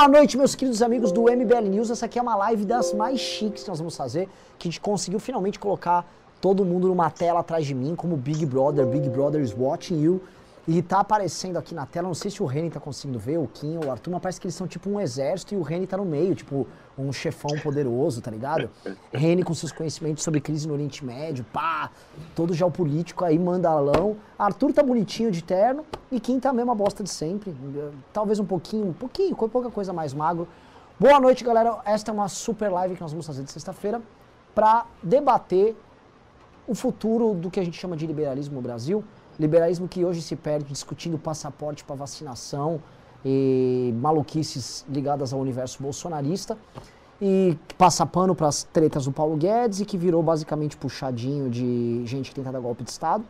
Boa noite, meus queridos amigos do MBL News. Essa aqui é uma live das mais chiques que nós vamos fazer, que a gente conseguiu finalmente colocar todo mundo numa tela atrás de mim, como Big Brother, Big Brother is watching you. E tá aparecendo aqui na tela, não sei se o Reni tá conseguindo ver, o Kim ou o Arthur, mas parece que eles são tipo um exército e o Reni tá no meio, tipo um chefão poderoso, tá ligado? Reni com seus conhecimentos sobre crise no Oriente Médio, pá, todo geopolítico aí, mandalão. Arthur tá bonitinho de terno e Kim tá a mesma bosta de sempre. Talvez um pouquinho, um pouquinho, pouca coisa mais magro. Boa noite, galera. Esta é uma super live que nós vamos fazer de sexta-feira para debater o futuro do que a gente chama de liberalismo no Brasil Liberalismo que hoje se perde discutindo passaporte para vacinação e maluquices ligadas ao universo bolsonarista e passa pano para as tretas do Paulo Guedes e que virou basicamente puxadinho de gente que tenta dar golpe de Estado.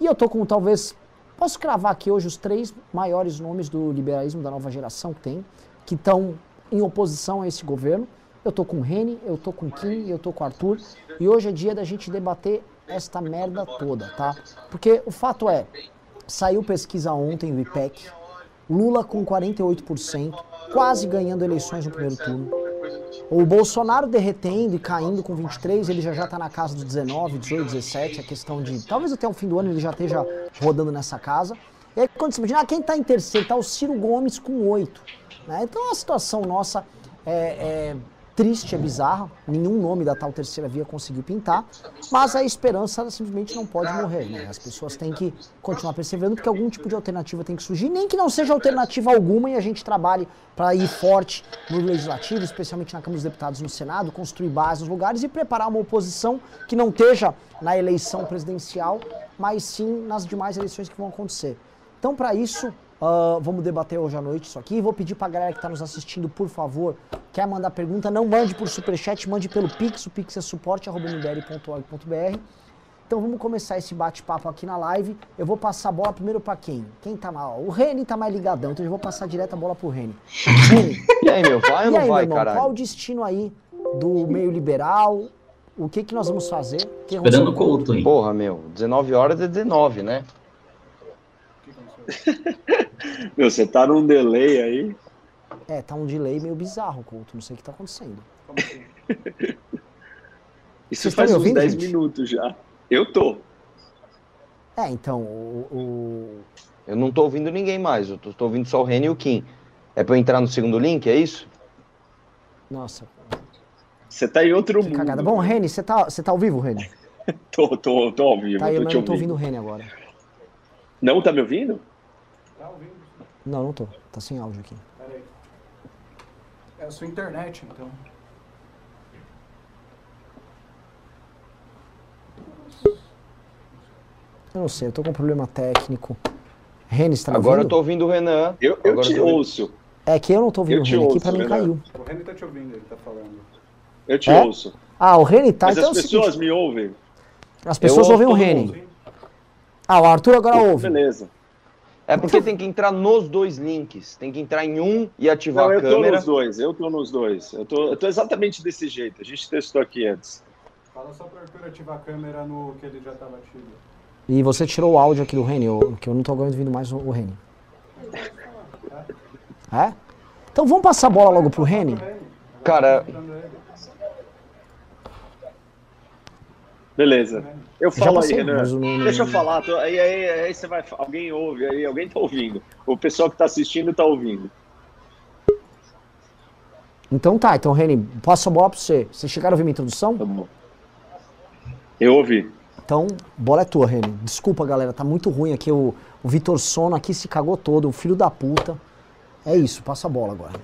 E eu tô com talvez. Posso cravar aqui hoje os três maiores nomes do liberalismo da nova geração que tem, que estão em oposição a esse governo. Eu tô com o Reni, eu tô com o Kim, eu tô com o Arthur. E hoje é dia da gente debater esta merda toda, tá? Porque o fato é, saiu pesquisa ontem, o IPEC, Lula com 48%, quase ganhando eleições no primeiro turno. O Bolsonaro derretendo e caindo com 23, ele já já tá na casa dos 19, 18, 17, a questão de, talvez até o fim do ano ele já esteja rodando nessa casa. E aí quando você imagina, ah, quem tá em terceiro? Tá o Ciro Gomes com 8. Né? Então a situação nossa é, é triste, é bizarra. Nenhum nome da tal terceira via conseguiu pintar. Mas a esperança simplesmente não pode morrer. Né? As pessoas têm que continuar perseverando porque algum tipo de alternativa tem que surgir. Nem que não seja alternativa alguma e a gente trabalhe para ir forte no legislativo, especialmente na Câmara dos Deputados no Senado, construir bases nos lugares e preparar uma oposição que não esteja na eleição presidencial, mas sim nas demais eleições que vão acontecer. Então, para isso, Uh, vamos debater hoje à noite isso aqui. Vou pedir pra galera que está nos assistindo, por favor, quer mandar pergunta, não mande por superchat, mande pelo Pix. O Pix é suporte.mbl.org.br. Então vamos começar esse bate-papo aqui na live. Eu vou passar a bola primeiro para quem? Quem tá mal? O Reni tá mais ligadão, então eu vou passar direto a bola pro Reni. Reni. e aí, meu, vai ou não aí, vai, caralho? Qual o destino aí do meio liberal? O que que nós vamos fazer? Que Esperando o Couto, hein? Porra, meu, 19 horas é 19, né? Meu, você tá num delay aí. É, tá um delay meio bizarro, Couto. Não sei o que tá acontecendo. Assim? Isso Vocês faz uns ouvindo, 10 gente? minutos já. Eu tô. É, então, o, o, Eu não tô ouvindo ninguém mais. Eu tô, tô ouvindo só o Reni e o Kim. É pra eu entrar no segundo link, é isso? Nossa. Você tá em outro que mundo. Cagada. Bom, Reni, você tá, você tá ao vivo, Reni? tô, tô, tô ao vivo. Tá, eu, tô, eu não tô ouvindo o Reni agora. Não tá me ouvindo? Não, não tô. Tá sem áudio aqui. Peraí. É a sua internet, então. Eu não sei, eu tô com um problema técnico. Renan, está me Agora ouvindo? eu tô ouvindo o Renan. Eu, eu te eu ouço. É que eu não tô ouvindo o Renan, aqui pra mim caiu. O Renan tá te ouvindo, ele tá falando. Eu te é? ouço. Ah, o Renan tá... Mas então as é pessoas me ouvem. As pessoas ouvem o Renan. Ah, o Arthur agora ouve. Beleza. É porque tem que entrar nos dois links. Tem que entrar em um e ativar Não, a câmera. Eu tô nos dois, eu tô nos dois. Eu tô, eu tô exatamente desse jeito. A gente testou aqui antes. Fala só para Arthur ativar a câmera no que ele já estava ativo. E você tirou o áudio aqui do Reni, que eu não tô ouvindo mais o, o Reni. É? Então vamos passar a bola logo pro Reni? Cara. Beleza. Eu falo passei, aí, né? Deixa eu falar. Tô, aí, aí, aí, você vai. Alguém ouve, aí alguém tá ouvindo. O pessoal que tá assistindo tá ouvindo. Então tá, então, Reni, passo a bola pra você. Vocês chegaram a ouvir minha introdução? Tá bom. Eu ouvi. Então, bola é tua, Reni. Desculpa, galera, tá muito ruim aqui. O, o Vitor Sono aqui se cagou todo, o filho da puta. É isso, passa a bola agora.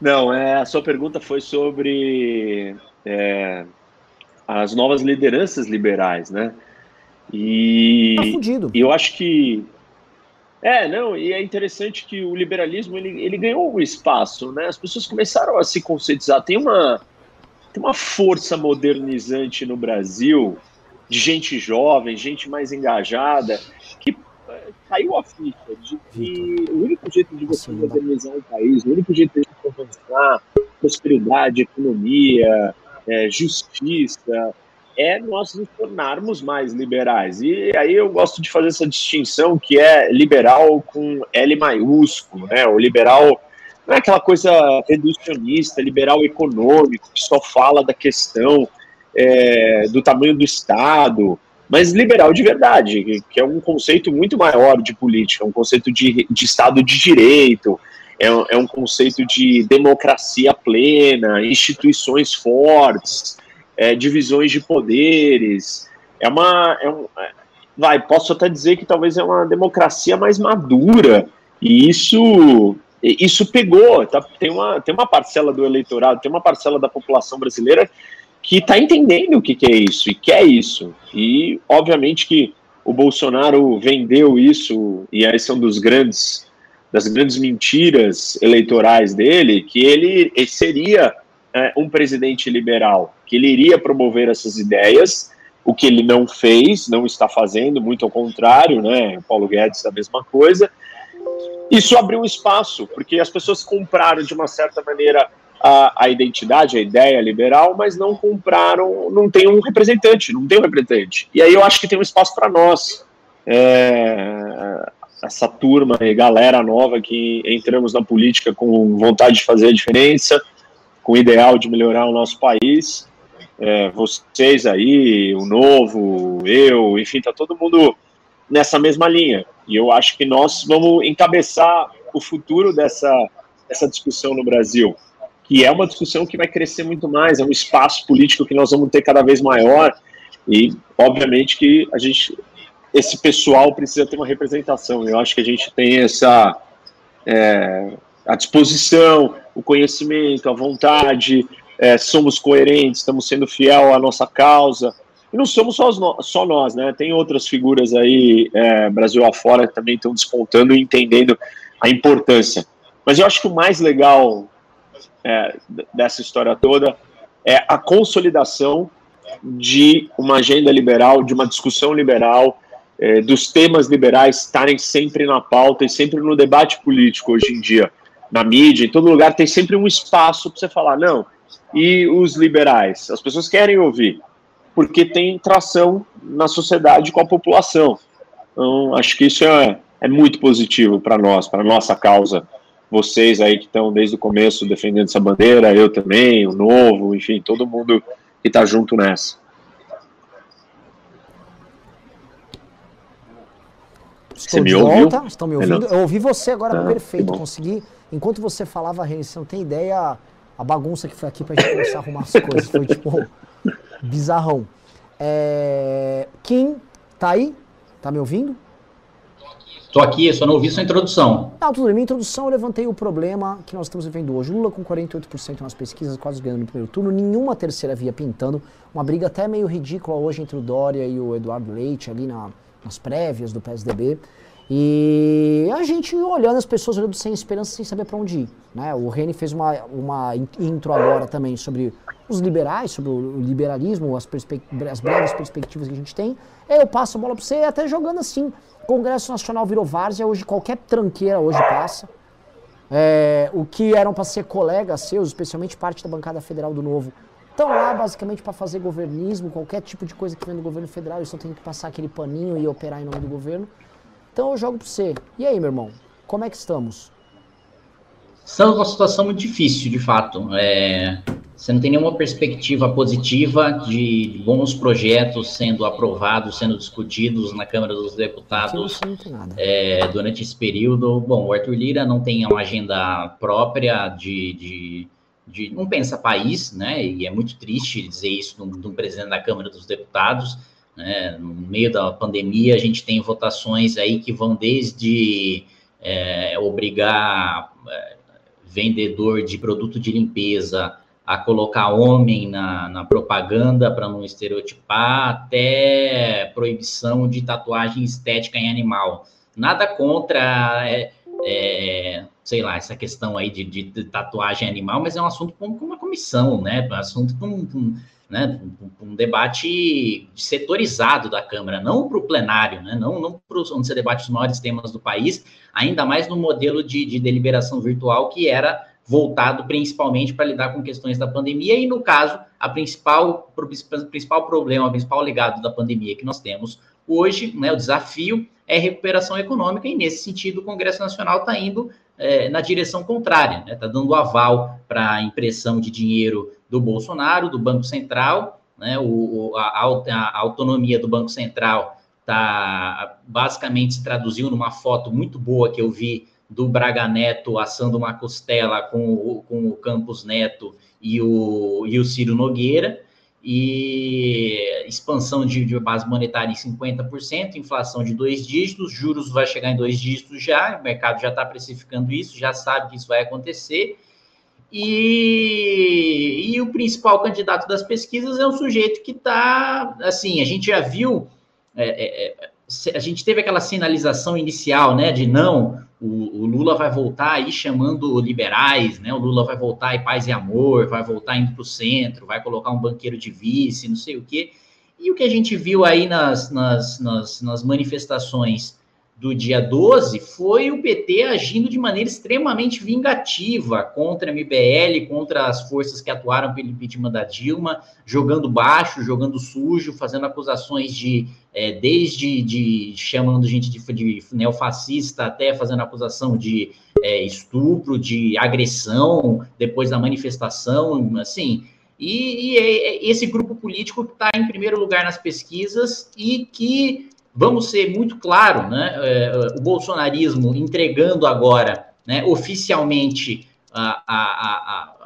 Não, é, a sua pergunta foi sobre. É, as novas lideranças liberais, né? E tá eu acho que é, não, e é interessante que o liberalismo ele, ele ganhou um espaço, né? As pessoas começaram a se conscientizar. Tem uma tem uma força modernizante no Brasil de gente jovem, gente mais engajada, que é, caiu a ficha de que o único jeito de você modernizar um país, o único jeito de você avançar prosperidade, economia, é, justiça, é nós nos tornarmos mais liberais. E aí eu gosto de fazer essa distinção que é liberal com L maiúsculo, né? O liberal não é aquela coisa reducionista, liberal econômico, que só fala da questão é, do tamanho do Estado, mas liberal de verdade, que é um conceito muito maior de política, um conceito de, de Estado de Direito, é, é um conceito de democracia plena, instituições fortes, é, divisões de poderes. É uma. É um, é, vai, posso até dizer que talvez é uma democracia mais madura, e isso isso pegou, tá? tem, uma, tem uma parcela do eleitorado, tem uma parcela da população brasileira que está entendendo o que, que é isso e quer isso. E, obviamente, que o Bolsonaro vendeu isso, e esse é um dos grandes, das grandes mentiras eleitorais dele, que ele, seria é, um presidente liberal, que ele iria promover essas ideias, o que ele não fez, não está fazendo, muito ao contrário, né? O Paulo Guedes a mesma coisa, isso abriu um espaço, porque as pessoas compraram de uma certa maneira a, a identidade, a ideia liberal, mas não compraram, não tem um representante, não tem um representante. E aí eu acho que tem um espaço para nós, é, essa turma e galera nova que entramos na política com vontade de fazer a diferença, com o ideal de melhorar o nosso país. É, vocês aí, o novo, eu, enfim, tá todo mundo nessa mesma linha. E eu acho que nós vamos encabeçar o futuro dessa, dessa discussão no Brasil, que é uma discussão que vai crescer muito mais, é um espaço político que nós vamos ter cada vez maior. E, obviamente, que a gente, esse pessoal precisa ter uma representação. Eu acho que a gente tem essa é, a disposição, o conhecimento, a vontade, é, somos coerentes, estamos sendo fiel à nossa causa. E não somos só, só nós, né? Tem outras figuras aí, é, Brasil afora, que também estão despontando e entendendo a importância. Mas eu acho que o mais legal é, dessa história toda é a consolidação de uma agenda liberal, de uma discussão liberal, é, dos temas liberais estarem sempre na pauta e sempre no debate político hoje em dia, na mídia, em todo lugar, tem sempre um espaço para você falar, não, e os liberais? As pessoas querem ouvir porque tem tração na sociedade com a população. Então, acho que isso é, é muito positivo para nós, para nossa causa. Vocês aí que estão desde o começo defendendo essa bandeira, eu também, o Novo, enfim, todo mundo que está junto nessa. Estou você me ouviu? Volta, estão me ouvindo? Eu ouvi você agora ah, perfeito. Consegui. Enquanto você falava, Reni, você não tem ideia a bagunça que foi aqui pra gente começar a arrumar as coisas. Foi tipo bizarrão. É... Kim, tá aí? Tá me ouvindo? Tô aqui, só não ouvi sua introdução. Não, tudo bem. Minha introdução eu levantei o problema que nós estamos vivendo hoje. Lula com 48% nas pesquisas, quase ganhando no primeiro turno. Nenhuma terceira via pintando. Uma briga até meio ridícula hoje entre o Dória e o Eduardo Leite ali na, nas prévias do PSDB. E a gente olhando as pessoas olhando sem esperança, sem saber para onde ir. Né? O Reni fez uma, uma intro agora também sobre os liberais, sobre o liberalismo, as, as breves perspectivas que a gente tem. Eu passo a bola para você até jogando assim. Congresso Nacional virou várzea, hoje qualquer tranqueira hoje passa. É, o que eram para ser colegas seus, especialmente parte da bancada federal do Novo, estão lá basicamente para fazer governismo, qualquer tipo de coisa que vem do governo federal, eles só tem que passar aquele paninho e operar em nome do governo. Então eu jogo para você. E aí, meu irmão, como é que estamos? Estamos numa situação muito difícil, de fato. É, você não tem nenhuma perspectiva positiva de bons projetos sendo aprovados, sendo discutidos na Câmara dos Deputados é, durante esse período. Bom, o Arthur Lira não tem uma agenda própria de, de, de não pensa país, né? E é muito triste dizer isso de um presidente da Câmara dos Deputados né? No meio da pandemia, a gente tem votações aí que vão desde é, obrigar é, vendedor de produto de limpeza a colocar homem na, na propaganda para não estereotipar, até proibição de tatuagem estética em animal. Nada contra, é, é, sei lá, essa questão aí de, de, tatuagem animal, mas é um assunto com uma comissão, né? Um assunto com, com né, um, debate setorizado da Câmara, não para o plenário, né, não, não para onde se debate os maiores temas do país, ainda mais no modelo de, de deliberação virtual que era voltado principalmente para lidar com questões da pandemia e, no caso, a principal, o principal problema, o principal legado da pandemia que nós temos hoje, né, o desafio é recuperação econômica, e nesse sentido o Congresso Nacional está indo é, na direção contrária, está né? Tá dando aval para a impressão de dinheiro do Bolsonaro, do Banco Central, né? o, a, a autonomia do Banco Central está basicamente se traduziu numa foto muito boa que eu vi do Braga Neto assando uma costela com o, com o Campos Neto e o, e o Ciro Nogueira, e expansão de, de, base monetária em 50%, inflação de dois dígitos, juros vai chegar em dois dígitos já, o mercado já está precificando isso, já sabe que isso vai acontecer. E, e o principal candidato das pesquisas é um sujeito que está, assim, a gente já viu, é, é, é a gente teve aquela sinalização inicial, né, de não, o, o, Lula vai voltar aí chamando liberais, né? O Lula vai voltar aí paz e amor, vai voltar indo para o centro, vai colocar um banqueiro de vice, não sei o quê. E o que a gente viu aí nas, nas, nas, nas manifestações do dia 12 foi o PT agindo de maneira extremamente vingativa contra a MBL, contra as forças que atuaram pelo impeachment da Dilma, jogando baixo, jogando sujo, fazendo acusações de, é, desde de chamando gente de, de neofascista até fazendo acusação de é, estupro, de agressão depois da manifestação, assim. E, e é, é esse grupo político que está em primeiro lugar nas pesquisas e que Vamos ser muito claro, né? É, o bolsonarismo entregando agora, né, oficialmente, a, a,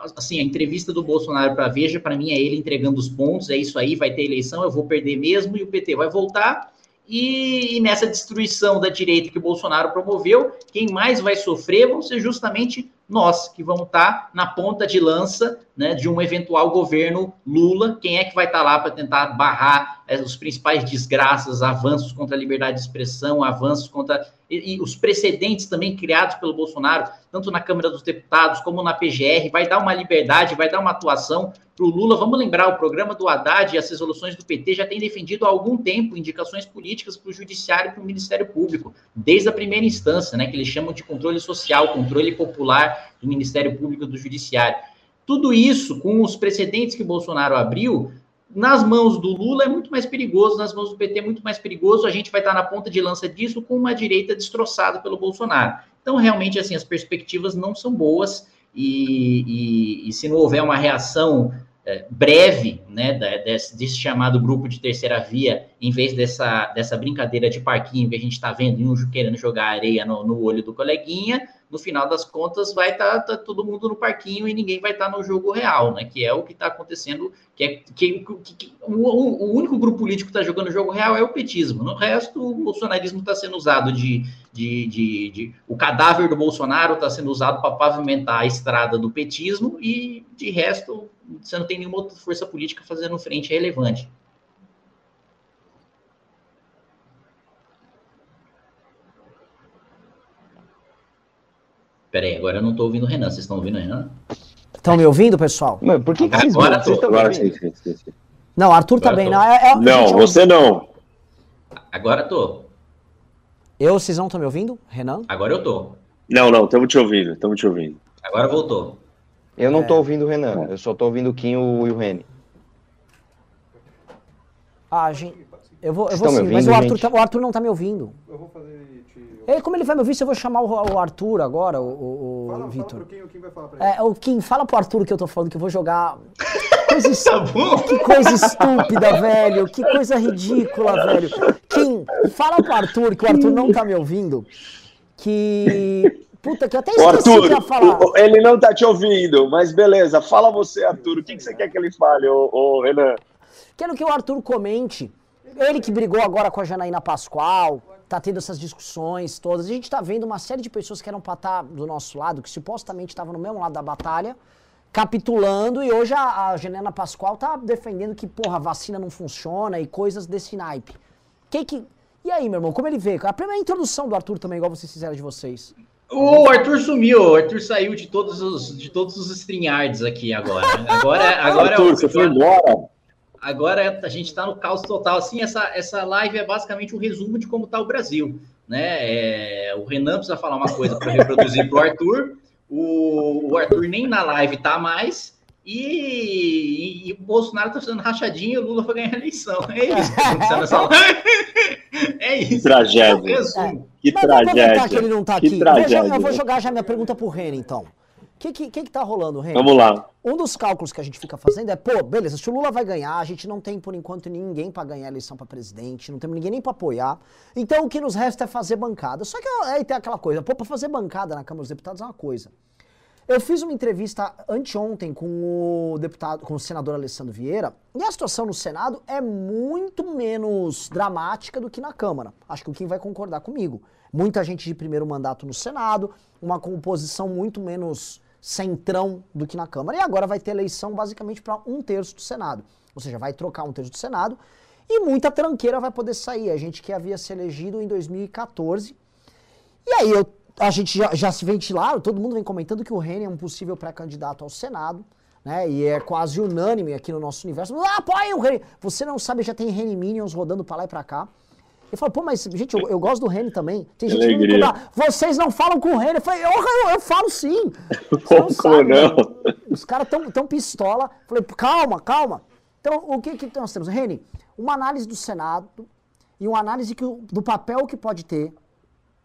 a, assim, a entrevista do Bolsonaro para Veja, para mim, é ele entregando os pontos, é isso aí, vai ter eleição, eu vou perder mesmo, e o PT vai voltar. E, e nessa destruição da direita que o Bolsonaro promoveu, quem mais vai sofrer vão ser justamente nós, que vamos estar na ponta de lança né, de um eventual governo Lula. Quem é que vai estar lá para tentar barrar é, os principais desgraças, avanços contra a liberdade de expressão, avanços contra. E, e, os precedentes também criados pelo Bolsonaro, tanto na Câmara dos Deputados como na PGR, vai dar uma liberdade, vai dar uma atuação para o Lula. Vamos lembrar, o programa do Haddad e as resoluções do PT já têm defendido há algum tempo indicações políticas para o Judiciário e para o Ministério Público, desde a primeira instância, né, que eles chamam de controle social, controle popular do Ministério Público do Judiciário. Tudo isso, com os precedentes que Bolsonaro abriu, nas mãos do Lula é muito mais perigoso, nas mãos do PT é muito mais perigoso. A gente vai estar na ponta de lança disso com uma direita destroçada pelo Bolsonaro. Então, realmente, assim, as perspectivas não são boas e, e, e se não houver uma reação breve, né, desse, desse, chamado grupo de terceira via, em vez dessa, dessa brincadeira de parquinho que a gente está vendo, um querendo jogar areia no, no olho do coleguinha, no final das contas vai estar tá, tá todo mundo no parquinho e ninguém vai estar tá no jogo real, né? Que é o que está acontecendo, que é que, que, que o, o, único grupo político que está jogando jogo real é o petismo. No resto, o bolsonarismo está sendo usado de, de, de, de, o cadáver do Bolsonaro está sendo usado para pavimentar a estrada do petismo e de resto você não tem nenhuma outra força política fazendo frente relevante. Peraí, agora eu não estou ouvindo o Renan. Vocês estão ouvindo o Renan? Estão me ouvindo, pessoal? Mas por que, que vocês, agora vocês estão agora sim, sim, sim. Não, Arthur tá bem. Não, é, é, não gente, você não. Agora tô. Eu, vocês não estão me ouvindo? Renan? Agora eu tô. Não, não, estamos te ouvindo, estamos te ouvindo. Agora voltou. Eu não estou é. ouvindo o Renan, eu só estou ouvindo o Kim e o Reni. Ah, gente, eu vou, eu vou sim, ouvindo, mas o Arthur, tá, o Arthur não está me ouvindo. Eu vou fazer e como ele vai me ouvir se eu vou chamar o, o Arthur agora, o, o, fala, Vitor? Fala o Kim vai falar pra ele. É, o Kim, fala pro Arthur que eu tô falando, que eu vou jogar. Coisa tá que coisa estúpida, velho. Que coisa ridícula, velho. Kim, fala pro Arthur, que o Arthur não tá me ouvindo, que. Puta, que eu até esqueci Arthur, que ia falar. Ele não tá te ouvindo, mas beleza. Fala você, Arthur. O que, que você quer que ele fale, ô, ô Renan? Quero que o Arthur comente. Ele que brigou agora com a Janaína Pascoal, tá tendo essas discussões todas. A gente está vendo uma série de pessoas que eram para estar tá do nosso lado, que supostamente estavam no mesmo lado da batalha, capitulando, e hoje a, a Genena Pascoal tá defendendo que, porra, a vacina não funciona e coisas desse naipe. Que que... E aí, meu irmão, como ele vê? A primeira introdução do Arthur também, igual vocês fizeram de vocês. O Arthur sumiu, o Arthur saiu de todos os, de todos os StreamYards aqui agora. Agora, agora Arthur, é o... você foi embora? Agora a gente está no caos total. Assim, essa, essa live é basicamente um resumo de como está o Brasil. Né? É, o Renan precisa falar uma coisa para reproduzir para o Arthur. O Arthur nem na live está mais. E, e, e, o Bolsonaro está fazendo rachadinha e o Lula vai ganhar a eleição. É isso que está acontecendo nessa live. É É isso. Que tragédia. Resumo. Que Mas tragédia. que ele não tá Que aqui. Eu vou, tragédia. jogar, eu vou jogar já minha pergunta pro Reni, então. O que, que, que que tá rolando, Reni? Vamos lá. Um dos cálculos que a gente fica fazendo é, pô, beleza, se o Lula vai ganhar, a gente não tem por enquanto ninguém pra ganhar a eleição pra presidente, não temos ninguém nem pra apoiar. Então o que nos resta é fazer bancada. Só que aí tem aquela coisa, pô, pra fazer bancada na Câmara dos Deputados é uma coisa. Eu fiz uma entrevista anteontem com o deputado, com o senador Alessandro Vieira, e a situação no Senado é muito menos dramática do que na Câmara. Acho que o Kim vai concordar comigo. Muita gente de primeiro mandato no Senado, uma composição muito menos centrão do que na Câmara. E agora vai ter eleição basicamente para um terço do Senado. Ou seja, vai trocar um terço do Senado e muita tranqueira vai poder sair. A gente que havia se elegido em 2014. E aí eu, a gente já, já se ventilaram, todo mundo vem comentando que o Reni é um possível pré-candidato ao Senado. Né, e é quase unânime aqui no nosso universo. Ah, apoia o Reni! Você não sabe, já tem Reni Minions rodando pra lá e pra cá. Eu falo, pô, mas, gente, eu, eu gosto do Reni também. Tem Que gente que me alegria. cobra, vocês não falam com o Reni. Eu falei, eu, eu, eu falo sim. Você Como sabe, né? não? Os caras tão, tão pistola. Falei, calma, calma. Então, o que, que nós temos? Reni, uma análise do Senado e uma análise que, do papel que pode ter.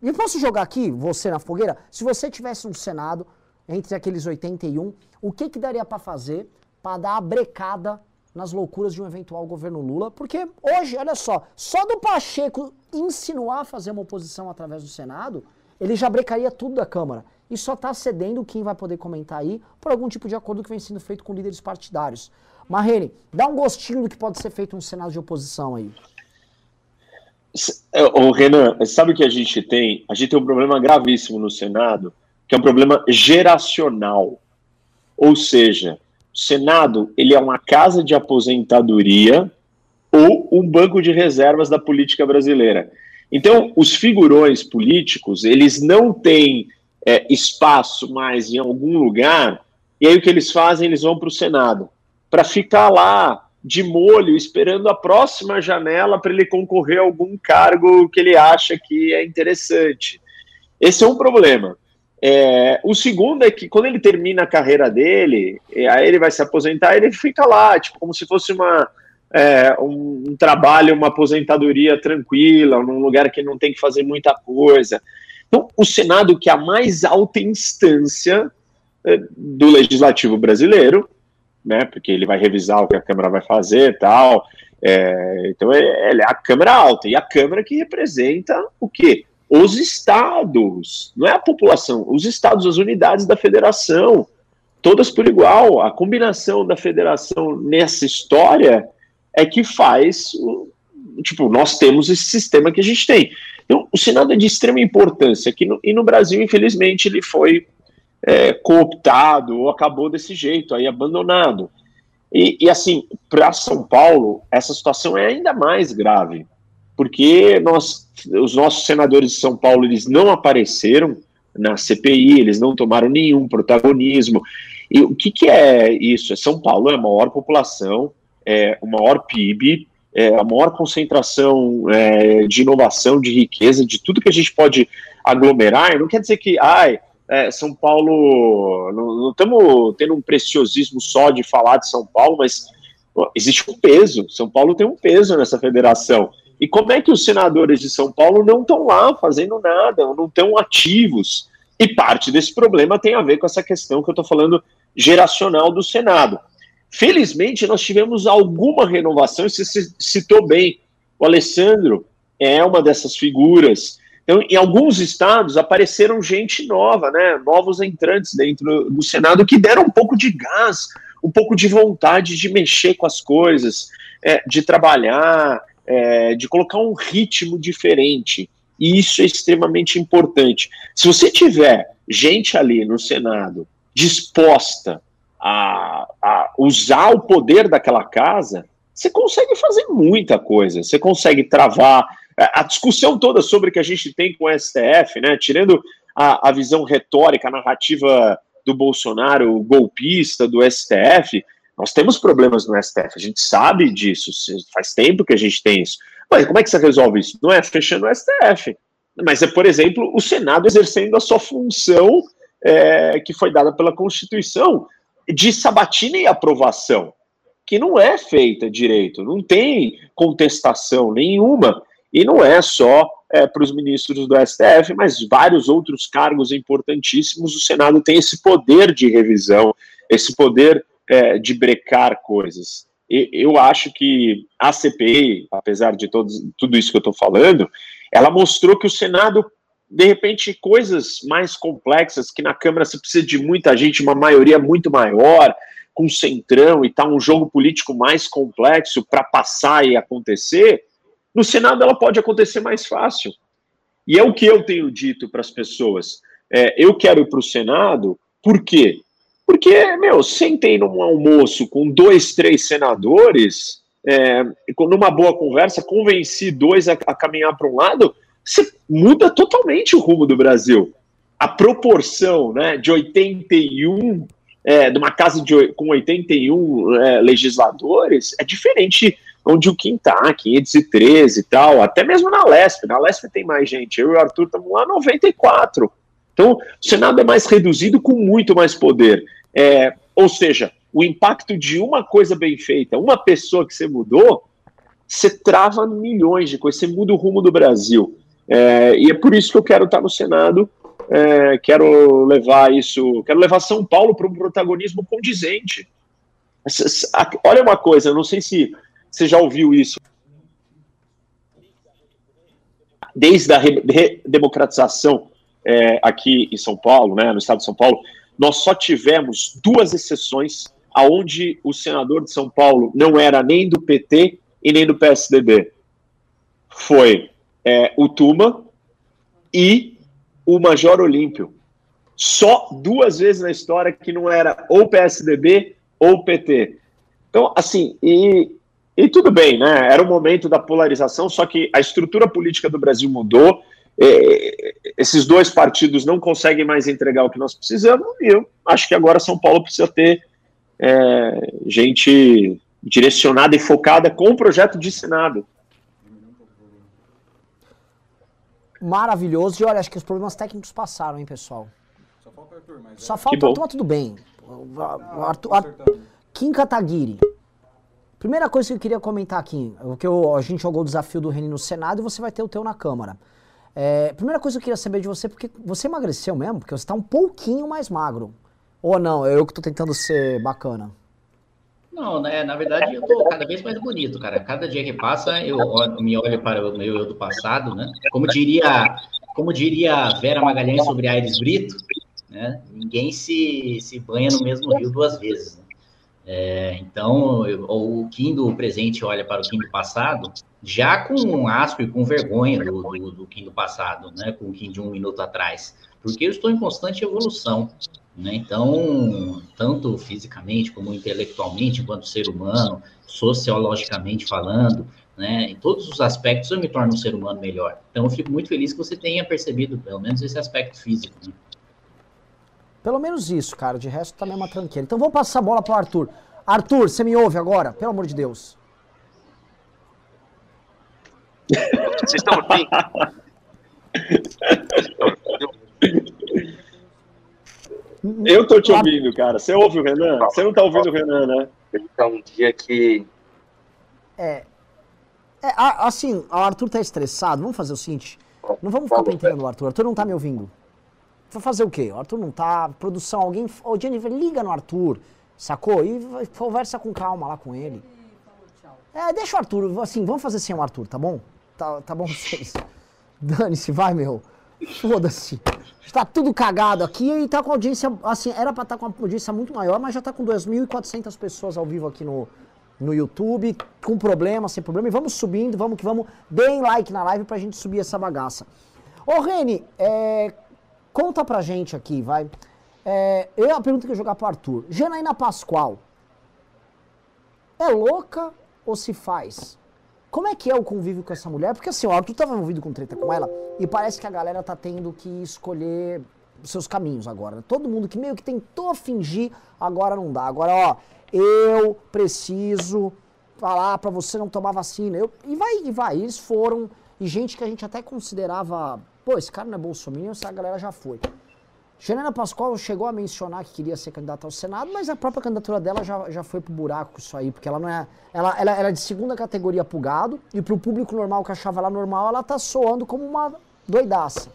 E eu posso jogar aqui, você na fogueira? Se você tivesse um Senado entre aqueles 81, o que, que daria pra fazer pra dar a brecada nas loucuras de um eventual governo Lula? Porque hoje, olha só, só do Pacheco insinuar fazer uma oposição através do Senado, ele já brecaria tudo da Câmara. E só está cedendo quem vai poder comentar aí por algum tipo de acordo que vem sendo feito com líderes partidários. Marrene, dá um gostinho do que pode ser feito um Senado de oposição aí. É, Ô, Renan, sabe o que a gente tem? A gente tem um problema gravíssimo no Senado, que é um problema geracional. Ou seja, o Senado ele é uma casa de aposentadoria ou um banco de reservas da política brasileira. Então, os figurões políticos, eles não têm é, espaço mais em algum lugar, e aí o que eles fazem? Eles vão para o Senado, para ficar lá de molho, esperando a próxima janela para ele concorrer a algum cargo que ele acha que é interessante. Esse é um problema. É, o segundo é que quando ele termina a carreira dele, e aí ele vai se aposentar, ele fica lá, tipo, como se fosse uma, é, um, um trabalho, uma aposentadoria tranquila, num lugar que não tem que fazer muita coisa. Então, o Senado, que é a mais alta instância é, do legislativo brasileiro, né, porque ele vai revisar o que a Câmara vai fazer e tal. É, então, é, é a Câmara alta, e a Câmara que representa o quê? Os estados, não é a população, os estados, as unidades da federação, todas por igual. A combinação da federação nessa história é que faz, tipo, nós temos esse sistema que a gente tem. Então, o Senado é de extrema importância, que no, e no Brasil, infelizmente, ele foi é, cooptado ou acabou desse jeito, aí abandonado. E, e assim, para São Paulo, essa situação é ainda mais grave, porque nós, os nossos senadores de São Paulo, eles não apareceram na CPI, eles não tomaram nenhum protagonismo. E o que, que é isso? É São Paulo é a maior população, é o maior PIB, é a maior concentração é, de inovação, de riqueza, de tudo que a gente pode aglomerar. Não quer dizer que, ai, é, São Paulo, não estamos tendo um preciosismo só de falar de São Paulo, mas existe um peso. São Paulo tem um peso nessa federação. E como é que os senadores de São Paulo não estão lá fazendo nada, não estão ativos? E parte desse problema tem a ver com essa questão que eu estou falando geracional do Senado. Felizmente, nós tivemos alguma renovação, você citou bem. O Alessandro é uma dessas figuras. Então, em alguns estados apareceram gente nova, né? Novos entrantes dentro do Senado que deram um pouco de gás, um pouco de vontade de mexer com as coisas, é, de trabalhar, é, de colocar um ritmo diferente. E isso é extremamente importante. Se você tiver gente ali no Senado disposta a, a usar o poder daquela casa, você consegue fazer muita coisa. Você consegue travar a discussão toda sobre que a gente tem com o STF, né? Tirando a, a visão retórica, a narrativa do Bolsonaro golpista, do STF, nós temos problemas no STF, a gente sabe disso, faz tempo que a gente tem isso. Mas como é que você resolve isso? Não é fechando o STF, mas é, por exemplo, o Senado exercendo a sua função é, que foi dada pela Constituição de sabatina e aprovação, que não é feita direito, não tem contestação nenhuma. E não é só é, para os ministros do STF, mas vários outros cargos importantíssimos. O Senado tem esse poder de revisão, esse poder é, de brecar coisas. Eu acho que a CPI, apesar de todos, tudo isso que eu estou falando, ela mostrou que o Senado, de repente, coisas mais complexas, que na Câmara você precisa de muita gente, uma maioria muito maior, com centrão e tal, um jogo político mais complexo para passar e acontecer, no Senado ela pode acontecer mais fácil. E é o que eu tenho dito para as pessoas. É, eu quero ir para o Senado, por quê? Porque, meu, sentei num almoço com dois, três senadores, é, numa boa conversa, convenci dois a, a caminhar para um lado, você muda totalmente o rumo do Brasil. A proporção né, de 81, é, de uma casa de, com 81 é, legisladores, é diferente onde o Kim tá, 513 e tal, até mesmo na Lesp. Na Lesp tem mais gente. Eu e o Arthur estamos lá 94. Então, o Senado é mais reduzido com muito mais poder. É, ou seja, o impacto de uma coisa bem feita, uma pessoa que você mudou, você trava milhões de coisas, você muda o rumo do Brasil. É, e é por isso que eu quero estar no Senado, é, quero levar isso, quero levar São Paulo para um protagonismo condizente. Olha uma coisa, não sei se você já ouviu isso. Desde a redemocratização é, aqui em São Paulo, né, no estado de São Paulo, nós só tivemos duas exceções aonde o senador de São Paulo não era nem do PT e nem do PSDB. Foi é, o Tuma e o Major Olímpio. Só duas vezes na história que não era ou PSDB ou PT. Então, assim, e e tudo bem, né? Era o momento da polarização, só que a estrutura política do Brasil mudou. É, esses dois partidos não conseguem mais entregar o que nós precisamos, e eu acho que agora São Paulo precisa ter é, gente direcionada e focada com o projeto de Senado. Maravilhoso. E olha, acho que os problemas técnicos passaram, hein, pessoal? Só falta o Arthur, mas. Só é. falta o Arthur, tudo bem. O, Arthur, Arthur, Kim Kataguiri. Primeira coisa que eu queria comentar aqui, porque a gente jogou o desafio do Reni no Senado e você vai ter o teu na Câmara. É, primeira coisa que eu queria saber de você, porque você emagreceu mesmo? Porque você está um pouquinho mais magro. Ou não, é eu que estou tentando ser bacana. Não, né, na verdade eu tô cada vez mais bonito, cara. Cada dia que passa eu, me olho para o meu eu do passado, né? Como diria, como diria Vera Magalhães sobre Aires Brito, né? Ninguém se, se banha no mesmo rio duas vezes. Né? É, então, eu, o Kim do presente olha para o Kim do passado, já com asco e com vergonha do, do, do Kim do passado, né? Com o Kim de um minuto atrás. Porque eu estou em constante evolução. Né? Então, tanto fisicamente como intelectualmente, enquanto ser humano, sociologicamente falando, né? Em todos os aspectos eu me torno um ser humano melhor. Então, eu fico muito feliz que você tenha percebido, pelo menos, esse aspecto físico. Né? Pelo menos isso, cara. De resto, tá mesmo tranquilo. Então vou passar a bola pro Arthur. Arthur, você me ouve agora? Pelo amor de Deus. Vocês estão bem? Eu tô te ouvindo, cara. Você ouve o Renan? Você não tá ouvindo o Renan, né? Então, um dia que. É. é assim, o Arthur tá estressado. Vamos fazer o seguinte. Não vamos ficar penteando o Arthur. O Arthur não tá me ouvindo. Vai fazer o quê? O Arthur não tá. Produção, alguém. Ô, Jennifer, liga no Arthur, sacou? E conversa com calma lá com ele. É, deixa o Arthur, assim, vamos fazer sem o Arthur, tá bom? Tá, tá bom vocês. Dane-se, vai, meu. Foda-se. Está tudo cagado aqui e tá com audiência, assim, era pra estar tá com uma audiência muito maior, mas já tá com 2.400 pessoas ao vivo aqui no, no YouTube, com problema, sem problema. E vamos subindo, vamos que vamos. Deem like na live pra gente subir essa bagaça. Ô, Reni, é, Conta pra gente aqui, vai. É, eu a pergunta que eu jogar pro Arthur. Janaína Pascoal. É louca ou se faz? Como é que é o convívio com essa mulher? Porque assim, o Arthur tava envolvido com treta com ela e parece que a galera tá tendo que escolher seus caminhos agora. Todo mundo que meio que tentou fingir, agora não dá. Agora, ó, eu preciso falar para você não tomar vacina. Eu, e vai, e vai. Eles foram, e gente que a gente até considerava pô, esse cara não é bolsominion, essa galera já foi. Janaina Pascoal chegou a mencionar que queria ser candidata ao Senado, mas a própria candidatura dela já, já foi pro buraco isso aí, porque ela não é. Ela, ela era de segunda categoria pro gado, e pro público normal que achava ela normal, ela tá soando como uma doidaça.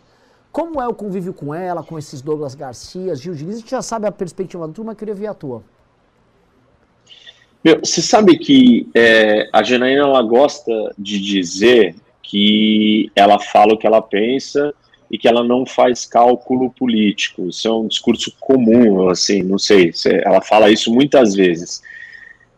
Como é o convívio com ela, com esses Douglas Garcia, Gil Diniz? A gente já sabe a perspectiva da turma, queria ver a tua. Meu, você sabe que é, a Janaína ela gosta de dizer que ela fala o que ela pensa e que ela não faz cálculo político. Isso é um discurso comum, assim, não sei, ela fala isso muitas vezes.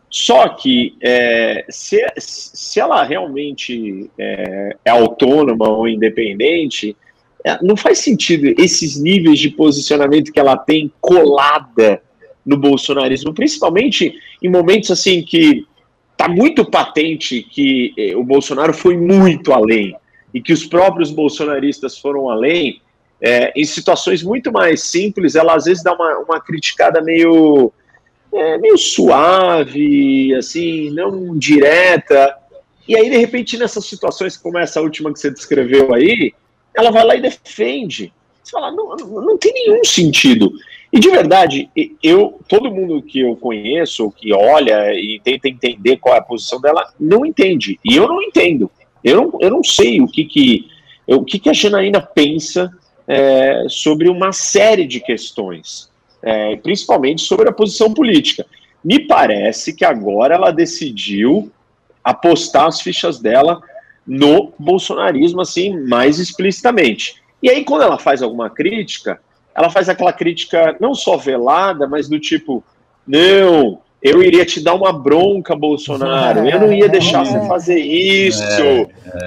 Só que é, se, se ela realmente é, é autônoma ou independente, é, não faz sentido esses níveis de posicionamento que ela tem colada no bolsonarismo, principalmente em momentos assim que está muito patente que eh, o Bolsonaro foi muito além e que os próprios bolsonaristas foram além, é, em situações muito mais simples, ela às vezes dá uma, uma criticada meio, é, meio suave, assim, não direta. E aí, de repente, nessas situações como essa última que você descreveu aí, ela vai lá e defende. Você fala, não, não tem nenhum sentido. E de verdade, eu, todo mundo que eu conheço, que olha e tenta entender qual é a posição dela, não entende. E eu não entendo. Eu não, eu não sei o que, que, o que, que a Janaína pensa é, sobre uma série de questões, é, principalmente sobre a posição política. Me parece que agora ela decidiu apostar as fichas dela no bolsonarismo, assim, mais explicitamente. E aí, quando ela faz alguma crítica, ela faz aquela crítica não só velada, mas do tipo, não, eu iria te dar uma bronca, Bolsonaro, eu não ia deixar você fazer isso,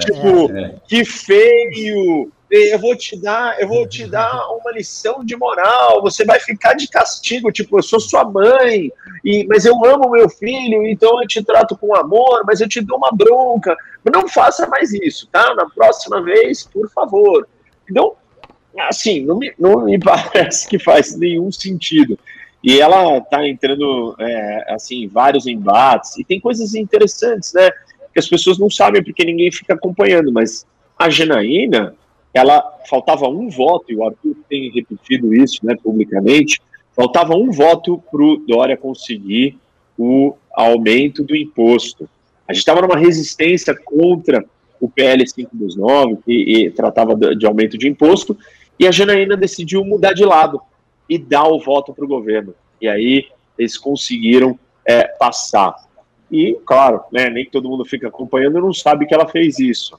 tipo, que feio, eu vou te dar, eu vou te dar uma lição de moral, você vai ficar de castigo, tipo, eu sou sua mãe, e, mas eu amo meu filho, então eu te trato com amor, mas eu te dou uma bronca, não faça mais isso, tá? Na próxima vez, por favor. Então, assim, não me, não me parece que faz nenhum sentido. E ela está entrando, é, assim, em vários embates, e tem coisas interessantes, né? Que as pessoas não sabem porque ninguém fica acompanhando, mas a Janaína, ela faltava um voto, e o Arthur tem repetido isso, né, publicamente, faltava um voto para o Dória conseguir o aumento do imposto. A gente estava numa resistência contra o PL 529, que e, tratava de, aumento de imposto, e a Janaína decidiu mudar de lado e dar o voto para o governo. E aí eles conseguiram é, passar. E, claro, né, nem todo mundo fica acompanhando não sabe que ela fez isso.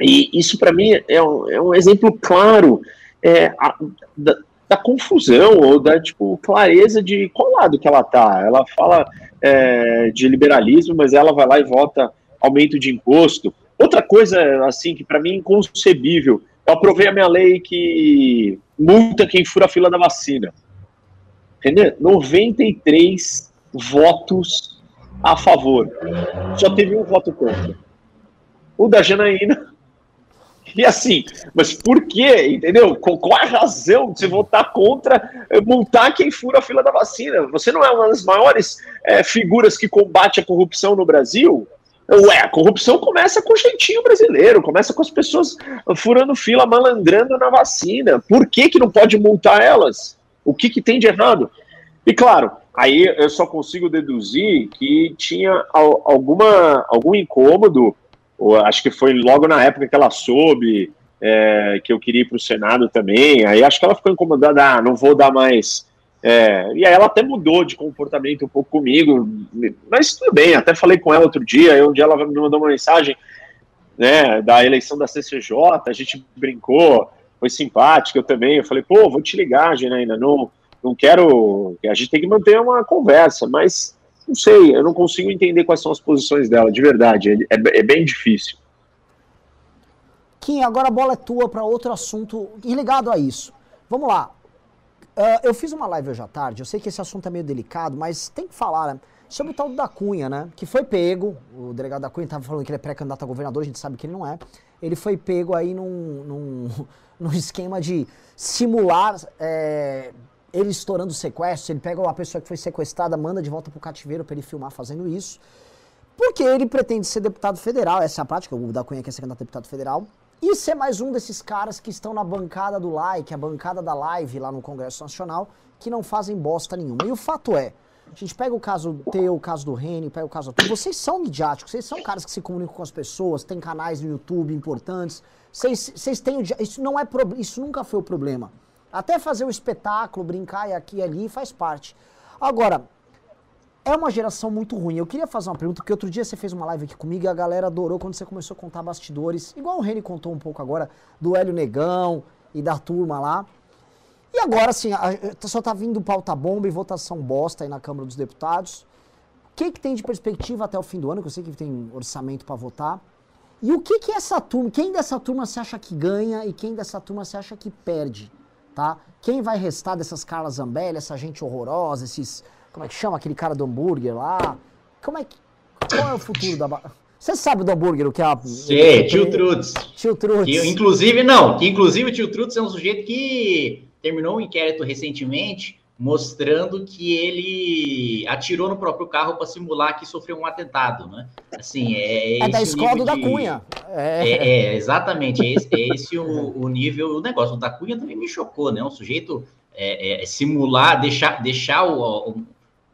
E isso, para mim, é um, é um, exemplo claro é, a, da, da, confusão ou da tipo, clareza de qual lado que ela tá. Ela fala é, de liberalismo, mas ela vai lá e vota aumento de imposto. Outra coisa, assim, que para mim é inconcebível, eu aprovei a minha lei que multa quem fura a fila da vacina. Entendeu? 93 votos a favor. Só teve um voto contra. O da Janaína. E assim, mas por quê? Entendeu? Qual é a razão de você votar contra eh, multar quem fura a fila da vacina? Você não é uma das maiores é, figuras que combate a corrupção no Brasil? Ué, a corrupção começa com o jeitinho brasileiro, começa com as pessoas furando fila, malandrando na vacina. Por que, que não pode multar elas? O que, que tem de errado? E claro, aí eu só consigo deduzir que tinha alguma, algum incômodo, acho que foi logo na época que ela soube é, que eu queria ir para o Senado também, aí acho que ela ficou incomodada, ah, não vou dar mais é, e aí ela até mudou de comportamento um pouco comigo, mas tudo bem, até falei com ela outro dia, aí um dia ela me mandou uma mensagem né, da eleição da CCJ, a gente brincou, foi simpática, eu também, eu falei, pô, vou te ligar, Janaína, não, não quero, a gente tem que manter uma conversa, mas não sei, eu não consigo entender quais são as posições dela, de verdade, é, é bem difícil. Kim, agora a bola é tua para outro assunto ligado a isso. Vamos lá, Uh, eu fiz uma live hoje à tarde, eu sei que esse assunto é meio delicado, mas tem que falar, né? Sobre o tal do da Cunha, né? Que foi pego, o delegado da Cunha estava falando que ele é pré-candidato a governador, a gente sabe que ele não é. Ele foi pego aí num, num, num esquema de simular é, ele estourando sequestro. Ele pega uma pessoa que foi sequestrada, manda de volta pro cativeiro para ele filmar fazendo isso. Porque ele pretende ser deputado federal, essa é a prática, o da Cunha quer ser candidato a deputado federal. E ser mais um desses caras que estão na bancada do like, a bancada da live lá no Congresso Nacional, que não fazem bosta nenhuma. E o fato é, a gente pega o caso teu, o caso do Reni, pega o caso do... Vocês são midiáticos, vocês são caras que se comunicam com as pessoas, têm canais no YouTube importantes. Vocês, vocês têm... Isso, não é isso nunca foi o problema. Até fazer o espetáculo, brincar e aqui e ali, faz parte. Agora, é uma geração muito ruim. Eu queria fazer uma pergunta, porque outro dia você fez uma live aqui comigo e a galera adorou quando você começou a contar bastidores, igual o Reni contou um pouco agora, do Hélio Negão e da turma lá. E agora, assim, só tá vindo pauta bomba e votação bosta aí na Câmara dos Deputados. O que, que tem de perspectiva até o fim do ano? Que eu sei que tem orçamento para votar. E o que, que essa turma? Quem dessa turma você acha que ganha e quem dessa turma você acha que perde? Tá? Quem vai restar dessas Carla Zambelli, essa gente horrorosa, esses. Como é que chama aquele cara do hambúrguer lá? Como é que. Qual é o futuro da. Você sabe do hambúrguer, o que é a. Sim, tio Trutz. Tio Trutz. Que, inclusive, não, que inclusive o tio Trutz é um sujeito que terminou um inquérito recentemente mostrando que ele atirou no próprio carro para simular que sofreu um atentado, né? Assim, é, É da escola da de- Cunha. É. É, é, exatamente, é esse, é esse o, o nível, o negócio. O da Cunha também me chocou, né? Um sujeito é, é, simular, deixar, deixar o- o-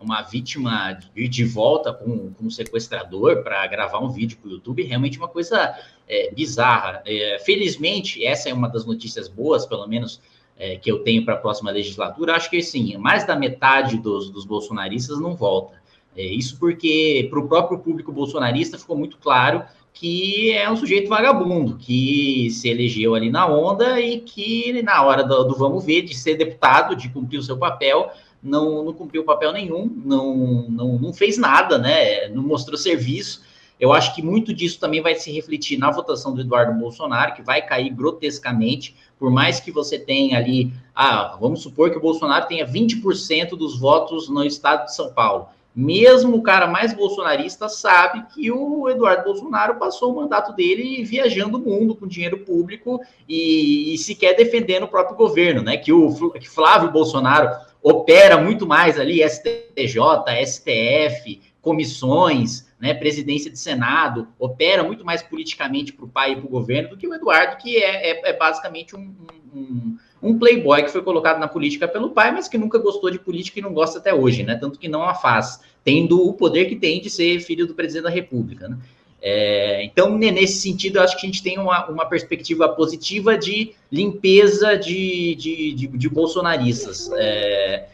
uma vítima ir de volta com, com um sequestrador para gravar um vídeo para o YouTube, realmente uma coisa é, bizarra. É, felizmente, essa é uma das notícias boas, pelo menos é, que eu tenho para a próxima legislatura. Acho que sim, mais da metade dos, dos bolsonaristas não volta. É, isso porque para o próprio público bolsonarista ficou muito claro que é um sujeito vagabundo, que se elegeu ali na onda e que na hora do, do vamos ver, de ser deputado, de cumprir o seu papel, não, não cumpriu papel nenhum, não, não, não fez nada, né? Não mostrou serviço. Eu acho que muito disso também vai se refletir na votação do Eduardo Bolsonaro, que vai cair grotescamente, por mais que você tenha ali, ah, vamos supor que o Bolsonaro tenha 20% dos votos no estado de São Paulo. Mesmo o cara mais bolsonarista sabe que o Eduardo Bolsonaro passou o mandato dele viajando o mundo com dinheiro público e, e sequer defendendo o próprio governo, né? Que o que Flávio Bolsonaro opera muito mais ali, STJ, STF, comissões, né, presidência de Senado, opera muito mais politicamente para o pai e para o governo do que o Eduardo, que é, é- é basicamente um, um- um playboy que foi colocado na política pelo pai, mas que nunca gostou de política e não gosta até hoje, né? Tanto que não a faz, tendo o poder que tem de ser filho do presidente da República, né? É, então, ne- nesse sentido, eu acho que a gente tem uma, uma perspectiva positiva de limpeza de, de, de, de bolsonaristas. É,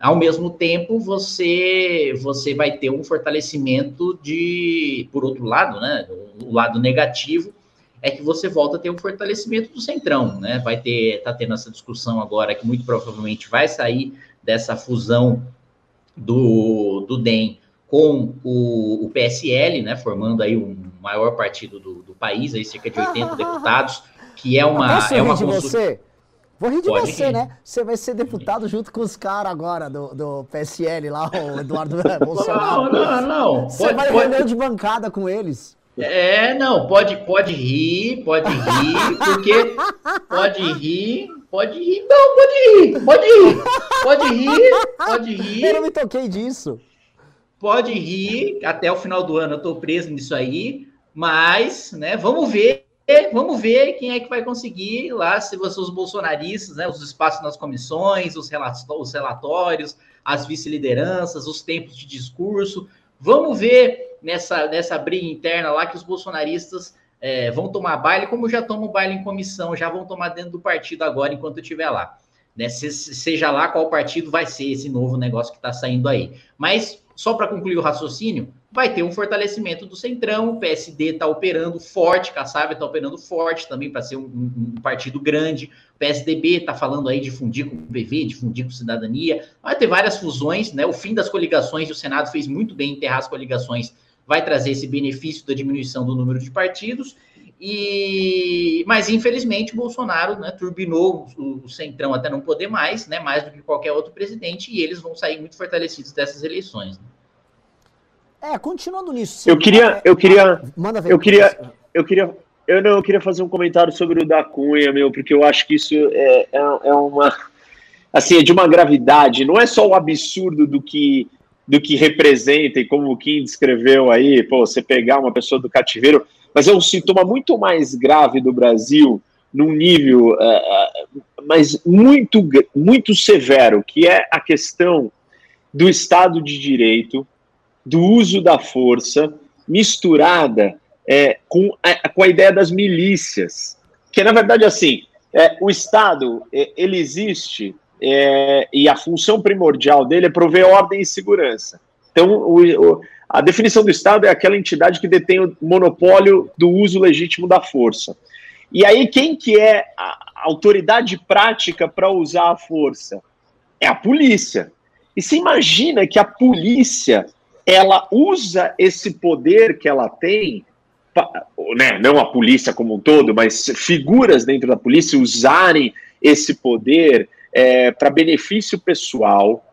ao mesmo tempo, você, você vai ter um fortalecimento de, por outro lado, né? O lado negativo é que você volta a ter um fortalecimento do centrão, né? Vai ter, tá tendo essa discussão agora que muito provavelmente vai sair dessa fusão do, do DEM com o, o PSL, né? Formando aí um maior partido do, do país, aí cerca de 80 deputados, que é uma é uma rir de constru- você? Vou rir de Pode você, rir. né? Você vai ser deputado junto com os caras agora do, do PSL lá, o Eduardo Bolsonaro. Não, não, não. Você Pode- vai pode- reunião de bancada com eles. É, não, pode, pode rir, pode rir, porque pode rir, pode rir, não, pode rir, pode rir, pode rir, pode Eu não rir, me toquei disso. pode rir, até o final do ano eu tô preso nisso aí, mas, né, vamos ver, vamos ver quem é que vai conseguir lá, se você, os bolsonaristas, né, os espaços nas comissões, os relatórios, as vice-lideranças, os tempos de discurso, vamos ver nessa, nessa briga interna lá que os bolsonaristas é, vão tomar baile, como já tomam baile em comissão, já vão tomar dentro do partido agora, enquanto estiver lá. Né? Se- seja lá qual partido vai ser esse novo negócio que está saindo aí. Mas, só para concluir o raciocínio, vai ter um fortalecimento do Centrão, o PSD está operando forte, Kassab está operando forte também para ser um, um- um partido grande, o PSDB está falando aí de fundir com o PV, de fundir com cidadania, vai ter várias fusões, né? O fim das coligações, o Senado fez muito bem em enterrar as coligações, vai trazer esse benefício da diminuição do número de partidos. E mas infelizmente o Bolsonaro né, turbinou o, o centrão até não poder mais, né, mais do que qualquer outro presidente, e eles vão sair muito fortalecidos dessas eleições. né? É, continuando nisso. Eu queria, eu queria, Manda ver. eu queria, eu queria, eu não, eu queria fazer um comentário sobre o da Cunha, meu, porque eu acho que isso é, é, é uma, assim, é de uma gravidade. Não é só o absurdo do que do que representa e como o Kim descreveu aí, pô, você pegar uma pessoa do cativeiro, mas é um sintoma muito mais grave do Brasil, num nível uh, mas muito, muito severo, que é a questão do Estado de Direito, do uso da força, misturada é, com, a, com a ideia das milícias. Que, na verdade, assim, é, o Estado, ele existe é, e a função primordial dele é prover ordem e segurança. Então, o, o, a definição do Estado é aquela entidade que detém o monopólio do uso legítimo da força. E aí, quem que é a autoridade prática para usar a força? É a polícia. E você imagina que a polícia ela usa esse poder que ela tem, né, não a polícia como um todo, mas figuras dentro da polícia usarem esse poder é, para benefício pessoal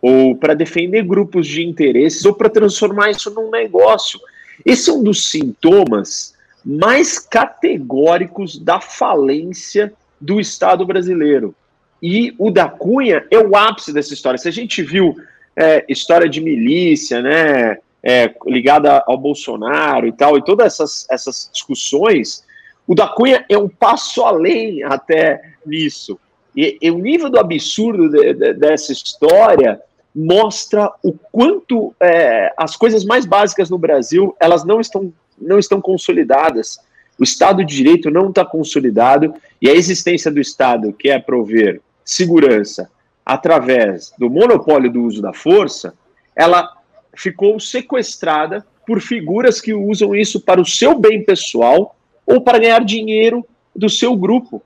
ou para defender grupos de interesses ou para transformar isso num negócio. Esse é um dos sintomas mais categóricos da falência do Estado brasileiro. E o da Cunha é o ápice dessa história. Se a gente viu é, história de milícia, né, é, ligada ao Bolsonaro e tal, e todas essas, essas discussões, o da Cunha é um passo além até nisso. E, e o nível do absurdo de, de, dessa história mostra o quanto é, as coisas mais básicas no Brasil elas não estão não estão consolidadas. O Estado de Direito não está consolidado e a existência do Estado, que é prover segurança através do monopólio do uso da força, ela ficou sequestrada por figuras que usam isso para o seu bem pessoal ou para ganhar dinheiro do seu grupo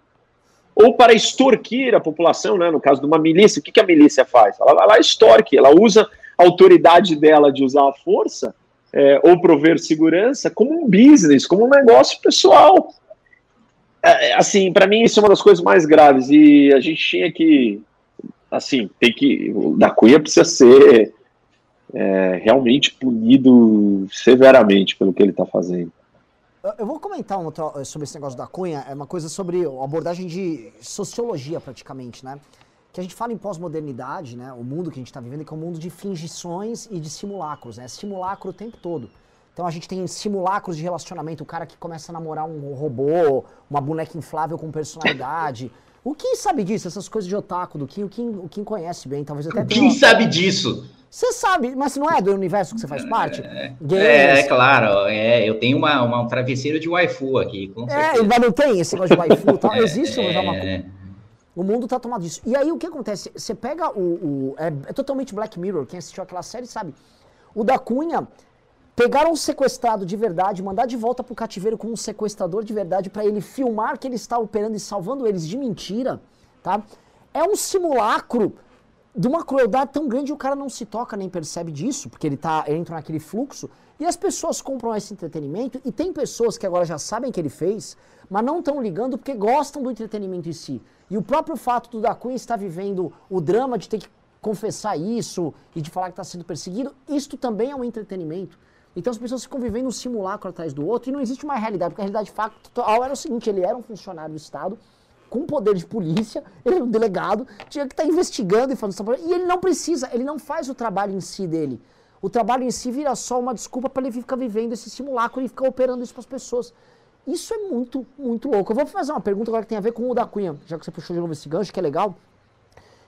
ou para extorquir a população, né? no caso de uma milícia, o que, que a milícia faz? Ela vai lá extorque, ela usa a autoridade dela de usar a força é, ou prover segurança como um business, como um negócio pessoal. É, assim, para mim isso é uma das coisas mais graves e a gente tinha que, assim, tem que, o da Cunha precisa ser é, realmente punido severamente pelo que ele está fazendo. Eu vou comentar um outro, sobre esse negócio da Cunha, é uma coisa sobre abordagem de sociologia praticamente, né? que a gente fala em pós-modernidade, né, o mundo que a gente está vivendo, que é um mundo de fingições e de simulacros, né, simulacro o tempo todo. Então a gente tem simulacros de relacionamento, o cara que começa a namorar um robô, uma boneca inflável com personalidade. O Kim sabe disso, essas coisas de otaku do Kim, o Kim, o Kim conhece bem, talvez até Quem sabe disso? Você sabe, mas não é do universo que você faz parte? É, é, é claro, é, eu tenho uma, uma, um travesseiro de waifu aqui, com certeza. É, mas não tem esse negócio de waifu tal, existe é, uma, uma o mundo tá tomado disso. E aí o que acontece? Você pega o. o é, é, totalmente Black Mirror, quem assistiu aquela série sabe. O da Cunha pegaram um sequestrado de verdade, mandar de volta pro cativeiro com um sequestrador de verdade para ele filmar que ele está operando e salvando eles de mentira, tá? É um simulacro de uma crueldade tão grande o cara não se toca nem percebe disso, porque ele tá entra naquele fluxo e as pessoas compram esse entretenimento e tem pessoas que agora já sabem que ele fez, mas não estão ligando porque gostam do entretenimento em si. E o próprio fato do Da estar vivendo o drama de ter que confessar isso e de falar que está sendo perseguido, isto também é um entretenimento. Então as pessoas ficam vivendo um simulacro atrás do outro e não existe uma realidade, porque a realidade factual era o seguinte, ele era um funcionário do Estado, com poder de polícia, ele era um delegado, tinha que estar tá investigando e fazendo e ele não precisa, ele não faz o trabalho em si dele. O trabalho em si vira só uma desculpa para ele ficar vivendo esse simulacro e ficar operando isso para as pessoas. Isso é muito, muito louco. Eu vou fazer uma pergunta agora que tem a ver com o da Cunha, já que você puxou de novo esse gancho, que é legal.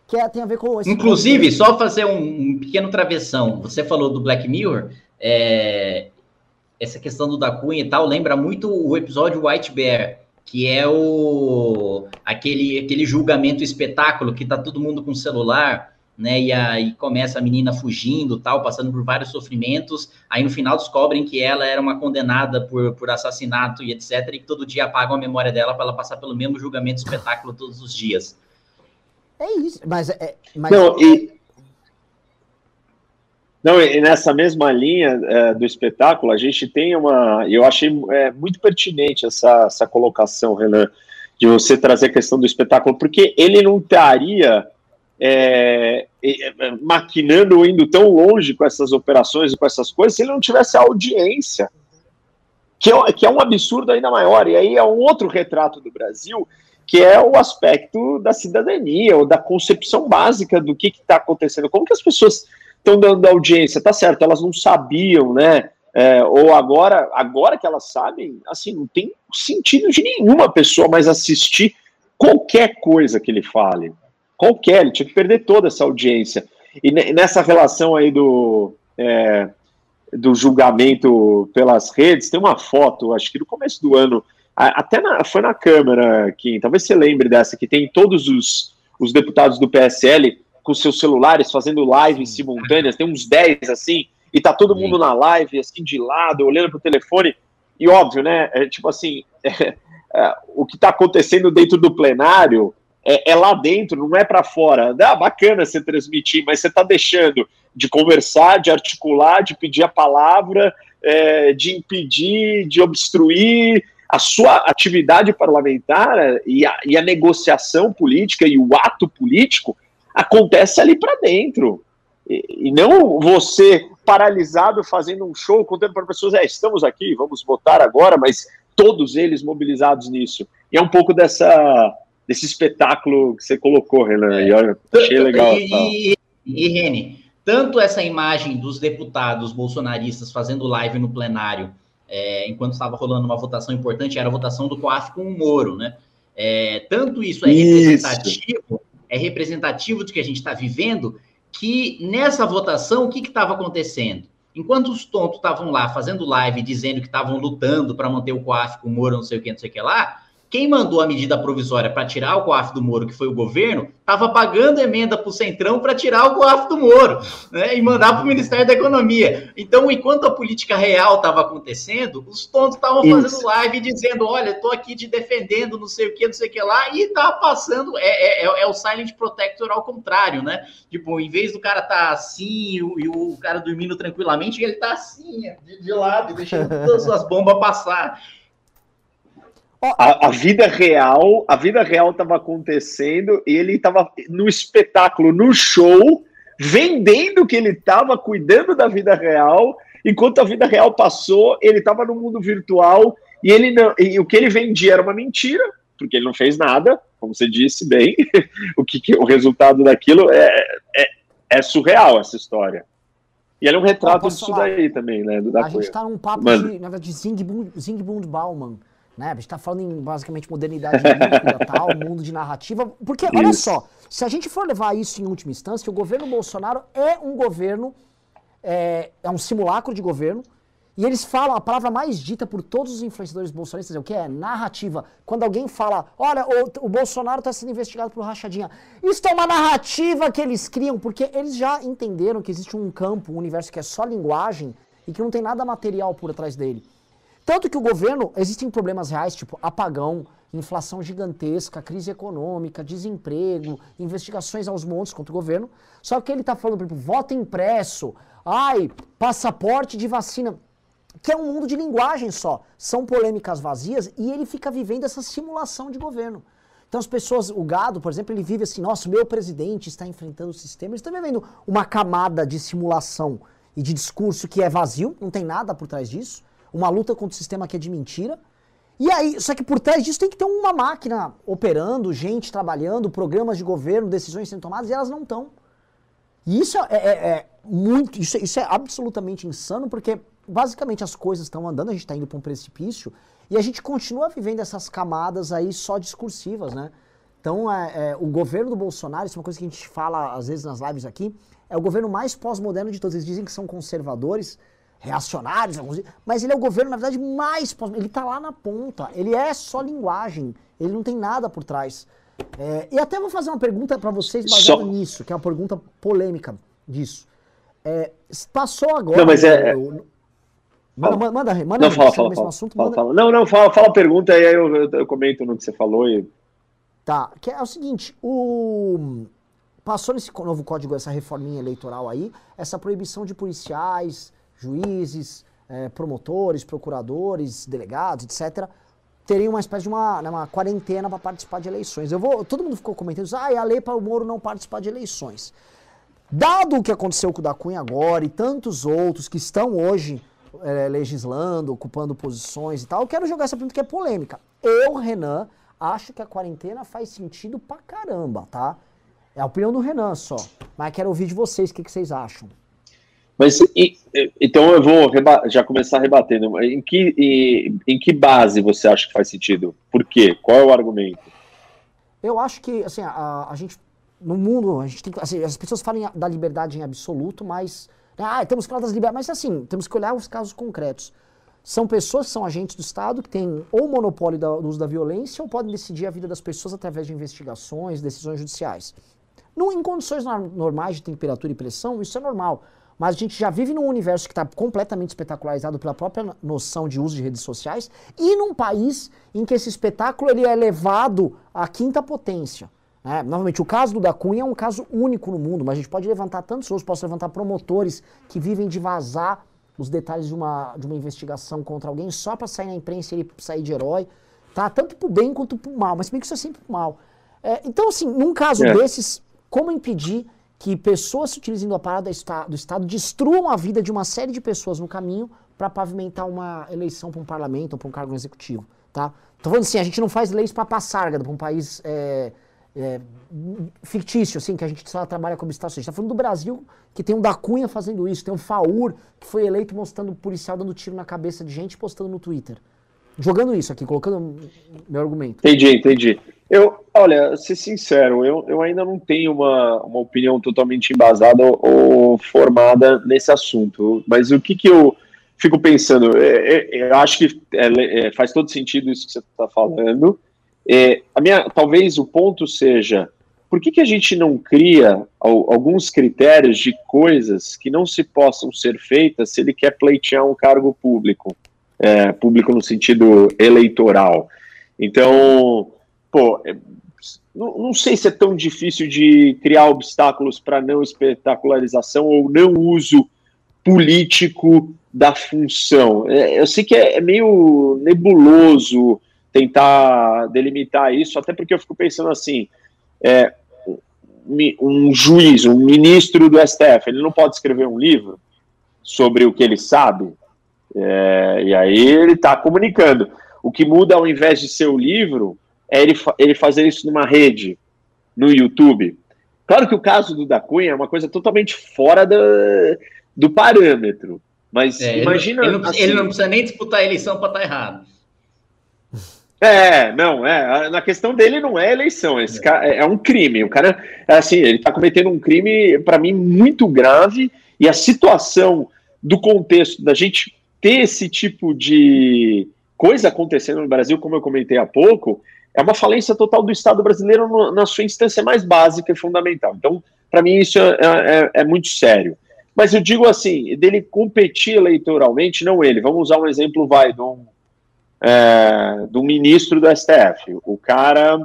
Que é, tem a ver com. Inclusive, só fazer um, um, pequeno travessão. Você falou do Black Mirror. É, essa questão do da Cunha e tal lembra muito o episódio White Bear, que é o aquele, aquele julgamento espetáculo que tá todo mundo com celular né? E aí começa a menina fugindo, tal, passando por vários sofrimentos. Aí no final descobrem que ela era uma condenada por, por assassinato e etc. E que todo dia apagam a memória dela para ela passar pelo mesmo julgamento espetáculo todos os dias. É isso, mas é. Mas... Não, e, não, e nessa mesma linha é, do espetáculo, a gente tem uma. Eu achei é, muito pertinente essa, essa colocação, Renan, de você trazer a questão do espetáculo, porque ele não estaria é, é, maquinando ou indo tão longe com essas operações e com essas coisas se ele não tivesse audiência, que é, que é um absurdo ainda maior. E aí é um outro retrato do Brasil, que é o aspecto da cidadania, ou da concepção básica do que está acontecendo. Como que as pessoas estão dando audiência? Tá certo, elas não sabiam, né? é, ou agora, agora que elas sabem, assim, não tem sentido de nenhuma pessoa mais assistir qualquer coisa que ele fale. Qualquer, ele tinha que perder toda essa audiência. E nessa relação aí do, é, do julgamento pelas redes, tem uma foto, acho que no começo do ano, até na, foi na Câmara, que talvez você lembre dessa, que tem todos os, os deputados do PSL com seus celulares fazendo lives simultâneas, tem uns 10 assim, e tá todo mundo na live, assim, de lado, olhando pro telefone, e óbvio, né, é, tipo assim, é, é, o que tá acontecendo dentro do plenário é, é lá dentro, não é para fora. Ah, bacana você transmitir, mas você tá deixando de conversar, de articular, de pedir a palavra, é, de impedir, de obstruir. A sua atividade parlamentar e a, e a negociação política e o ato político acontece ali para dentro. E, e, não você paralisado fazendo um show, contando para pessoas, é, estamos aqui, vamos votar agora, mas todos eles mobilizados nisso. E é um pouco dessa desse espetáculo que você colocou, Renan. É. E olha, achei legal. E, e, Rene, tanto essa imagem dos deputados bolsonaristas fazendo live no plenário, é, enquanto estava rolando uma votação importante, era a votação do COAF com o Moro, né? É, tanto isso é representativo, é representativo do que a gente está vivendo, que nessa votação, o que estava acontecendo? Enquanto os tontos estavam lá fazendo live dizendo que estavam lutando para manter o COAF com o Moro, não sei o que, não sei o que lá, quem mandou a medida provisória para tirar o COAF do Moro, que foi o governo, estava pagando emenda para o Centrão para tirar o COAF do Moro né, e mandar para o Ministério da Economia. Então, enquanto a política real estava acontecendo, os tontos estavam fazendo live dizendo: olha, estou aqui te defendendo, não sei o que, não sei o que lá, e tá passando. É, é, é, é, o Silent Protector ao contrário, né? Tipo, em vez do cara estar tá assim e o, e o, cara dormindo tranquilamente, ele está assim, de, de lado, deixando todas as bombas passar. A, a, vida real, a vida real estava acontecendo e ele estava no espetáculo, no show, vendendo que ele estava cuidando da vida real, enquanto a vida real passou, ele estava no mundo virtual e ele não, e o que ele vendia era uma mentira, porque ele não fez nada, como você disse bem. o que, que, o resultado daquilo é, é, é, surreal essa história. E ele é um retrato disso falar? daí também, né? Do, a gente está num papo Mano. de, na verdade, de Bauman né? A gente está falando em basicamente modernidade líquida, tal, mundo de narrativa. Porque, isso. olha só, se a gente for levar isso em última instância, o governo Bolsonaro é um governo, é, é um simulacro de governo, e eles falam, a palavra mais dita por todos os influenciadores bolsonaristas é o que? É narrativa. Quando alguém fala, olha, o, o Bolsonaro está sendo investigado por rachadinha. Isso é uma narrativa que eles criam, porque eles já entenderam que existe um campo, um universo que é só linguagem e que não tem nada material por trás dele. Tanto que o governo, existem problemas reais, tipo apagão, inflação gigantesca, crise econômica, desemprego, investigações aos montes contra o governo. Só que ele está falando, por exemplo, voto impresso, ai, passaporte de vacina, que é um mundo de linguagem só. São polêmicas vazias e ele fica vivendo essa simulação de governo. Então as pessoas, o gado, por exemplo, ele vive assim, nossa, meu presidente está enfrentando o sistema, ele está vivendo uma camada de simulação e de discurso que é vazio, não tem nada por trás disso uma luta contra o sistema que é de mentira. E aí, só que por trás disso tem que ter uma máquina operando, gente trabalhando, programas de governo, decisões sendo tomadas, e elas não estão. E isso é, é, é muito, isso, isso, é absolutamente insano, porque basicamente as coisas estão andando, a gente está indo para um precipício, e a gente continua vivendo essas camadas aí só discursivas, né? Então, é, é, o governo do Bolsonaro, isso é uma coisa que a gente fala às vezes nas lives aqui, é o governo mais pós-moderno de todos. Eles dizem que são conservadores, reacionários, mas ele é o governo, na verdade, mais. Ele está lá na ponta. Ele é só linguagem. Ele não tem nada por trás. É, e até vou fazer uma pergunta para vocês baseada só... nisso, que é uma pergunta polêmica disso. É, passou agora. Não, mas é. O, manda, manda, manda, manda, não, fala, fala, fala, assunto, fala, fala, Não, não, fala, fala a pergunta e aí eu, eu, eu, comento no que você falou. E... Tá, que é o seguinte: o. Passou nesse novo código, essa reforminha eleitoral aí, essa proibição de policiais juízes, é, promotores, procuradores, delegados, etc., teriam uma espécie de uma, né, uma quarentena para participar de eleições. Eu vou, todo mundo ficou comentando, ah, é a lei para o Moro não participar de eleições. Dado o que aconteceu com o da Cunha agora e tantos outros que estão hoje é, legislando, ocupando posições e tal, eu quero jogar essa pergunta que é polêmica. Eu, Renan, acho que a quarentena faz sentido pra caramba, tá? É a opinião do Renan só. Mas quero ouvir de vocês, o que, que vocês acham? Mas e, então eu vou já começar rebatendo. Em que, em, em que base você acha que faz sentido? Por quê? Qual é o argumento? Eu acho que assim, a, a gente no mundo, a gente tem assim, as pessoas falam da liberdade em absoluto, mas ah, temos que falar das liberdades, mas assim, temos que olhar os casos concretos. São pessoas que são agentes do Estado que têm ou monopólio do uso da violência ou podem decidir a vida das pessoas através de investigações, decisões judiciais. No, em condições normais de temperatura e pressão, isso é normal. Mas a gente já vive num universo que está completamente espetacularizado pela própria noção de uso de redes sociais e num país em que esse espetáculo ele é levado à quinta potência. Né? Novamente, o caso do da Cunha é um caso único no mundo, mas a gente pode levantar tantos outros, posso levantar promotores que vivem de vazar os detalhes de uma, de uma investigação contra alguém só para sair na imprensa e ele sair de herói, tá? Tanto pro bem quanto pro mal, mas bem que isso é sempre pro mal. É, então, assim, num caso é. desses, como impedir que pessoas se utilizem do aparato do Estado destruam a vida de uma série de pessoas no caminho para pavimentar uma eleição para um parlamento ou para um cargo executivo, tá? Tô falando assim, a gente não faz leis para passar para um país é, é, fictício, assim, que a gente só trabalha como Estado. A gente está falando do Brasil, que tem um da Cunha fazendo isso, tem um Faur, que foi eleito mostrando o policial dando tiro na cabeça de gente postando no Twitter. Jogando isso aqui, colocando meu argumento. Entendi, entendi. Eu, olha, ser sincero, eu, eu ainda não tenho uma, uma opinião totalmente embasada ou, ou formada nesse assunto. Mas o que, que eu fico pensando? É, é, eu acho que é, é faz todo sentido isso que você está falando. É, a minha, talvez o ponto seja por que, que a gente não cria alguns critérios de coisas que não se possam ser feitas se ele quer pleitear um cargo público, é, público no sentido eleitoral? Então, pô, é, não, não sei se é tão difícil de criar obstáculos para não espetacularização ou não uso político da função. É, eu sei que é, é meio nebuloso tentar delimitar isso, até porque eu fico pensando assim, é, um juiz, um ministro do STF, ele não pode escrever um livro sobre o que ele sabe, é, e aí ele está comunicando. O que muda ao invés de ser o livro é ele, ele fazer isso numa rede, no YouTube. Claro que o caso do da Cunha é uma coisa totalmente fora do, do parâmetro, mas é, imagina. Ele não, assim, ele não, precisa nem disputar a eleição para estar tá errado. É, não, é. Na questão dele não é eleição, esse cara, é, é um crime. O cara, é assim, ele está cometendo um crime, para mim, muito grave, e a situação do contexto da gente ter esse tipo de coisa acontecendo no Brasil, como eu comentei há pouco, é uma falência total do Estado brasileiro no, na sua instância mais básica e fundamental. Então, para mim, isso é, é, é, muito sério. Mas eu digo assim, dele competir eleitoralmente, não ele. Vamos usar um exemplo, vai, de um é, do ministro do STF. O cara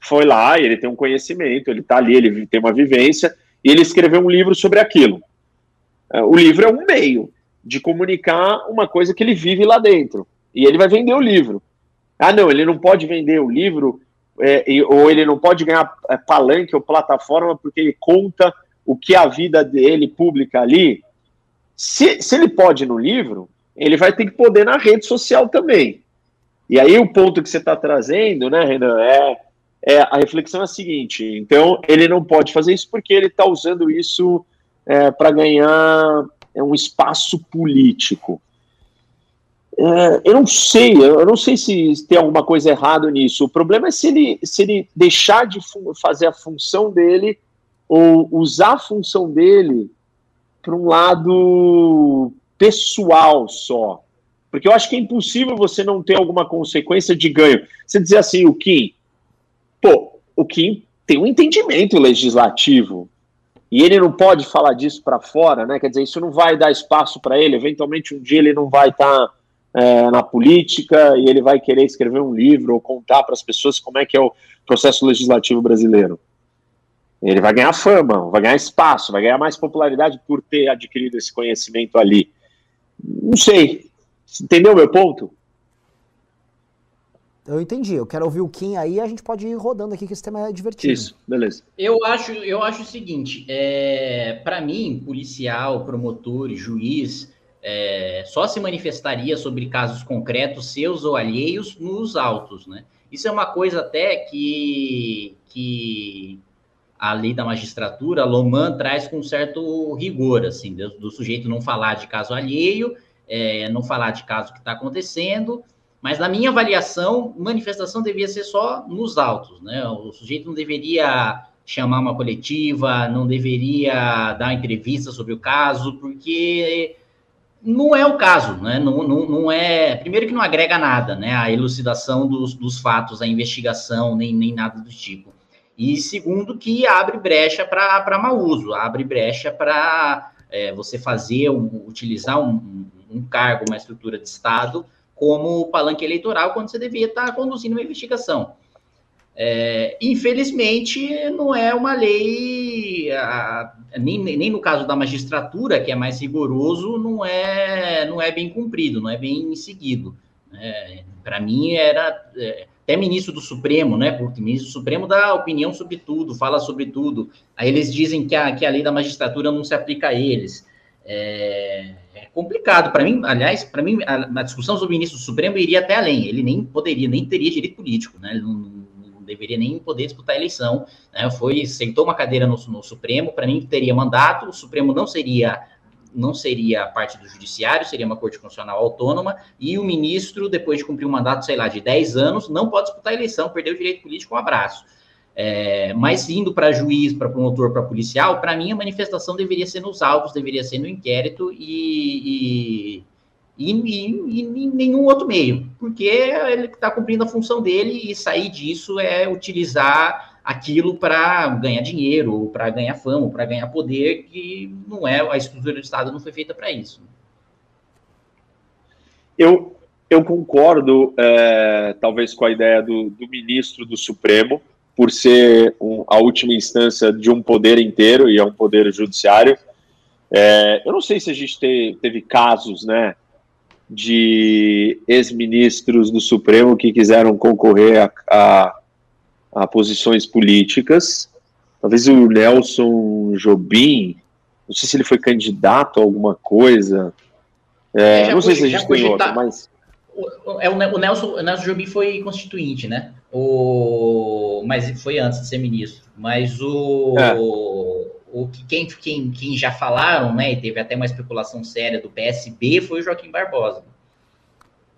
foi lá, ele tem um conhecimento, ele está ali, ele tem uma vivência, e ele escreveu um livro sobre aquilo. É, o livro é um meio de comunicar uma coisa que ele vive lá dentro. E ele vai vender o livro. Ah, não, ele não pode vender o livro, é, ou ele não pode ganhar é, palanque ou plataforma porque ele conta o que a vida dele publica ali. Se, se ele pode no livro, ele vai ter que poder na rede social também. E aí o ponto que você está trazendo, né, Renan, é, é, a reflexão é a seguinte: então ele não pode fazer isso porque ele está usando isso é, para ganhar é, um espaço político. É, eu não sei, eu não sei se tem alguma coisa errada nisso. O problema é se ele, se ele deixar de fazer a função dele ou usar a função dele para um lado pessoal só. Porque eu acho que é impossível você não ter alguma consequência de ganho. Você dizer assim, o Kim, pô, o Kim tem um entendimento legislativo e ele não pode falar disso para fora, né? Quer dizer, isso não vai dar espaço para ele. Eventualmente, um dia ele não vai estar tá, é, na política e ele vai querer escrever um livro ou contar para as pessoas como é que é o processo legislativo brasileiro. Ele vai ganhar fama, vai ganhar espaço, vai ganhar mais popularidade por ter adquirido esse conhecimento ali. Não sei, Entendeu meu ponto? Eu entendi. Eu quero ouvir o Kim aí a gente pode ir rodando aqui, que esse tema é divertido. Isso, beleza. Eu acho, eu acho o seguinte: é, para mim, policial, promotor, juiz, é, só se manifestaria sobre casos concretos, seus ou alheios, nos autos, né? Isso é uma coisa até que, que a lei da magistratura, a Loman traz com certo rigor, assim, do, do sujeito não falar de caso alheio, é, não falar de caso que está acontecendo, mas na minha avaliação, manifestação devia ser só nos autos, né? O sujeito não deveria chamar uma coletiva, não deveria dar entrevista sobre o caso, porque não é o caso, né? Não, não, não é. Primeiro que não agrega nada, né? A elucidação dos, dos fatos, a investigação, nem, nem nada do tipo. E segundo, que abre brecha para mau uso, abre brecha para é, você fazer, um, utilizar um, um, cargo, uma estrutura de Estado, como palanque eleitoral, quando você devia estar conduzindo uma investigação. É, infelizmente, não é uma lei, a, nem, nem no caso da magistratura, que é mais rigoroso, não é, não é bem cumprido, não é bem seguido. É, para mim, era. É, até ministro do Supremo, né? Porque o ministro do Supremo dá opinião sobre tudo, fala sobre tudo. Aí eles dizem que a, que a lei da magistratura não se aplica a eles. É, é complicado. Para mim, aliás, para mim, a, a, discussão sobre o ministro do Supremo iria até além. Ele nem poderia, nem teria direito político, né? Ele não deveria nem poder disputar a eleição. Né? Foi, sentou uma cadeira no, no Supremo, para mim teria mandato, o Supremo não seria não seria parte do judiciário, seria uma corte constitucional autônoma, e o ministro, depois de cumprir um mandato, sei lá, de 10 anos, não pode disputar a eleição, perdeu o direito político, um abraço. É, mas indo para juiz, para promotor, para policial, para mim a manifestação deveria ser nos autos, deveria ser no inquérito e, e, e, e em nenhum outro meio, porque ele está cumprindo a função dele e sair disso é utilizar aquilo para ganhar dinheiro, ou para ganhar fama, para ganhar poder, que não é a estrutura do Estado não foi feita para isso. Eu, eu concordo, é, talvez, com a ideia do, do, ministro do Supremo, por ser um, a última instância de um poder inteiro e é um poder judiciário. É, eu não sei se a gente te, teve casos, né, de ex-ministros do Supremo que quiseram concorrer a, a a posições políticas. Talvez o Nelson Jobim, não sei se ele foi candidato a alguma coisa. É, não sei se a gente tem outro, mas. O, é, o, Nelson, o Nelson Jobim foi constituinte, né? O, mas foi antes de ser ministro. Mas o, é. O, o quem, quem, quem já falaram, né? E teve até uma especulação séria do PSB foi o Joaquim Barbosa.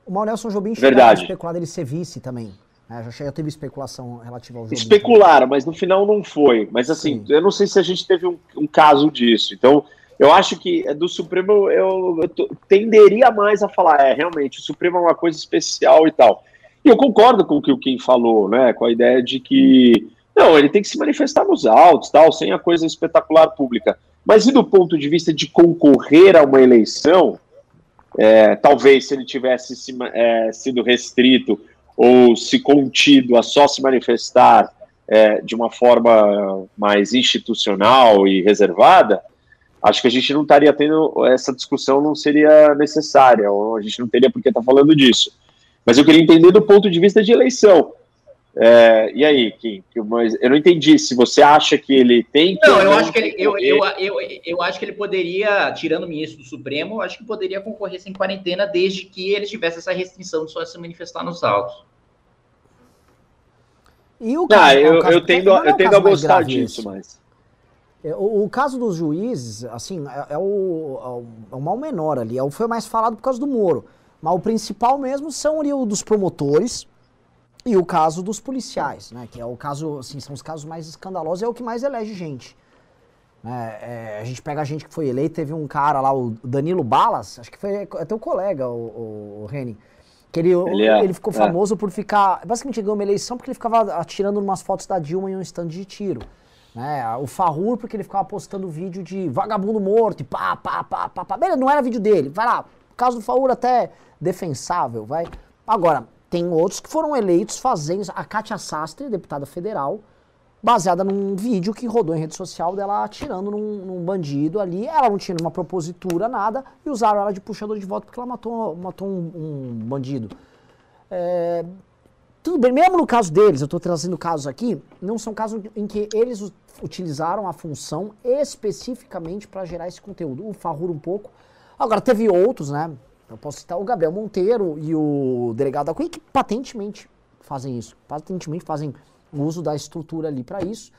O Nelson Jobim chegou a especular ele ser vice também. É, já, já teve especulação relativa ao jogo. Especularam, mas no final não foi. Mas assim, Sim. eu não sei se a gente teve um, um, caso disso. Então, eu acho que do Supremo eu, eu tenderia mais a falar, é, realmente, o Supremo é uma coisa especial e tal. E eu concordo com o que o Kim falou, né? Com a ideia de que não, ele tem que se manifestar nos autos, tal, sem a coisa espetacular pública. Mas e do ponto de vista de concorrer a uma eleição, é, talvez se ele tivesse se, é, sido restrito ou se contido a só se manifestar é, de uma forma mais institucional e reservada, acho que a gente não estaria tendo essa discussão, não seria necessária, ou a gente não teria por que estar falando disso. Mas eu queria entender do ponto de vista de eleição. É, e aí, Kim? Mas eu não entendi. Se você acha que ele tem que. Não, eu acho que ele, eu, eu, eu, eu, acho que ele poderia, tirando o ministro do Supremo, acho que poderia concorrer sem quarentena, desde que ele tivesse essa restrição de só se manifestar nos autos. E o caso, ah, eu, caso, eu tendo, é eu tendo a gostar disso, mas. É, o, o, caso dos juízes, assim, é, é, o, é o mal menor ali. É o foi mais falado por causa do Moro. Mas o principal mesmo são ali o dos promotores, e o caso dos policiais, né? Que é o caso, assim, são os casos mais escandalosos, é o que mais elege gente. É, é, a gente pega a gente que foi eleito, teve um cara lá, o Danilo Balas, acho que foi até o colega, o, o, o Reni, que ele, ele, é, ele ficou é. famoso por ficar. Basicamente, ganhou uma eleição porque ele ficava atirando umas fotos da Dilma em um stand de tiro. Né? O Farrur, porque ele ficava postando vídeo de vagabundo morto e pá, pá, pá, pá, pá. Beleza, não era vídeo dele. Vai lá. O caso do Farrur até defensável, vai. Agora, tem outros que foram eleitos fazendo. A Kátia Sastre, deputada federal, baseada num vídeo que rodou em rede social dela atirando num, num, bandido ali. Ela não tinha uma propositura, nada, e usaram ela de puxador de voto porque ela matou, matou um, um bandido. É, tudo bem, mesmo no caso deles, eu estou trazendo casos aqui, não são casos em que eles utilizaram a função especificamente para gerar esse conteúdo. O Farrur um pouco. Agora, teve outros, né? Eu posso citar o Gabriel Monteiro e o delegado da Cunha, que patentemente fazem isso. Patentemente fazem uso da estrutura ali para isso.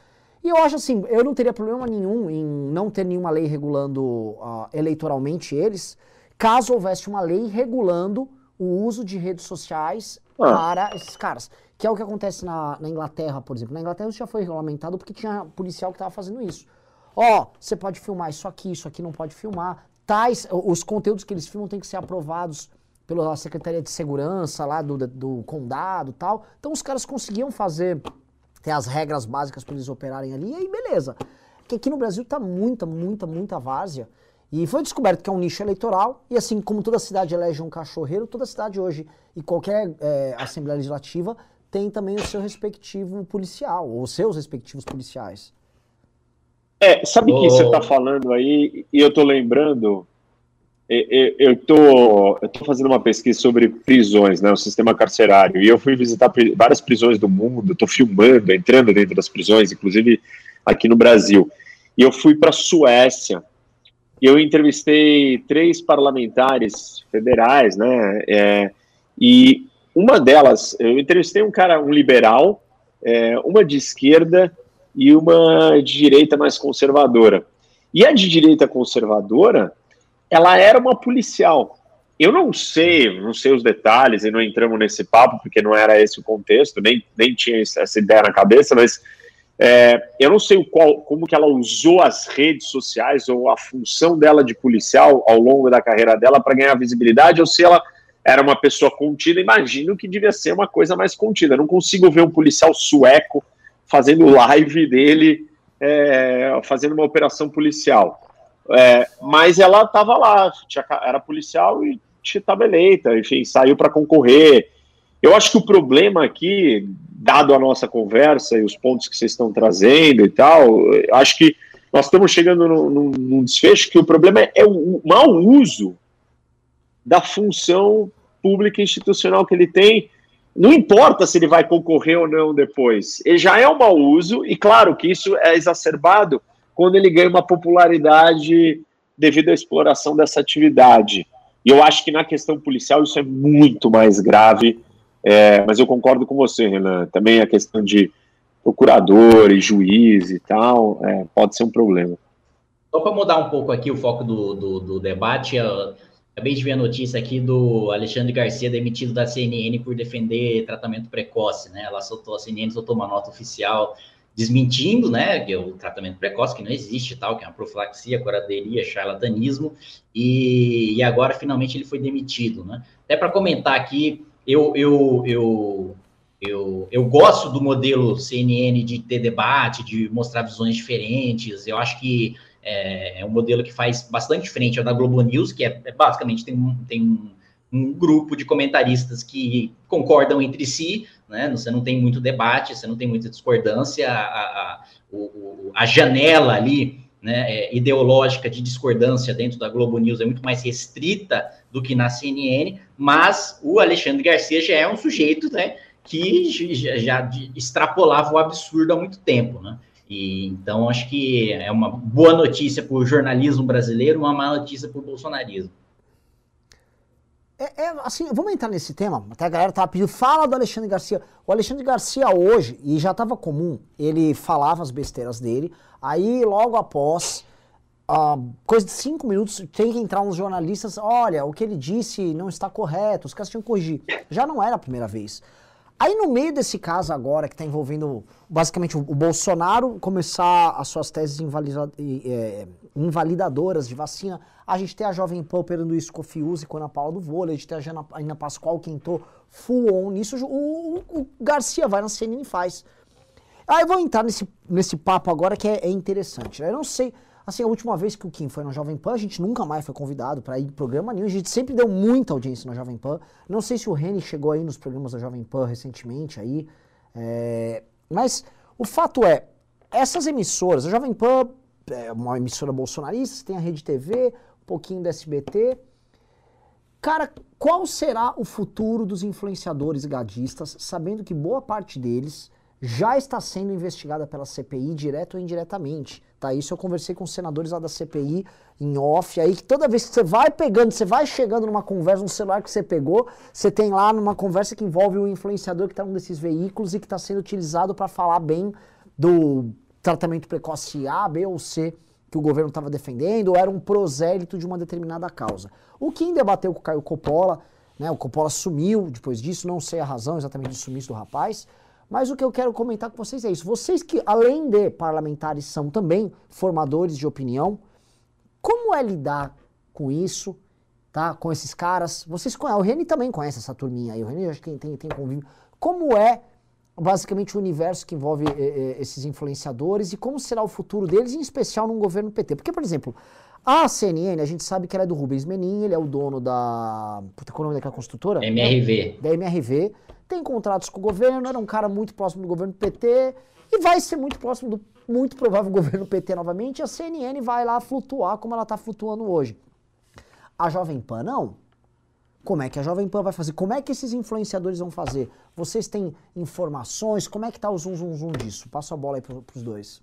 E eu acho assim, eu não teria problema nenhum em não ter nenhuma lei regulando uh, eleitoralmente eles, caso houvesse uma lei regulando o uso de redes sociais ah. para esses caras. Que é o que acontece na, na, Inglaterra, por exemplo. Na Inglaterra isso já foi regulamentado porque tinha policial que estava fazendo isso. Ó, oh, você pode filmar isso aqui, isso aqui não pode filmar. Tais, os conteúdos que eles filmam têm que ser aprovados pela Secretaria de Segurança lá do, do condado tal. Então os caras conseguiam fazer, ter as regras básicas para eles operarem ali, e aí beleza. Que aqui no Brasil tá muita, muita, muita várzea. E foi descoberto que é um nicho eleitoral, e assim como toda cidade elege um cachorreiro, toda cidade hoje e qualquer é, Assembleia Legislativa tem também o seu respectivo policial, ou seus respectivos policiais. É, sabe o oh. que você está falando aí, e eu estou lembrando, eu estou eu tô fazendo uma pesquisa sobre prisões, né, o sistema carcerário, e eu fui visitar várias prisões do mundo, estou filmando, entrando dentro das prisões, inclusive aqui no Brasil. E eu fui para a Suécia, e eu entrevistei três parlamentares federais, né, é, e uma delas, eu entrevistei um cara, um liberal, é, uma de esquerda e uma de direita mais conservadora. E a de direita conservadora, ela era uma policial. Eu não sei, não sei os detalhes e não entramos nesse papo porque não era esse o contexto, nem, nem tinha essa ideia na cabeça, mas é, eu não sei qual, como que ela usou as redes sociais ou a função dela de policial ao longo da carreira dela para ganhar visibilidade ou se ela era uma pessoa contida, imagino que devia ser uma coisa mais contida. não consigo ver um policial sueco fazendo live dele, é, fazendo uma operação policial. É, mas ela estava lá, tinha, era policial e estava eleita, enfim, saiu para concorrer. Eu acho que o problema aqui, dado a nossa conversa e os pontos que vocês estão trazendo e tal, acho que nós estamos chegando num, num desfecho que o problema é, é o mau uso da função pública institucional que ele tem. Não importa se ele vai concorrer ou não depois. Ele já é um mau uso, e claro que isso é exacerbado quando ele ganha uma popularidade devido à exploração dessa atividade. E eu acho que na questão policial isso é muito mais grave, é, mas eu concordo com você, Renan. Também a questão de procurador e juiz e tal é, pode ser um problema. Só para mudar um pouco aqui o foco do, do, do debate, Acabei de ver a notícia aqui do Alexandre Garcia demitido da CNN por defender tratamento precoce, né? Ela soltou, a CNN soltou uma nota oficial desmentindo, né, que o tratamento precoce, que não existe tal, que é uma profilaxia, coraderia, charlatanismo, e, e agora finalmente ele foi demitido, né? Até para comentar aqui, eu, eu, eu, eu, eu gosto do modelo CNN de ter debate, de mostrar visões diferentes, eu acho que é, é um modelo que faz bastante diferente ao da Globo News, que é, é basicamente tem, um, tem um, um, grupo de comentaristas que concordam entre si, né? Você não tem muito debate, você não tem muita discordância, a, a, a janela ali né, é, ideológica de discordância dentro da Globo News é muito mais restrita do que na CNN, mas o Alexandre Garcia já é um sujeito né, que já, já extrapolava o absurdo há muito tempo. Né? E, então, acho que é uma boa notícia para o jornalismo brasileiro, uma má notícia para o bolsonarismo. É, é, assim, vamos entrar nesse tema. Até a galera tava pedindo, fala do Alexandre Garcia. O Alexandre Garcia hoje, e já estava comum, ele falava as besteiras dele, aí logo após, uh, coisa de cinco minutos, tem que entrar uns jornalistas, olha, o que ele disse não está correto, os caras tinham que corrigir. Já não era a primeira vez. Aí no meio desse caso agora, que está envolvendo basicamente o, Bolsonaro começar as suas teses é, invalidadoras de vacina, a gente tem a Jovem Pan operando isso com o Fiuzi, com a Ana Paula do vôlei, a gente tem a Jana, Ana Pascoal que entrou full on nisso, o, o Garcia vai na CNN e faz. Aí eu vou entrar nesse, nesse papo agora que é, é interessante. Né? Eu não sei, Assim, a última vez que o Kim foi na Jovem Pan, a gente nunca mais foi convidado para ir em programa nenhum. A gente sempre deu muita audiência na Jovem Pan. Não sei se o Reni chegou aí nos programas da Jovem Pan recentemente aí. É... Mas o fato é, essas emissoras, a Jovem Pan é uma emissora bolsonarista, tem a Rede TV, um pouquinho da SBT. Cara, qual será o futuro dos influenciadores gadistas, sabendo que boa parte deles já está sendo investigada pela CPI, direto ou indiretamente? Tá? Isso eu conversei com senadores lá da CPI em off, aí que toda vez que você vai pegando, você vai chegando numa conversa, no celular que você pegou, você tem lá numa conversa que envolve o influenciador que está num desses veículos e que está sendo utilizado para falar bem do tratamento precoce A, B ou C que o governo estava defendendo, ou era um prosélito de uma determinada causa. O Kim debateu com o Caio Coppola, né, o Coppola sumiu depois disso, não sei a razão exatamente do sumiço do rapaz, mas o que eu quero comentar com vocês é isso. Vocês que, além de parlamentares, são também formadores de opinião, como é lidar com isso, tá? Com esses caras? Vocês conhecem, o Reni também conhece essa turminha aí, o Reni acho que tem, tem, convívio. Como é basicamente o universo que envolve eh, eh, esses influenciadores e como será o futuro deles, em especial num governo PT? Porque, por exemplo, a CNN, a gente sabe que ela é do Rubens Menin, ele é o dono da. Puta, qual é o nome daquela construtora? MRV. Da MRV. Tem contratos com o governo, era um cara muito próximo do governo PT e vai ser muito próximo do muito provável governo PT novamente. E a CNN vai lá flutuar como ela está flutuando hoje. A Jovem Pan não. Como é que a Jovem Pan vai fazer? Como é que esses influenciadores vão fazer? Vocês têm informações? Como é que tá o zoom, zoom, zoom disso? Passo a bola aí para os dois.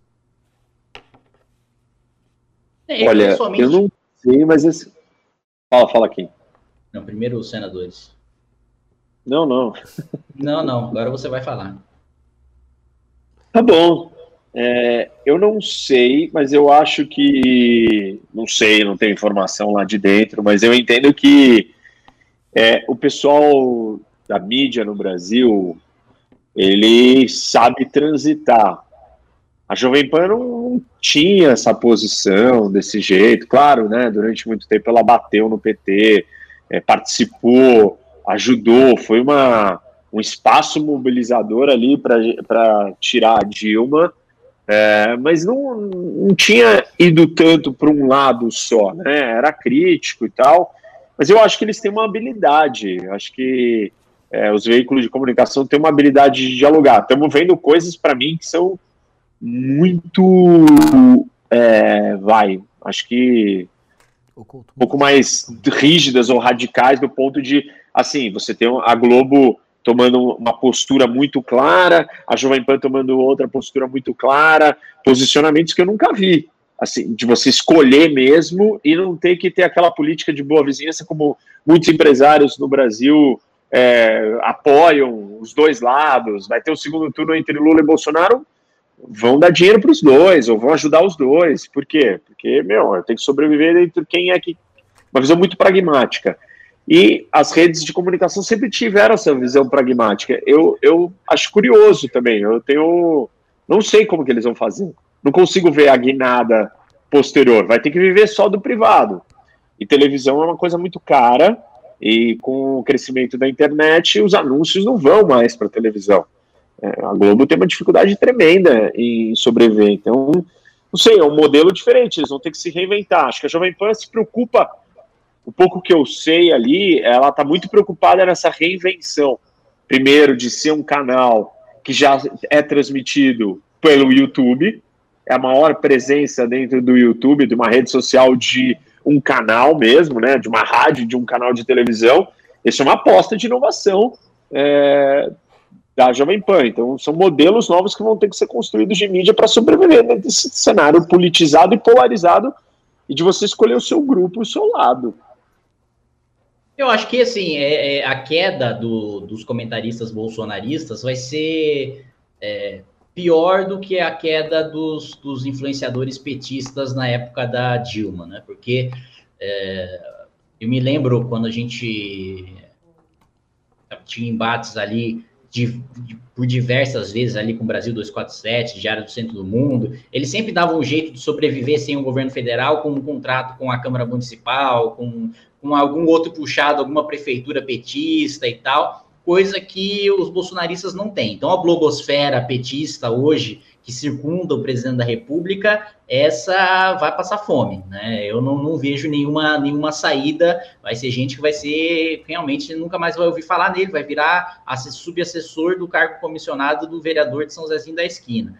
É, Olha, pessoalmente... eu não sei, mas esse... Fala, fala aqui. Não, primeiro os senadores. Não, não. Não, não, agora você vai falar. Tá bom. É, eu não sei, mas eu acho que. Não sei, não tenho informação lá de dentro, mas eu entendo que é, o pessoal da mídia no Brasil ele sabe transitar. A Jovem Pan não tinha essa posição desse jeito, claro, né? Durante muito tempo ela bateu no PT, é, participou, ajudou, foi uma, um espaço mobilizador ali para tirar a Dilma, é, mas não, não tinha ido tanto para um lado só, né? Era crítico e tal. Mas eu acho que eles têm uma habilidade, acho que é, os veículos de comunicação têm uma habilidade de dialogar. Estamos vendo coisas para mim que são muito. É, vai, acho que. Um pouco mais rígidas ou radicais do ponto de. Assim, você tem a Globo tomando uma postura muito clara, a Jovem Pan tomando outra postura muito clara, posicionamentos que eu nunca vi assim, de você escolher mesmo e não ter que ter aquela política de boa vizinhança como muitos empresários no Brasil é, apoiam os dois lados. Vai ter o um segundo turno entre Lula e Bolsonaro, vão dar dinheiro para os dois ou vão ajudar os dois. Por quê? Porque, meu, tem que sobreviver entre quem é que. Uma visão muito pragmática. E as redes de comunicação sempre tiveram essa visão pragmática. Eu, eu acho curioso também. Eu tenho. Não sei como que eles vão fazer não consigo ver a guinada posterior. Vai ter que viver só do privado. E televisão é uma coisa muito cara, e com o crescimento da internet, os anúncios não vão mais para televisão. É, a Globo tem uma dificuldade tremenda em sobreviver. Então, não sei, é um modelo diferente, eles vão ter que se reinventar. Acho que a Jovem Pan se preocupa, o pouco que eu sei ali, ela está muito preocupada nessa reinvenção. Primeiro, de ser um canal que já é transmitido pelo YouTube, a maior presença dentro do YouTube, de uma rede social de um canal mesmo, né, de uma rádio, de um canal de televisão. Isso é uma aposta de inovação é, da Jovem Pan. Então, são modelos novos que vão ter que ser construídos de mídia para sobreviver nesse cenário politizado e polarizado e de você escolher o seu grupo, o seu lado. Eu acho que assim é, é a queda do, dos comentaristas bolsonaristas vai ser é, pior do que a queda dos, dos influenciadores petistas na época da Dilma, né? Porque é, eu me lembro quando a gente tinha embates ali de, de, por diversas vezes ali com o Brasil 247, Diário do Centro do Mundo, eles sempre davam um jeito de sobreviver sem o governo federal, com um contrato com a Câmara Municipal, com, com algum outro puxado, alguma prefeitura petista e tal coisa que os bolsonaristas não têm. Então, a blogosfera petista hoje, que circunda o presidente da República, essa vai passar fome, né? Eu não, não, vejo nenhuma, nenhuma saída, vai ser gente que vai ser, realmente, nunca mais vai ouvir falar nele, vai virar subassessor do cargo comissionado do vereador de São Zezinho da Esquina.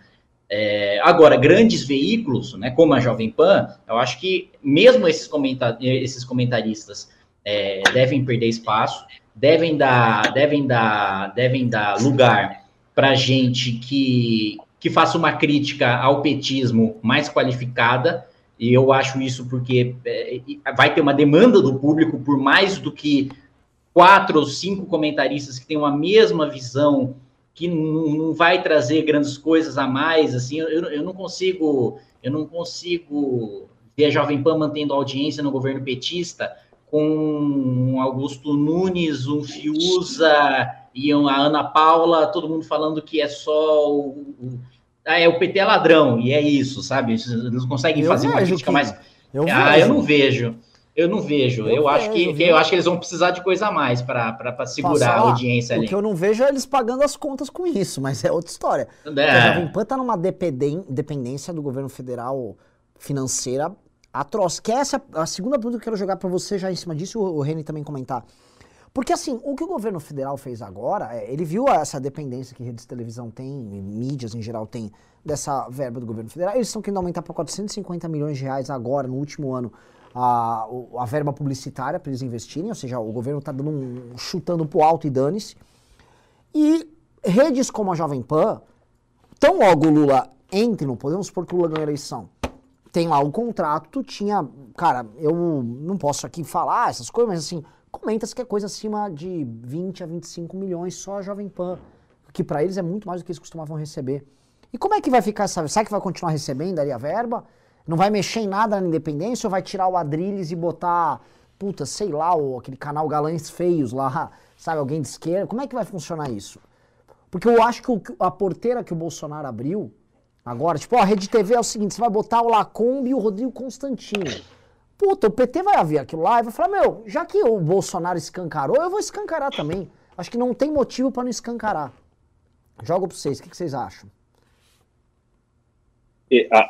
É, agora, grandes veículos, né, como a Jovem Pan, eu acho que mesmo esses, comentar esses comentaristas é, devem perder espaço devem dar, devem dar, devem dar lugar para gente que, que faça uma crítica ao petismo mais qualificada. E eu acho isso porque é, vai ter uma demanda do público por mais do que quatro ou cinco comentaristas que tenham a mesma visão que não vai trazer grandes coisas a mais, assim, eu, eu não consigo, eu não consigo ver a Jovem Pan mantendo audiência no governo petista com um Augusto Nunes, um Fiuza e a Ana Paula, todo mundo falando que é só o, o ah, é o PT é ladrão, e é isso, sabe? Eles conseguem eu fazer uma crítica que... mais. Eu ah, eu não vejo. Eu não vejo. Eu, eu acho que eu, eu acho que eles vão precisar de coisa a mais para segurar Passar, a audiência ali. O que eu não vejo é eles pagando as contas com isso, mas é outra história. É. A Jovem Pan tá numa dependência do governo federal financeira atroz. Que é essa a segunda pergunta que eu quero jogar para você já em cima disso, o, o Reni também comentar. Porque assim, o que o governo federal fez agora, é, ele viu essa dependência que redes de televisão tem, mídias em geral tem, dessa verba do governo federal. Eles estão querendo aumentar para 450 milhões de reais agora, no último ano, a, a verba publicitária para eles investirem, ou seja, o governo está dando um, chutando pro alto e dane-se. E redes como a Jovem Pan, tão logo o Lula entre no poder, vamos supor que o Lula ganhou a eleição, tem lá o contrato, tu tinha, cara, eu não posso aqui falar essas coisas, mas assim, comenta-se que é coisa acima de 20 a 25 milhões só a Jovem Pan, que para eles é muito mais do que eles costumavam receber. E como é que vai ficar essa, será que vai continuar recebendo ali a verba? Não vai mexer em nada na independência ou vai tirar o Adrilles e botar, puta, sei lá, o, aquele canal Galães Feios lá, sabe, alguém de esquerda? Como é que vai funcionar isso? Porque eu acho que a porteira que o Bolsonaro abriu, agora, tipo, ó, a Rede TV é o seguinte, você vai botar o Lacombe e o Rodrigo Constantino. Puta, o PT vai ver aquilo lá e vai falar, meu, já que o Bolsonaro escancarou, eu vou escancarar também. Acho que não tem motivo para não escancarar. Jogo para vocês, o que, que vocês acham?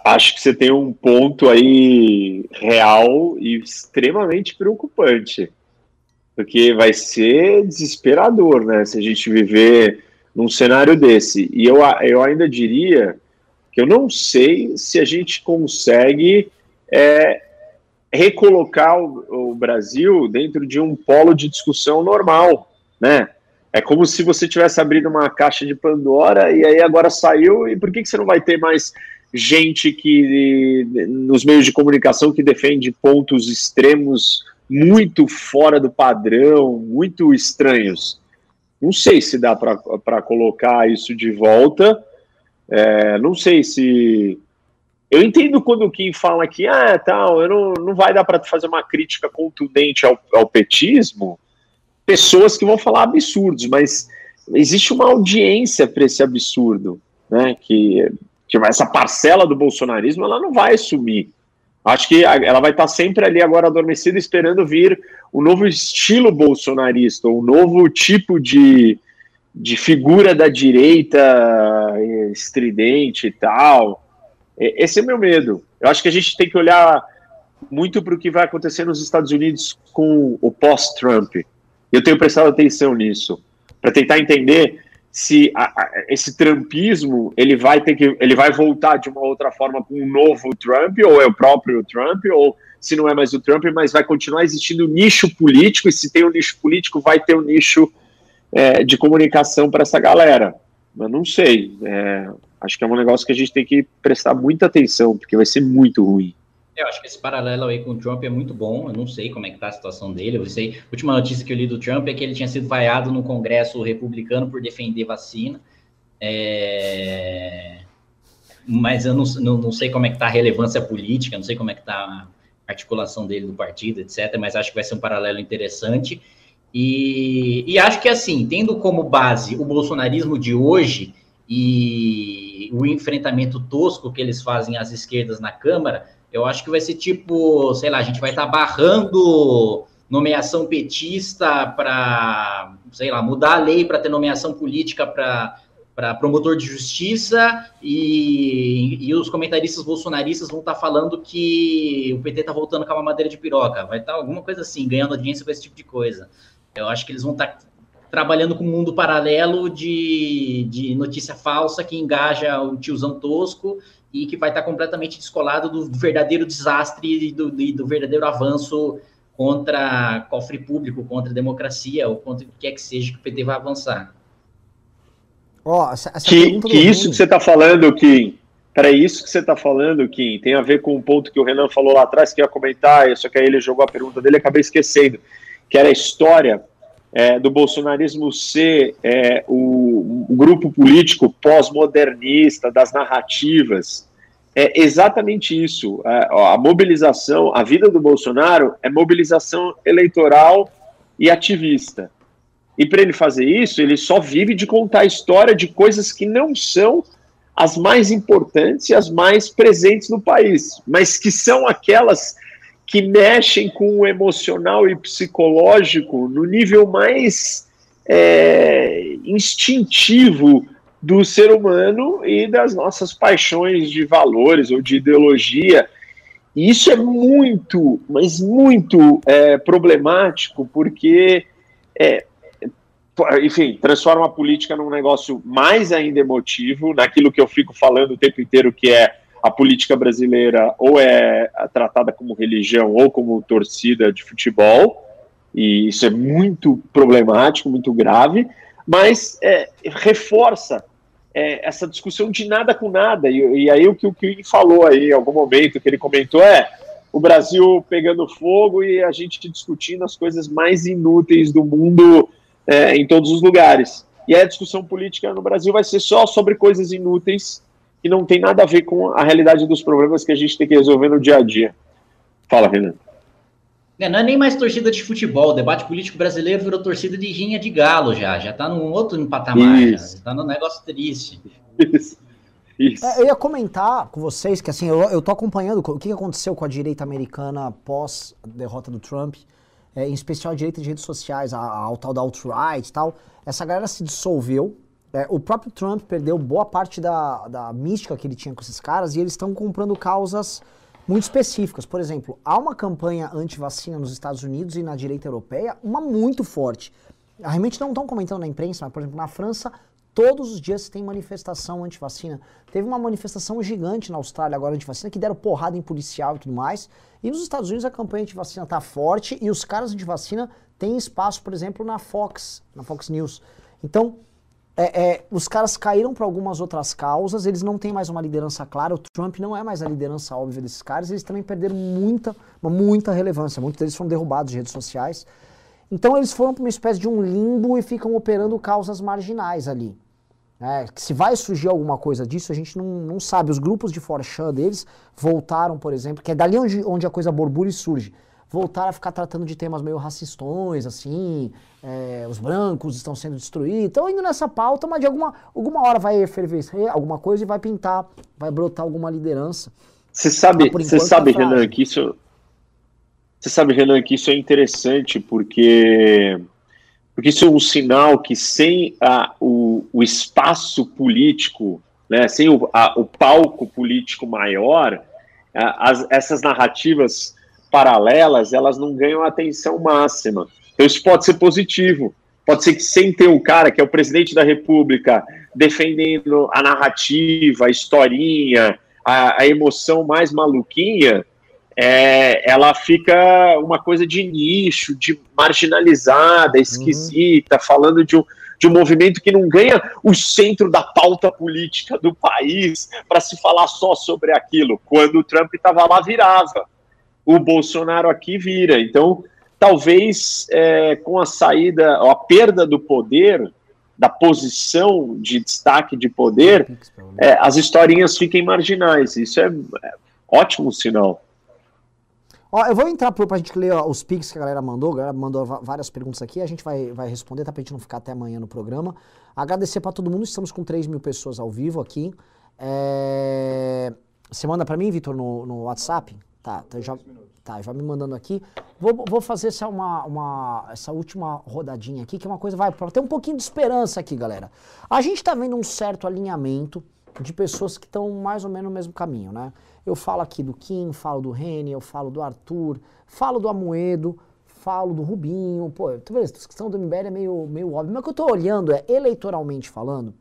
acho que você tem um ponto aí real e extremamente preocupante, porque vai ser desesperador, né? Se a gente viver num cenário desse. E eu, eu ainda diria que eu não sei se a gente consegue é, recolocar o, o Brasil dentro de um polo de discussão normal, né? É como se você tivesse abrido uma caixa de Pandora e aí agora saiu, e por que, que você não vai ter mais gente que nos meios de comunicação que defende pontos extremos muito fora do padrão, muito estranhos. Não sei se dá para colocar isso de volta. É, não sei se. Eu entendo quando Kim fala que ah, tal, eu não, não vai dar para fazer uma crítica contundente ao, ao petismo. Pessoas que vão falar absurdos, mas existe uma audiência para esse absurdo, né? Que que essa parcela do bolsonarismo ela não vai sumir. Acho que ela vai estar sempre ali agora adormecida, esperando vir o um novo estilo bolsonarista, um novo tipo de, de figura da direita estridente e tal. Esse é meu medo. Eu acho que a gente tem que olhar muito para o que vai acontecer nos Estados Unidos com o pós-Trump. Eu tenho prestado atenção nisso, para tentar entender se a, a, esse trumpismo ele vai ter que ele vai voltar de uma outra forma com um novo Trump ou é o próprio Trump ou se não é mais o Trump mas vai continuar existindo um nicho político e se tem um nicho político vai ter um nicho é, de comunicação para essa galera mas não sei é, acho que é um negócio que a gente tem que prestar muita atenção porque vai ser muito ruim eu acho que esse paralelo aí com o Trump é muito bom. Eu não sei como é que tá a situação dele. Eu sei, a última notícia que eu li do Trump é que ele tinha sido vaiado no Congresso republicano por defender vacina. É... Mas eu não, não, não, sei como é que tá a relevância política, não sei como é que tá a articulação dele do partido, etc. Mas acho que vai ser um paralelo interessante. E, e acho que assim, tendo como base o bolsonarismo de hoje e o enfrentamento tosco que eles fazem às esquerdas na Câmara, eu acho que vai ser tipo, sei lá, a gente vai estar tá barrando nomeação petista para, sei lá, mudar a lei para ter nomeação política para para promotor de justiça e, e os comentaristas bolsonaristas vão estar tá falando que o PT está voltando com a madeira de piroca, vai estar tá alguma coisa assim, ganhando audiência com esse tipo de coisa. Eu acho que eles vão estar tá trabalhando com um mundo paralelo de, de notícia falsa que engaja o tiozão tosco e que vai estar completamente descolado do verdadeiro desastre e do, do, verdadeiro avanço contra cofre público, contra a democracia, ou contra o que quer que seja que o PT vai avançar. Oh, essa, essa que, que isso que você está falando, Kim, para isso que você está falando, Kim, tem a ver com um ponto que o Renan falou lá atrás, que ia comentar, só que aí ele jogou a pergunta dele e acabei esquecendo, que era a história é, do bolsonarismo ser é, o, grupo político pós-modernista, das narrativas, é exatamente isso. A, a, mobilização, a vida do Bolsonaro é mobilização eleitoral e ativista. E para ele fazer isso, ele só vive de contar a história de coisas que não são as mais importantes e as mais presentes no país, mas que são aquelas que mexem com o emocional e psicológico no nível mais é, instintivo do ser humano e das nossas paixões de valores ou de ideologia. E isso é muito, mas muito é, problemático, porque, é, enfim, transforma a política num negócio mais ainda emotivo, naquilo que eu fico falando o tempo inteiro, que é a política brasileira ou é tratada como religião ou como torcida de futebol, e isso é muito problemático, muito grave, mas é, reforça é, essa discussão de nada com nada. E, e aí o que o Kim falou aí em algum momento, que ele comentou, é o Brasil pegando fogo e a gente discutindo as coisas mais inúteis do mundo é, em todos os lugares. E a discussão política no Brasil vai ser só sobre coisas inúteis que não tem nada a ver com a realidade dos problemas que a gente tem que resolver no dia a dia. Fala, Renan. É, não é nem mais torcida de futebol, o debate político brasileiro virou torcida de rinha de galo já, já tá num outro patamar, Isso. já tá num negócio triste. Isso. Isso. É, eu ia comentar com vocês que assim, eu, eu tô acompanhando o que aconteceu com a direita americana pós a derrota do Trump, é, em especial a direita de redes sociais, a, a, a tal da alt-right e tal. Essa galera se dissolveu. É, o próprio Trump perdeu boa parte da, da mística que ele tinha com esses caras e eles estão comprando causas muito específicas. Por exemplo, há uma campanha anti-vacina nos Estados Unidos e na direita europeia, uma muito forte. Realmente não estão comentando na imprensa, mas, por exemplo, na França, todos os dias tem manifestação anti-vacina. Teve uma manifestação gigante na Austrália agora anti-vacina, que deram porrada em policial e tudo mais. E nos Estados Unidos a campanha anti-vacina está forte e os caras anti-vacina têm espaço, por exemplo, na Fox, na Fox News. Então, é, é, os caras caíram para algumas outras causas, eles não têm mais uma liderança clara, o Trump não é mais a liderança óbvia desses caras, eles também perderam muita, muita relevância, muitos deles foram derrubados de redes sociais. Então eles foram para uma espécie de um limbo e ficam operando causas marginais ali. É, se vai surgir alguma coisa disso, a gente não, não sabe. Os grupos de Forchan deles voltaram, por exemplo, que é dali onde, onde a coisa borbulha e surge voltar a ficar tratando de temas meio racistões, assim, é, os brancos estão sendo destruídos. Estão indo nessa pauta, mas de alguma, alguma hora vai efervescer alguma coisa e vai pintar, vai brotar alguma liderança. Você sabe, você sabe, tá Renan, que isso. Você sabe, Renan, que isso é interessante porque porque isso é um sinal que sem a, o, o espaço político, né, sem o, a, o palco político maior, a, as, essas narrativas paralelas, elas não ganham atenção máxima. Então isso pode ser positivo. Pode ser que sem ter um cara que é o presidente da República defendendo a narrativa, a historinha, a, a emoção mais maluquinha, é, ela fica uma coisa de nicho, de marginalizada, esquisita, uhum. falando de um, de um movimento que não ganha o centro da pauta política do país para se falar só sobre aquilo. Quando o Trump estava lá, virava o Bolsonaro aqui vira. Então, talvez é, com a saída, a perda do poder, da posição de destaque de poder, é, as historinhas fiquem marginais. Isso é, é ótimo sinal. Ó, eu vou entrar para a gente ler ó, os pics que a galera mandou. A galera mandou várias perguntas aqui. A gente vai, vai responder, tá? Pra gente não ficar até amanhã no programa. Agradecer para todo mundo. Estamos com 3 mil pessoas ao vivo aqui. É... Você manda para mim, Vitor, no, no WhatsApp? Tá, então já, tá, já me mandando aqui. Vou, vou fazer essa, uma, uma, essa última rodadinha aqui, que é uma coisa, vai, para ter um pouquinho de esperança aqui, galera. A gente está vendo um certo alinhamento de pessoas que estão mais ou menos no mesmo caminho, né? Eu falo aqui do Kim, falo do Reni, eu falo do Arthur, falo do Amoedo, falo do Rubinho. Pô, tu vê, a questão do MBL é meio, meio óbvio. Mas o que eu estou olhando é, eleitoralmente falando,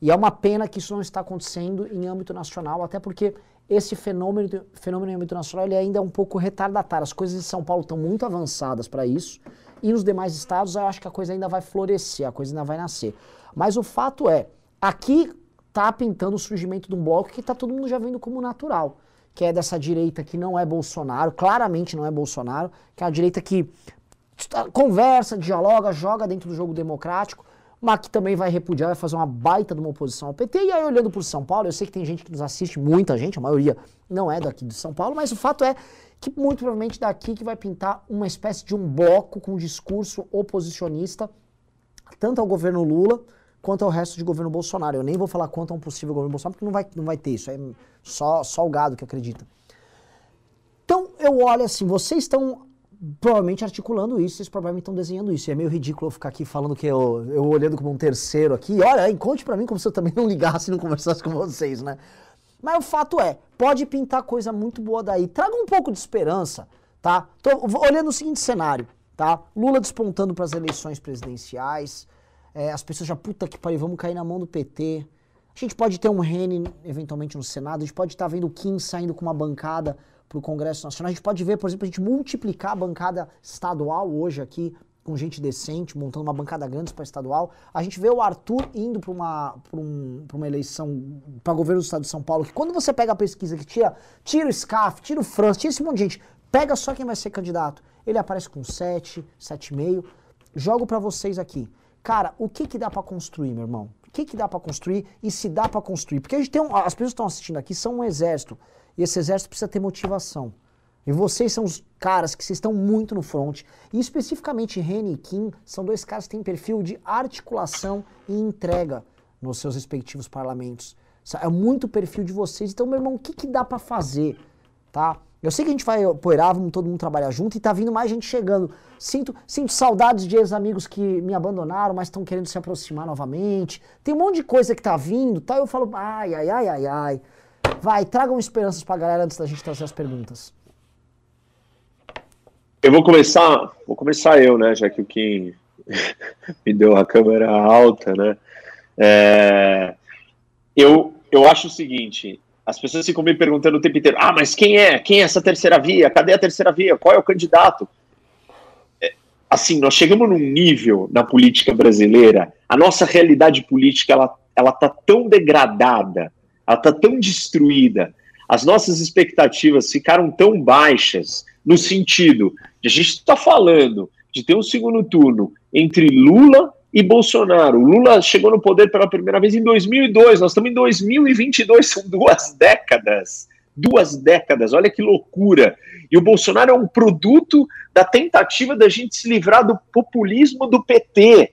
e é uma pena que isso não está acontecendo em âmbito nacional, até porque esse fenômeno, fenômeno em âmbito nacional ele ainda é um pouco retardatário. As coisas em São Paulo estão muito avançadas para isso. E nos demais estados eu acho que a coisa ainda vai florescer, a coisa ainda vai nascer. Mas o fato é, aqui está pintando o surgimento de um bloco que está todo mundo já vendo como natural. Que é dessa direita que não é Bolsonaro, claramente não é Bolsonaro, que é a direita que conversa, dialoga, joga dentro do jogo democrático, que também vai repudiar, vai fazer uma baita de uma oposição ao PT. E aí, olhando por São Paulo, eu sei que tem gente que nos assiste, muita gente, a maioria não é daqui de São Paulo, mas o fato é que muito provavelmente daqui que vai pintar uma espécie de um bloco com discurso oposicionista, tanto ao governo Lula quanto ao resto de governo Bolsonaro. Eu nem vou falar quanto a um possível governo Bolsonaro, porque não vai, não vai ter isso, é só, só o gado que acredita. Então, eu olho assim, vocês estão provavelmente articulando isso, vocês provavelmente estão desenhando isso. E é meio ridículo eu ficar aqui falando que eu, eu olhando como um terceiro aqui. Olha, conte para mim como se eu também não ligasse e não conversasse com vocês, né? Mas o fato é, pode pintar coisa muito boa daí. Traga um pouco de esperança, tá? Tô olhando o seguinte cenário, tá? Lula despontando para as eleições presidenciais. É, as pessoas já, puta que pariu, vamos cair na mão do PT. A gente pode ter um Rene eventualmente no Senado, a gente pode estar tá vendo o Kim saindo com uma bancada para o Congresso Nacional. A gente pode ver, por exemplo, a gente multiplicar a bancada estadual hoje aqui com gente decente, montando uma bancada grande para estadual. A gente vê o Arthur indo para uma, um, uma eleição para governo do estado de São Paulo, que quando você pega a pesquisa que tira, tira o SCAF, tira o França, tira esse monte de gente, pega só quem vai ser candidato. Ele aparece com 7, 7,5. Jogo para vocês aqui. Cara, o que que dá para construir, meu irmão? O que que dá para construir e se dá para construir? Porque a gente tem um, as pessoas que estão assistindo aqui são um exército. E esse exército precisa ter motivação. E vocês são os caras que estão muito no front. E especificamente Reni e Kim são dois caras que têm perfil de articulação e entrega nos seus respectivos parlamentos. É muito perfil de vocês. Então, meu irmão, o que, que dá para fazer? Tá? Eu sei que a gente vai apoiar, vamos todo mundo trabalhar junto e tá vindo mais gente chegando. Sinto, sinto saudades de ex-amigos que me abandonaram, mas estão querendo se aproximar novamente. Tem um monte de coisa que tá vindo, tá? Eu falo, ai, ai, ai, ai, ai. Vai, tragam esperanças pra galera antes da gente trazer as perguntas. Eu vou começar, vou começar eu, né, já que o Kim me deu a câmera alta, né? É, eu, eu acho o seguinte, as pessoas ficam me perguntando o tempo inteiro, ah, mas quem é? Quem é essa terceira via? Cadê a terceira via? Qual é o candidato? É, assim, nós chegamos num nível na política brasileira, a nossa realidade política, ela, ela tá tão degradada, ela está tão destruída, as nossas expectativas ficaram tão baixas, no sentido de a gente está falando de ter um segundo turno entre Lula e Bolsonaro. O Lula chegou no poder pela primeira vez em 2002, nós estamos em 2022, são duas décadas. Duas décadas, olha que loucura. E o Bolsonaro é um produto da tentativa da gente se livrar do populismo do PT.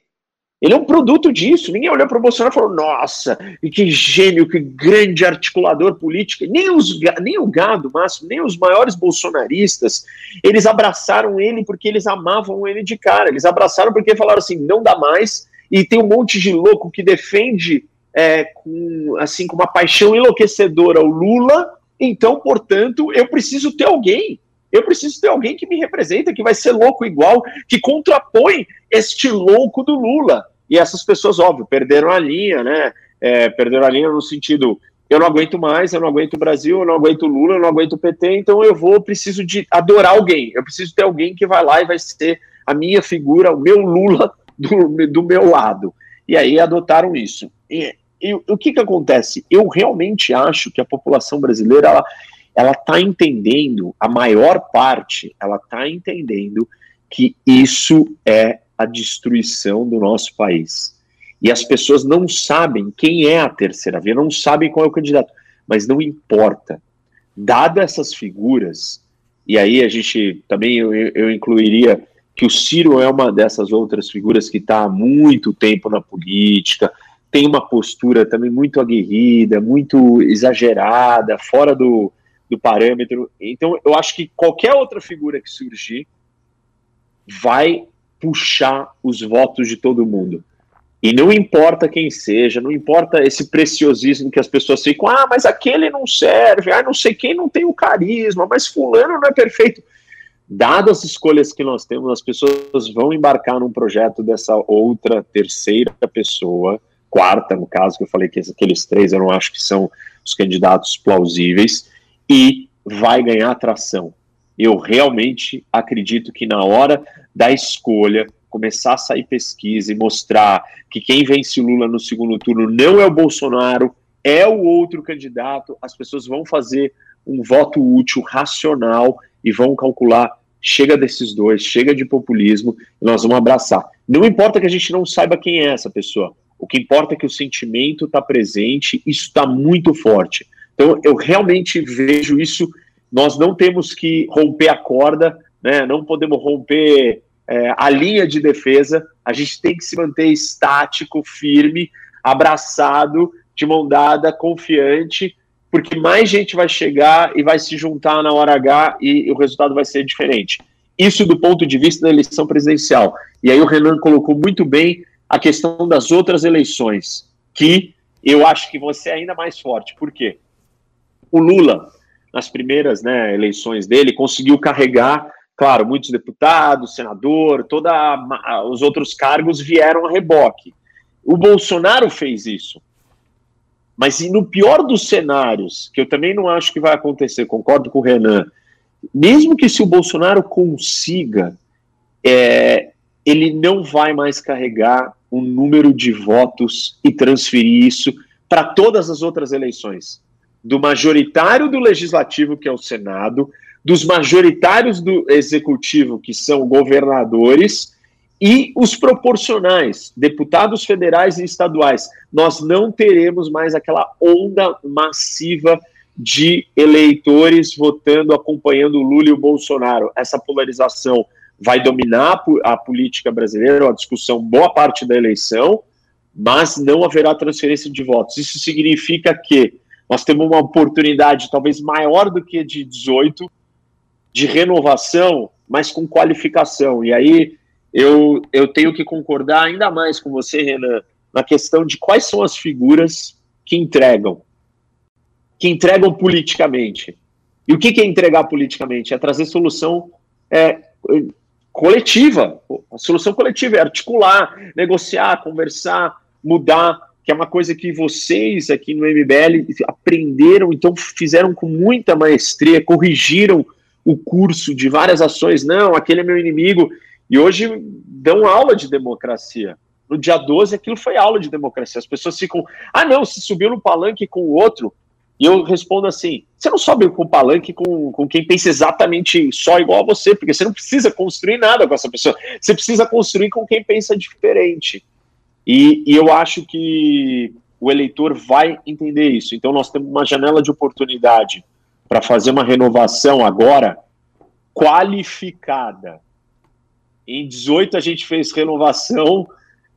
Ele é um produto disso. Ninguém olhou para o Bolsonaro e falou: nossa, que gênio, que grande articulador político. Nem, os, nem o gado máximo, nem os maiores bolsonaristas, eles abraçaram ele porque eles amavam ele de cara. Eles abraçaram porque falaram assim: não dá mais. E tem um monte de louco que defende é, com, assim, com uma paixão enlouquecedora o Lula. Então, portanto, eu preciso ter alguém. Eu preciso ter alguém que me representa, que vai ser louco igual, que contrapõe este louco do Lula. E essas pessoas, óbvio, perderam a linha, né? É, perderam a linha no sentido, eu não aguento mais, eu não aguento o Brasil, eu não aguento o Lula, eu não aguento o PT, então eu vou, preciso de adorar alguém. Eu preciso ter alguém que vai lá e vai ser a minha figura, o meu Lula do, do meu lado. E aí adotaram isso. E, e o que que acontece? Eu realmente acho que a população brasileira, ela ela está entendendo, a maior parte, ela está entendendo que isso é a destruição do nosso país. E as pessoas não sabem quem é a terceira via, não sabem qual é o candidato, mas não importa. Dado essas figuras, e aí a gente também eu, eu incluiria que o Ciro é uma dessas outras figuras que está há muito tempo na política, tem uma postura também muito aguerrida, muito exagerada, fora do, do parâmetro. Então, eu acho que qualquer outra figura que surgir vai puxar os votos de todo mundo. E não importa quem seja, não importa esse preciosismo que as pessoas ficam, ah, mas aquele não serve, ah, não sei quem não tem o carisma, mas fulano não é perfeito. Dadas as escolhas que nós temos, as pessoas vão embarcar num projeto dessa outra terceira pessoa, quarta, no caso, que eu falei que aqueles três eu não acho que são os candidatos plausíveis, e vai ganhar atração. Eu realmente acredito que na hora da escolha, começar a sair pesquisa e mostrar que quem vence Lula no segundo turno não é o Bolsonaro, é o outro candidato, as pessoas vão fazer um voto útil, racional e vão calcular chega desses dois, chega de populismo, nós vamos abraçar. Não importa que a gente não saiba quem é essa pessoa, o que importa é que o sentimento está presente, isso está muito forte. Então, eu realmente vejo isso. Nós não temos que romper a corda, né? não podemos romper é, a linha de defesa, a gente tem que se manter estático, firme, abraçado, de mão dada, confiante, porque mais gente vai chegar e vai se juntar na hora H e, e o resultado vai ser diferente. Isso do ponto de vista da eleição presidencial. E aí o Renan colocou muito bem a questão das outras eleições, que eu acho que vão ser ainda mais forte. Por quê? O Lula, nas primeiras né, eleições dele, conseguiu carregar, claro, muitos deputados, senador, todos os outros cargos vieram a reboque. O Bolsonaro fez isso. Mas no pior dos cenários, que eu também não acho que vai acontecer, concordo com o Renan, mesmo que se o Bolsonaro consiga, é, ele não vai mais carregar um número de votos e transferir isso para todas as outras eleições. Do majoritário do legislativo, que é o Senado, dos majoritários do executivo, que são governadores, e os proporcionais, deputados federais e estaduais. Nós não teremos mais aquela onda massiva de eleitores votando, acompanhando o Lula e o Bolsonaro. Essa polarização vai dominar a política brasileira, a discussão boa parte da eleição, mas não haverá transferência de votos. Isso significa que nós temos uma oportunidade talvez maior do que de 18 de renovação, mas com qualificação. E aí eu, eu tenho que concordar ainda mais com você, Renan, na questão de quais são as figuras que entregam, que entregam politicamente. E o que é entregar politicamente? É trazer solução é, coletiva. A solução coletiva é articular, negociar, conversar, mudar, que é uma coisa que vocês aqui no MBL aprenderam, então fizeram com muita maestria, corrigiram o curso de várias ações. Não, aquele é meu inimigo. E hoje dão aula de democracia. No dia 12, aquilo foi aula de democracia. As pessoas ficam, ah, não, se subiu no palanque com o outro, e eu respondo assim: você não sobe com o palanque com, com quem pensa exatamente só igual a você, porque você não precisa construir nada com essa pessoa. Você precisa construir com quem pensa diferente. E, e eu acho que o eleitor vai entender isso. Então, nós temos uma janela de oportunidade para fazer uma renovação agora qualificada. Em 18 a gente fez renovação,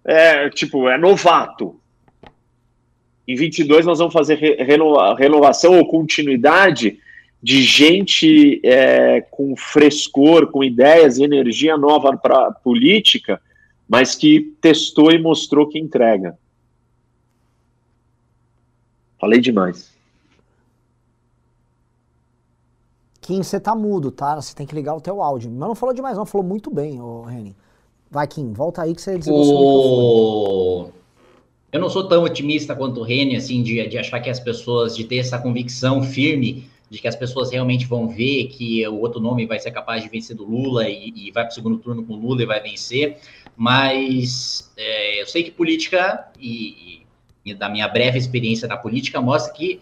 é, tipo, é novato. Em 22 nós vamos fazer renova, renovação ou continuidade de gente é, com frescor, com ideias e energia nova para a política, mas que testou e mostrou que entrega. Falei demais. Kim, você tá mudo, tá? Você tem que ligar o teu áudio. Mas não falou demais, não. Falou muito bem, ô Reni. Vai, Kim, volta aí que você desligou o... Eu não sou tão otimista quanto o Reni, assim, de, de achar que as pessoas, de ter essa convicção firme de que as pessoas realmente vão ver que o outro nome vai ser capaz de vencer do Lula e, e vai para o segundo turno com o Lula e vai vencer. Mas é, eu sei que política, e, e da minha breve experiência na política, mostra que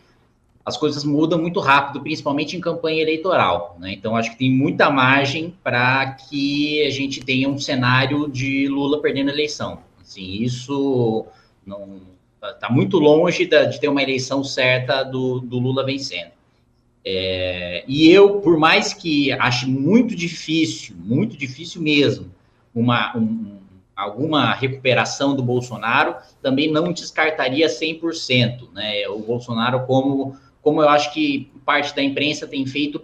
as coisas mudam muito rápido, principalmente em campanha eleitoral. Né? Então, acho que tem muita margem para que a gente tenha um cenário de Lula perdendo a eleição. Assim, isso não está muito longe da, de ter uma eleição certa do, do Lula vencendo. É, e eu, por mais que ache muito difícil, muito difícil mesmo, uma, um, alguma recuperação do Bolsonaro, também não descartaria 100%. Né? O Bolsonaro, como, como eu acho que parte da imprensa tem feito,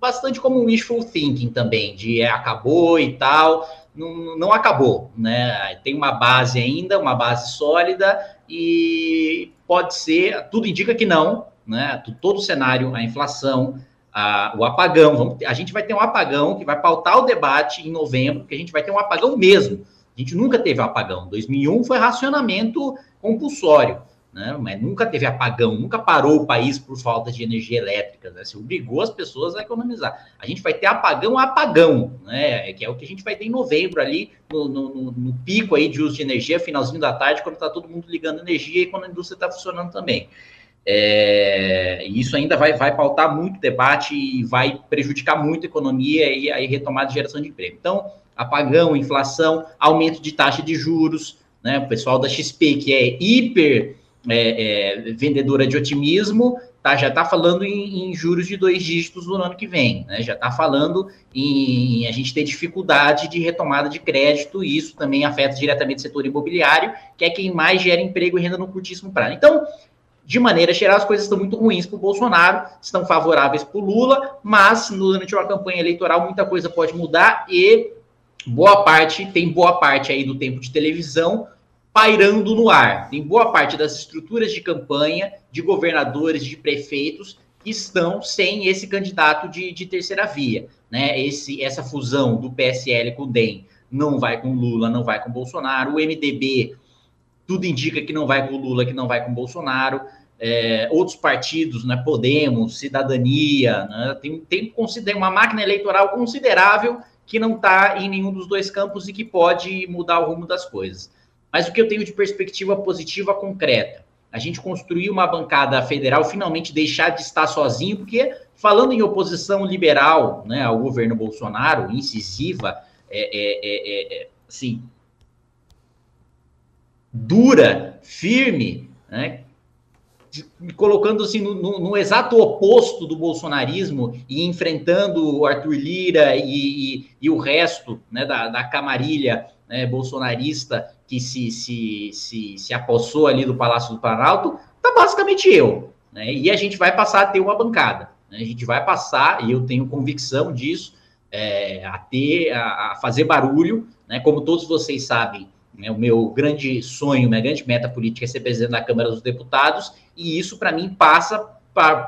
bastante como wishful thinking também, de é, acabou e tal não, não acabou, né? Tem uma base ainda, uma base sólida e pode ser, tudo indica que não, né? Todo o cenário, a inflação, a, o apagão, vamos, a gente vai ter um apagão que vai pautar o debate em novembro, porque a gente vai ter um apagão mesmo. A gente nunca teve um apagão. 2001 foi racionamento compulsório né? Mas nunca teve apagão, nunca parou o país por falta de energia elétrica, né? Se obrigou as pessoas a economizar. A gente vai ter apagão apagão, né? Que é o que a gente vai ter em novembro ali, no, no, no pico aí de uso de energia, finalzinho da tarde, quando está todo mundo ligando energia e quando a indústria está funcionando também. É, e isso ainda vai, vai pautar muito debate e vai prejudicar muito a economia e a retomada de geração de emprego. Então, apagão, inflação, aumento de taxa de juros, né? O pessoal da XP, que é hiper é, é, vendedora de otimismo, tá, já está falando em, em, juros de dois dígitos no ano que vem, né? já está falando em a gente ter dificuldade de retomada de crédito, e isso também afeta diretamente o setor imobiliário, que é quem mais gera emprego e renda no curtíssimo prazo. Então, de maneira geral, as coisas estão muito ruins para o Bolsonaro, estão favoráveis para o Lula, mas durante uma campanha eleitoral muita coisa pode mudar e boa parte, tem boa parte aí do tempo de televisão pairando no ar. Tem boa parte das estruturas de campanha, de governadores, de prefeitos, que estão sem esse candidato de, de terceira via. Né? Esse, essa fusão do PSL com o DEM não vai com Lula, não vai com Bolsonaro. O MDB, tudo indica que não vai com Lula, que não vai com Bolsonaro. É, outros partidos, né, Podemos, Cidadania, né, tem, tem uma máquina eleitoral considerável que não está em nenhum dos dois campos e que pode mudar o rumo das coisas. Mas o que eu tenho de perspectiva positiva concreta? A gente construir uma bancada federal, finalmente deixar de estar sozinho, porque falando em oposição liberal né, ao governo Bolsonaro, incisiva, é, é, é, é assim, dura, firme, né, colocando assim no, no, no, exato oposto do bolsonarismo e enfrentando o Arthur Lira e, e, e o resto né, da, da camarilha né, bolsonarista que se, se, se, se apossou ali do Palácio do Planalto, tá basicamente eu. Né? E a gente vai passar a ter uma bancada. Né? A gente vai passar, e eu tenho convicção disso, é, a ter, a, a fazer barulho, né? Como todos vocês sabem, o meu grande sonho, minha grande meta política é ser presidente da Câmara dos Deputados, e isso, para mim, passa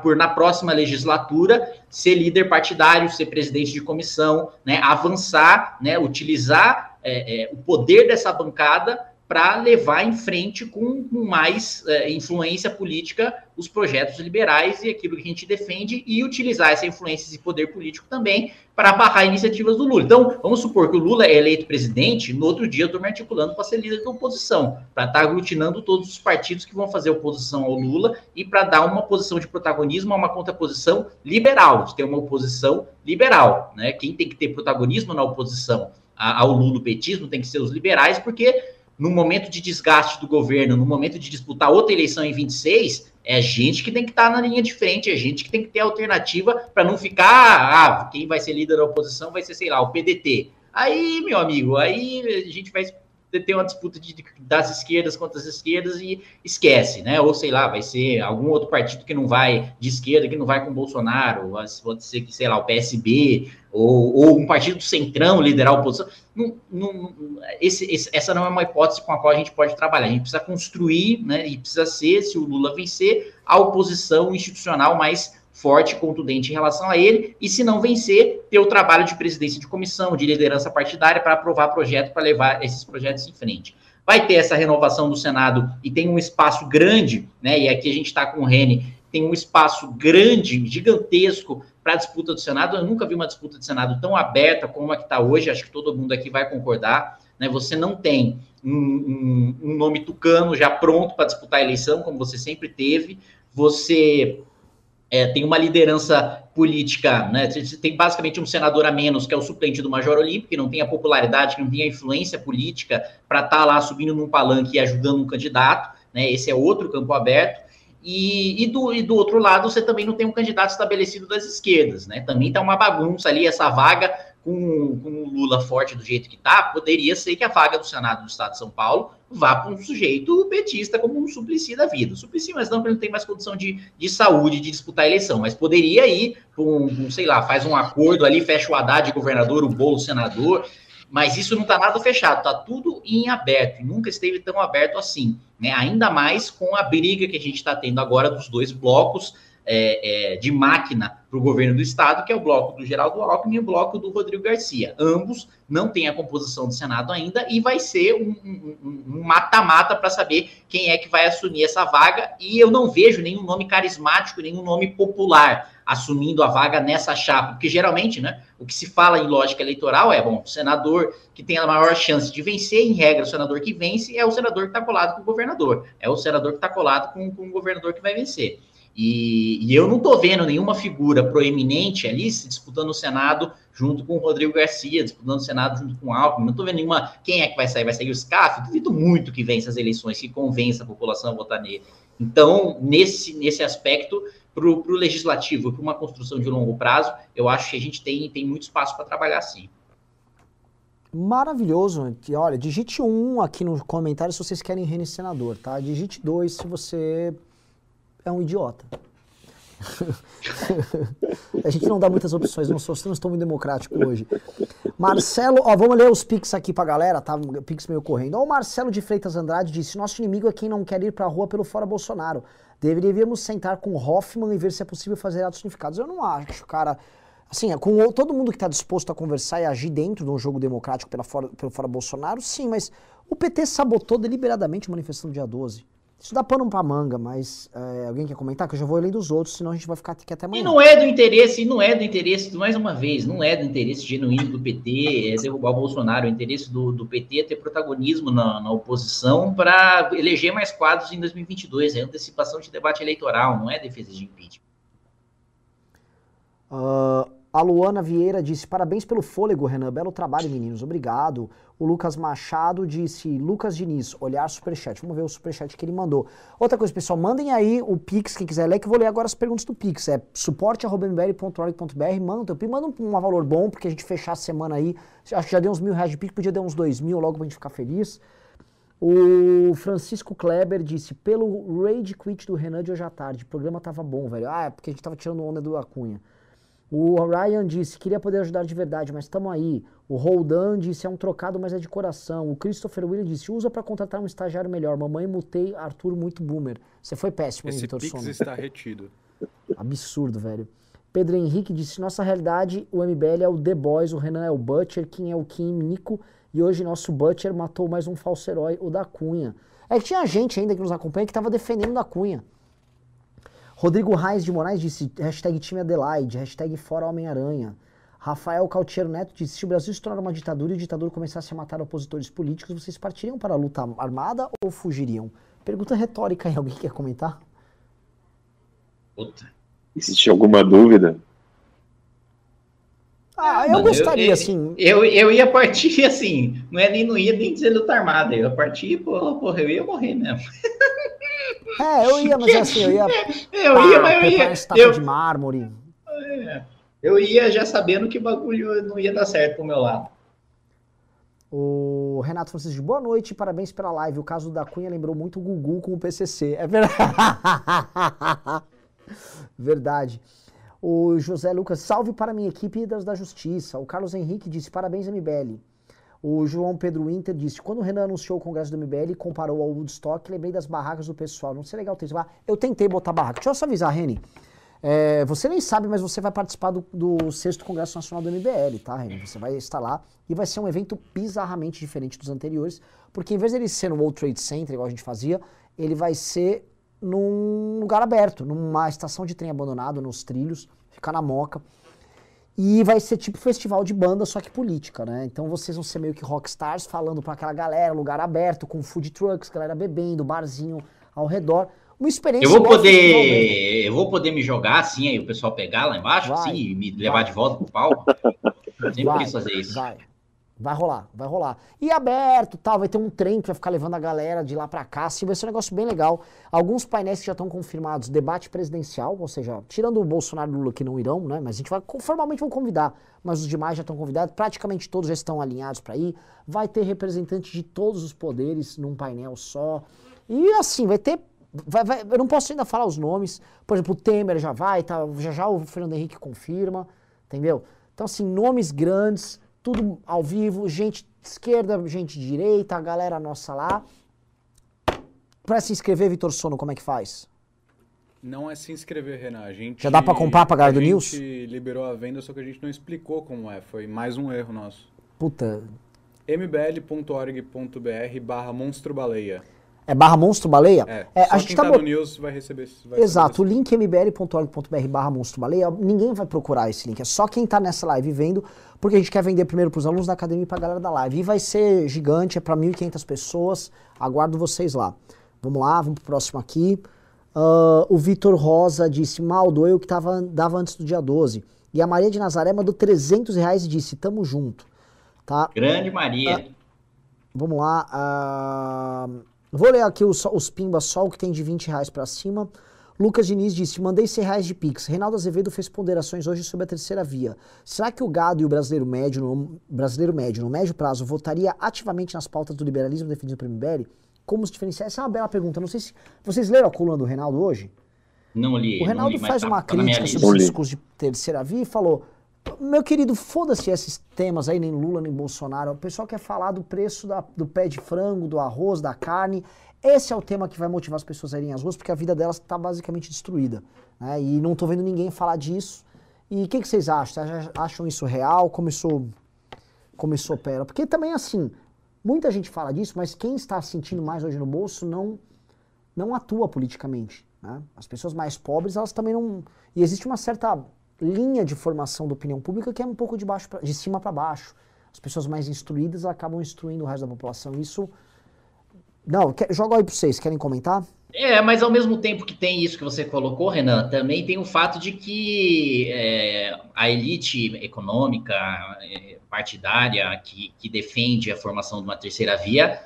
por, na próxima legislatura, ser líder partidário, ser presidente de comissão, né, avançar, né, utilizar é, é, o poder dessa bancada para levar em frente com, mais é, influência política os projetos liberais e aquilo que a gente defende e utilizar essa influência e poder político também para barrar iniciativas do Lula. Então, vamos supor que o Lula é eleito presidente, no outro dia eu estou me articulando para ser líder da oposição, para estar tá aglutinando todos os partidos que vão fazer oposição ao Lula e para dar uma posição de protagonismo a uma contraposição liberal, de ter uma oposição liberal. Né? Quem tem que ter protagonismo na oposição ao Lula, petismo, tem que ser os liberais, porque no momento de desgaste do governo, no momento de disputar outra eleição em 26, é gente que tem que estar tá na linha de frente, é gente que tem que ter alternativa para não ficar, ah, quem vai ser líder da oposição vai ser, sei lá, o PDT. Aí, meu amigo, aí a gente vai ter uma disputa de, das esquerdas contra as esquerdas e esquece, né? Ou sei lá, vai ser algum outro partido que não vai de esquerda, que não vai com Bolsonaro, pode ser que, sei lá, o PSB, ou, ou um partido do centrão liderar a oposição. Não, não, esse, esse, essa não é uma hipótese com a qual a gente pode trabalhar. A gente precisa construir, né? E precisa ser, se o Lula vencer, a oposição institucional mais forte, contundente em relação a ele, e se não vencer, ter o trabalho de presidência de comissão, de liderança partidária para aprovar projeto, para levar esses projetos em frente. Vai ter essa renovação do Senado e tem um espaço grande, né? E aqui a gente está com o Rene, tem um espaço grande, gigantesco para a disputa do Senado. Eu nunca vi uma disputa de Senado tão aberta como a que está hoje, acho que todo mundo aqui vai concordar. Né? Você não tem um, um, um nome tucano já pronto para disputar a eleição, como você sempre teve. Você é, tem uma liderança política, né? Tem basicamente um senador a menos, que é o suplente do Major Olímpico, que não tem a popularidade, que não tem a influência política para estar tá lá subindo num palanque e ajudando um candidato, né? Esse é outro campo aberto. E, e, do, e do outro lado, você também não tem um candidato estabelecido das esquerdas, né? Também está uma bagunça ali, essa vaga com, com o Lula forte do jeito que está, poderia ser que a vaga do Senado do Estado de São Paulo vá para um sujeito petista como um Suplicy da vida. Suplicy, mas não, porque ele não tem mais condição de, de saúde de disputar a eleição, mas poderia ir para um, um, sei lá, faz um acordo ali, fecha o Haddad governador, o Bolo senador, mas isso não está nada fechado, está tudo em aberto, nunca esteve tão aberto assim, né? Ainda mais com a briga que a gente está tendo agora dos dois blocos é, é, de máquina para o governo do estado, que é o bloco do Geraldo Alckmin e o bloco do Rodrigo Garcia. Ambos não têm a composição do Senado ainda e vai ser um mata-mata para saber quem é que vai assumir essa vaga. E eu não vejo nenhum nome carismático, nenhum nome popular assumindo a vaga nessa chapa, porque geralmente, né, o que se fala em lógica eleitoral é, bom, o senador que tem a maior chance de vencer, em regra, o senador que vence é o senador que está colado com o governador, é o senador que está colado com, com o governador que vai vencer. E, e eu não estou vendo nenhuma figura proeminente ali se disputando o Senado junto com o Rodrigo Garcia, disputando o Senado junto com o Alckmin. Não estou vendo nenhuma. Quem é que vai sair? Vai sair o SCAF? Duvido muito que vença as eleições, que convença a população a votar nele. Então, nesse, nesse aspecto, para o legislativo, para uma construção de longo prazo, eu acho que a gente tem, tem muito espaço para trabalhar sim. Maravilhoso. Olha, digite um aqui no comentário se vocês querem Rene senador, tá? Digite dois se você é um idiota. a gente não dá muitas opções, não, sou, muito democrático hoje. Marcelo, ó, vamos ler os pics aqui pra galera, tá? Pix meio correndo. Ó, o Marcelo de Freitas Andrade disse: Nosso inimigo é quem não quer ir pra rua pelo fora Bolsonaro. Deveríamos sentar com Hoffman e ver se é possível fazer atos unificados. Eu não acho, cara. Assim, é com todo mundo que está disposto a conversar e agir dentro de um jogo democrático pela fora, pelo fora Bolsonaro, sim, mas o PT sabotou deliberadamente a manifestação do dia 12. Isso dá pano pra manga, mas é, alguém quer comentar? Que eu já vou lendo os outros, senão a gente vai ficar aqui até amanhã. E não é do interesse, não é do interesse, mais uma vez, não é do interesse genuíno do PT é derrubar o Bolsonaro. O interesse do, do PT é ter protagonismo na, na oposição para eleger mais quadros em 2022. É antecipação de debate eleitoral, não é defesa de impeachment. Uh, a Luana Vieira disse: parabéns pelo fôlego, Renan. Belo trabalho, meninos. Obrigado. O Lucas Machado disse: Lucas Diniz, olhar superchat. Vamos ver o superchat que ele mandou. Outra coisa, pessoal, mandem aí o Pix, quem quiser ler, que eu vou ler agora as perguntas do Pix. É suporte.mbl.org.br. Manda, manda um, valor bom, porque a gente fechar a semana aí. Acho que já deu uns mil reais de Pix, podia dar uns dois mil logo pra gente ficar feliz. O Francisco Kleber disse: pelo rage quit do Renan de hoje à tarde, o programa tava bom, velho. Ah, é porque a gente tava tirando onda do Acunha. O Ryan disse, queria poder ajudar de verdade, mas estamos aí. O Roldan disse, é um trocado, mas é de coração. O Christopher William disse, usa para contratar um estagiário melhor. Mamãe mutei, Arthur muito boomer. Você foi péssimo, Esse Vitor Sono. está retido. Absurdo, velho. Pedro Henrique disse, nossa realidade, o MBL é o The Boys, o Renan é o Butcher, quem é o Kim, Nico, e hoje nosso Butcher matou mais um falso herói, o da Cunha. É que tinha gente ainda que nos acompanha que estava defendendo da Cunha. Rodrigo Reis de Moraes disse, hashtag time Adelaide, hashtag fora Homem-Aranha. Rafael Cautiero Neto disse, se o Brasil se tornar uma ditadura e o ditador começasse a matar opositores políticos, vocês partiriam para a luta armada ou fugiriam? Pergunta retórica aí, alguém quer comentar? Puta. Existe alguma dúvida? Ah, eu Mano, gostaria, eu, assim. Eu, eu ia partir assim, não é nem não ia nem dizer luta armada, eu ia partir, porra, porra, eu ia morrer mesmo. É, eu ia, mas é assim, eu ia. eu ia, mas eu ia. Eu, de mármore. É, eu ia já sabendo que o bagulho não ia dar certo pro meu lado. O Renato Francisco, boa noite, parabéns pela live. O caso da Cunha lembrou muito o Gugu com o PCC. É verdade. verdade. O José Lucas, salve para minha equipe das da Justiça. O Carlos Henrique disse, parabéns, MBL. O João Pedro Winter disse: quando o Renan anunciou o congresso do MBL comparou ao Woodstock, lembrei das barracas do pessoal. Não sei legal ter isso. Eu tentei botar barraca. Deixa eu só avisar, Reni. É, você nem sabe, mas você vai participar do, do sexto Congresso Nacional do MBL, tá, Reni? Você vai estar lá e vai ser um evento bizarramente diferente dos anteriores, porque em vez dele ser no World Trade Center, igual a gente fazia, ele vai ser num lugar aberto, numa estação de trem abandonado, nos trilhos, ficar na moca. E vai ser tipo festival de banda, só que política, né? Então vocês vão ser meio que rockstars falando para aquela galera, lugar aberto, com food trucks, galera bebendo, barzinho ao redor. Uma experiência. Eu vou poder. Eu vou poder me jogar assim, aí o pessoal pegar lá embaixo, vai, assim, e me levar vai. de volta pro palco. Eu sempre vai, quis fazer isso. Vai. Vai rolar, vai rolar. E aberto, tal, vai ter um trem que vai ficar levando a galera de lá para cá, assim, vai ser um negócio bem legal. Alguns painéis que já estão confirmados, debate presidencial, ou seja, tirando o Bolsonaro e o Lula que não irão, né, mas a gente vai, formalmente vão convidar, mas os demais já estão convidados, praticamente todos já estão alinhados para ir. Vai ter representante de todos os poderes num painel só. E assim, vai ter Vai, vai, eu não posso ainda falar os nomes. Por exemplo, o Temer já vai, tá, já já o Fernando Henrique confirma, entendeu? Então, assim, nomes grandes, tudo ao vivo, gente esquerda, gente direita, a galera nossa lá. Para se inscrever, Vitor Sono, como é que faz? Não é se inscrever, Renan. A gente, Já dá pra comprar pra galera do News? A gente liberou a venda, só que a gente não explicou como é. Foi mais um erro nosso. Puta. mbl.org.br barra monstro baleia. É barra monstro baleia? É, É, só a gente quem tá tá bot- no News vai receber... Vai Exato, o link mbl.org.br barra monstro baleia, ninguém vai procurar esse link, é só quem tá nessa live vendo, porque a gente quer vender primeiro pros alunos da academia e pra galera da live. E vai ser gigante, é pra 1.500 pessoas, aguardo vocês lá. Vamos lá, vamos pro próximo aqui. Ah, o Vitor Rosa disse, Maldo, eu que tava, dava antes do dia 12. E a Maria de Nazaré mandou 300 reais e disse, tamo junto. Tá? Grande Maria. Vamos lá. ah, vou ler aqui os, os pimbas só o que tem de 20 reais pra cima. Lucas Diniz disse: mandei 100 reais de Pix. Reinaldo Azevedo fez ponderações hoje sobre a terceira via. Será que o gado e o brasileiro médio, no, brasileiro médio, no médio prazo, votaria ativamente nas pautas do liberalismo defendido pelo MBL? Como se diferenciar? Essa é uma bela pergunta. Não sei se. Vocês leram a coluna do Reinaldo hoje? Não li. O Reinaldo li, faz tá- uma tá crítica sobre os discursos de terceira via e falou: Meu querido, foda-se esses temas aí, nem Lula, nem Bolsonaro. O pessoal quer falar do preço da- do pé de frango, do arroz, da carne. Esse é o tema que vai motivar as pessoas a irem às ruas, porque a vida delas está basicamente destruída. né? E não tô vendo ninguém falar disso. E o que, que vocês acham? Vocês acham isso real? Como isso opera? Porque também, assim, muita gente fala disso, mas quem está sentindo mais hoje no bolso não não atua politicamente. né? As pessoas mais pobres, elas também não. E existe uma certa linha de formação da opinião pública que é um pouco de, baixo pra- de cima para baixo. As pessoas mais instruídas acabam instruindo o resto da população. Isso. Não, joga aí para vocês, querem comentar? É, mas ao mesmo tempo que tem isso que você colocou, Renan, também tem o fato de que é, a elite econômica, é, partidária, que, que defende a formação de uma terceira via,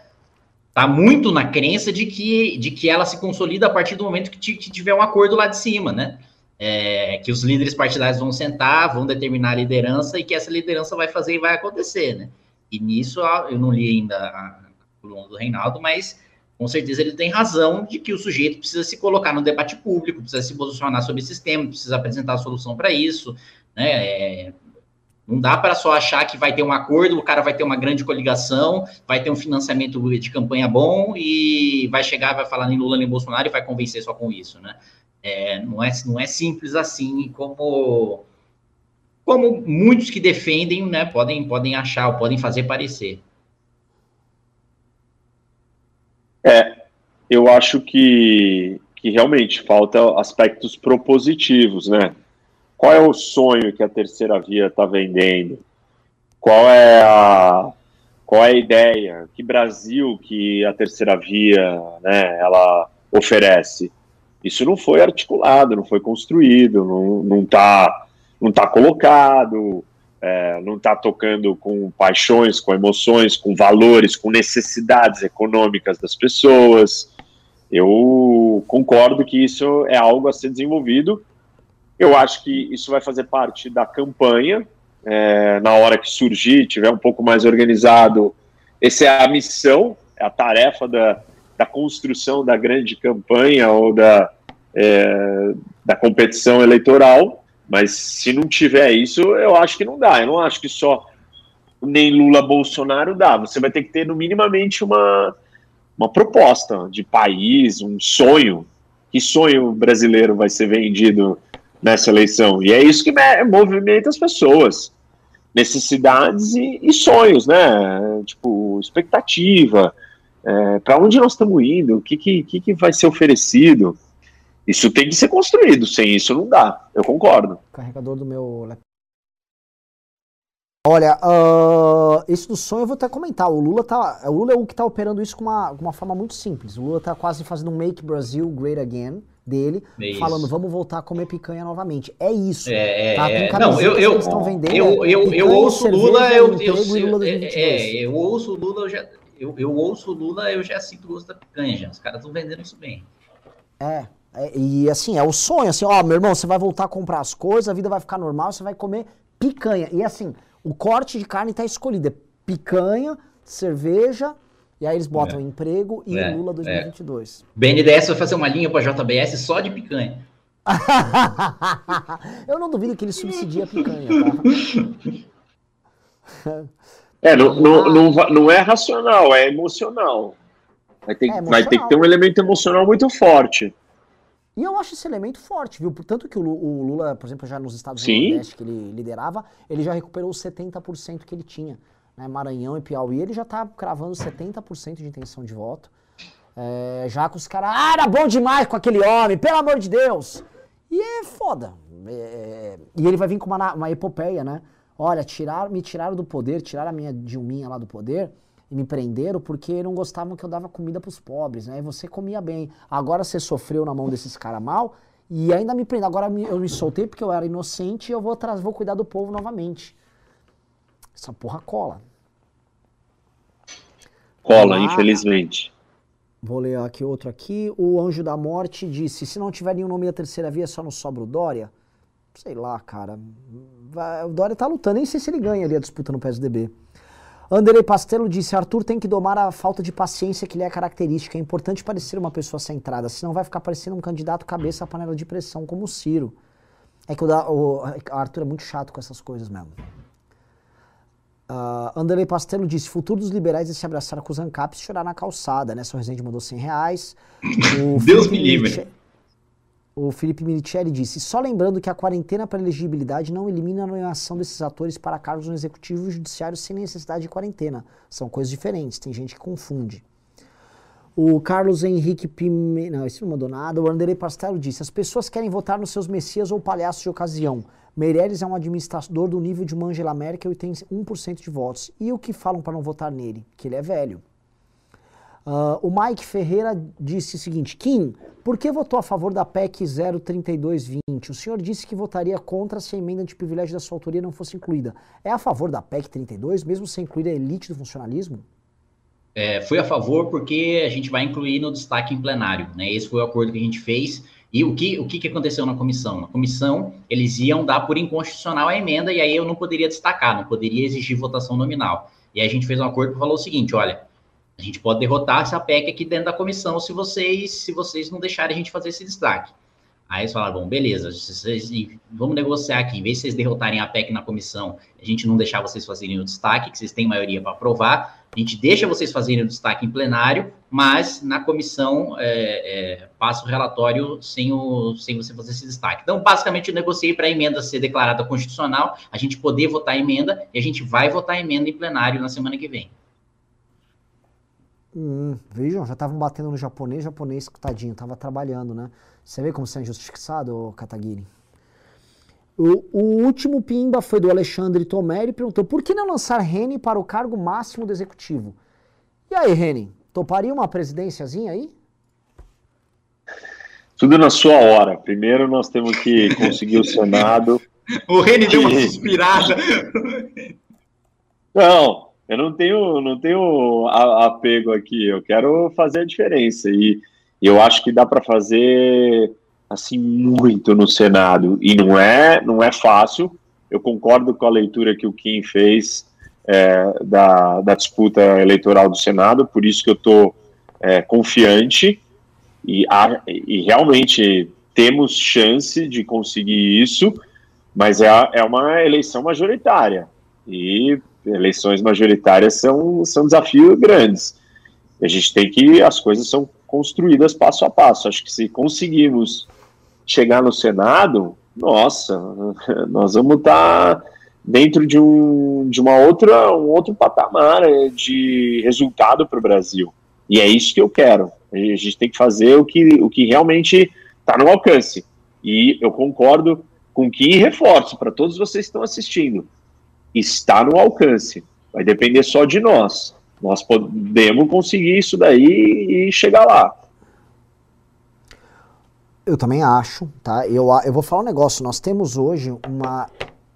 está muito na crença de que, de que ela se consolida a partir do momento que, que tiver um acordo lá de cima, né? É, que os líderes partidários vão sentar, vão determinar a liderança e que essa liderança vai fazer e vai acontecer, né? E nisso ah, eu não li ainda a coluna do Reinaldo, mas com certeza ele tem razão de que o sujeito precisa se colocar no debate público, precisa se posicionar sobre esse tema, precisa apresentar a solução para isso, né? É, não dá para só achar que vai ter um acordo, o cara vai ter uma grande coligação, vai ter um financiamento de campanha bom e vai chegar, vai falar nem Lula nem Bolsonaro e vai convencer só com isso, né? É, não, é, não é simples assim como como muitos que defendem, né, podem, podem achar, ou podem fazer parecer. eu acho que, que realmente falta aspectos propositivos, né? Qual é o sonho que a terceira via está vendendo? Qual é a qual é a ideia? Que Brasil que a terceira via, né? Ela oferece? Isso não foi articulado, não foi construído, não está não tá colocado, é, não está tocando com paixões, com emoções, com valores, com necessidades econômicas das pessoas. Eu concordo que isso é algo a ser desenvolvido. Eu acho que isso vai fazer parte da campanha. é, na hora que surgir, tiver um pouco mais organizado, essa é a missão, é a tarefa da, da construção da grande campanha ou da, é, da competição eleitoral. Mas se não tiver isso, eu acho que não dá. Eu não acho que só nem Lula Bolsonaro dá. Você vai ter que ter, no minimamente, uma, uma proposta de país, um sonho. Que sonho brasileiro vai ser vendido nessa eleição? E é isso que me- movimenta as pessoas. Necessidades e, e sonhos, né? Tipo, expectativa. Para onde nós estamos indo? O que, que, que vai ser oferecido? Isso tem que ser construído. Sem isso não dá. Eu concordo. Carregador do meu laptop. Olha, ah, isso do sonho eu vou até comentar. O Lula tá, o Lula é o que tá operando isso com uma, com uma forma muito simples. O Lula tá quase fazendo um Make Brasil Great Again dele, É falando vamos voltar a comer picanha novamente. É isso. É, é, Tá, com é. não, eu, que eu, eles estão vendendo, eu, é eu, eu ouço cerveja, Lula, eu, eu, emprego e Lula eu, 2022. é, eu ouço Lula, eu já, eu, eu ouço Lula, eu já sinto o gosto da picanha já. Os caras estão vendendo isso bem. É, é, e assim, é o sonho, assim, ó, meu irmão, você vai voltar a comprar as coisas, a vida vai ficar normal, você vai comer picanha. E assim, o corte de carne tá escolhido, é picanha, cerveja, e aí eles botam emprego e É, Lula 2022. BNDES vai fazer uma linha para JBS só de picanha. Eu não duvido que ele subsidia a picanha, tá? É, não, não, não, não é racional, é emocional. Vai ter, É vai ter que emocional. ter um elemento emocional muito forte. E eu acho esse elemento forte, viu? Portanto que o Lu- o Lula, por exemplo, já nos estados do Sim. Nordeste que ele liderava, ele já recuperou os 70% que ele tinha. Né? Maranhão e Piauí, ele já tá cravando 70% de intenção de voto. É, já com os caras, ah, era bom demais com aquele homem, pelo amor de Deus. E é foda. É, e ele vai vir com uma, uma epopeia, né? Olha, tirar, me tiraram do poder, tiraram a minha Dilminha lá do poder e me prenderam porque não gostavam que eu dava comida pros pobres, né? E você comia bem. Agora você sofreu na mão desses caras mal e ainda me prendem. Agora eu me soltei porque eu era inocente e eu vou, atrás, vou cuidar do povo novamente. Essa porra cola. Cola, Ah. infelizmente. Vou ler aqui outro aqui. O Anjo da Morte disse: se não tiver nenhum nome da terceira via, só não sobra o Dória. Sei lá, cara. O Dória tá lutando, nem sei se ele ganha ali a disputa no PSDB. Anderley Pastelo disse: Arthur tem que domar a falta de paciência que lhe é característica. É importante parecer uma pessoa centrada, senão vai ficar parecendo um candidato cabeça à panela de pressão, como o Ciro. É que o, da- o Arthur é muito chato com essas coisas mesmo. Uh, Anderley Pastelo disse: futuro dos liberais é se abraçar com os ANCAPs e chorar na calçada. Né? São Rezende mandou 100 reais. O Deus Felipe me livre. Miliche- O Felipe Militieri disse: só lembrando que a quarentena para elegibilidade não elimina a nomeação desses atores para cargos no executivo e judiciário sem necessidade de quarentena. São coisas diferentes, tem gente que confunde. O Carlos Henrique Pime... Não, esse não mandou nada. O Anderley Pastelo disse: as pessoas querem votar nos seus messias ou palhaços de ocasião. Meirelles é um administrador do nível de uma Angela Merkel e tem 1% de votos. E o que falam para não votar nele? Que ele é velho. Ah, o Mike Ferreira disse o seguinte: Kim, por que votou a favor da PEC 03220? O senhor disse que votaria contra se a emenda de privilégio da sua autoria não fosse incluída. É a favor da PEC 32, mesmo sem incluir a elite do funcionalismo? É, fui a favor porque a gente vai incluir no destaque em plenário, né? Esse foi o acordo que a gente fez. E o que, o que, que aconteceu na comissão? Na comissão, eles iam dar por inconstitucional a emenda e aí eu não poderia destacar, não poderia exigir votação nominal. E aí a gente fez um acordo que falou o seguinte, olha, a gente pode derrotar essa PEC aqui dentro da comissão se vocês, se vocês não deixarem a gente fazer esse destaque. Aí eles falaram, bom, beleza, vocês, vamos negociar aqui, em vez de vocês derrotarem a PEC na comissão, a gente não deixar vocês fazerem o destaque, que vocês têm maioria para aprovar, a gente deixa vocês fazerem o destaque em plenário, mas na comissão é, é, passa o relatório sem, o, sem você fazer esse destaque. Então, basicamente, eu negociei para a emenda ser declarada constitucional, a gente poder votar a emenda, e a gente vai votar a emenda em plenário na semana que vem. Hum, vejam, já estavam batendo no japonês, japonês, tadinho, tava trabalhando, né? Você vê como você é injustiçado, Kataguiri? O, o último pimba foi do Alexandre Tomé, ele perguntou, por que não lançar Rene para o cargo máximo do executivo? E aí, Rene, toparia uma presidênciazinha aí? Tudo na sua hora. Primeiro nós temos que conseguir o Senado. O Reni deu uma suspirada. Não, eu não tenho, não tenho apego aqui. Eu quero fazer a diferença e eu acho que dá para fazer assim muito no Senado e não é, não é fácil. Eu concordo com a leitura que o Kim fez é, da, da disputa eleitoral do Senado, por isso que eu estou confiante e, a- e realmente temos chance de conseguir isso, mas é, é uma eleição majoritária e eleições majoritárias são, são desafios grandes. A gente tem que as coisas são construídas passo a passo. Acho que se conseguirmos chegar no Senado, nossa, nós vamos estar dentro de um de uma outra um outro patamar eh, de resultado para o Brasil. E é isso que eu quero. A gente tem que fazer o que o que realmente está no alcance. E eu concordo com que reforço para todos vocês que estão assistindo está no alcance. Vai depender só de nós. Nós podemos conseguir isso daí e chegar lá. Eu também acho, tá? Eu, eu vou falar um negócio. Nós temos hoje uma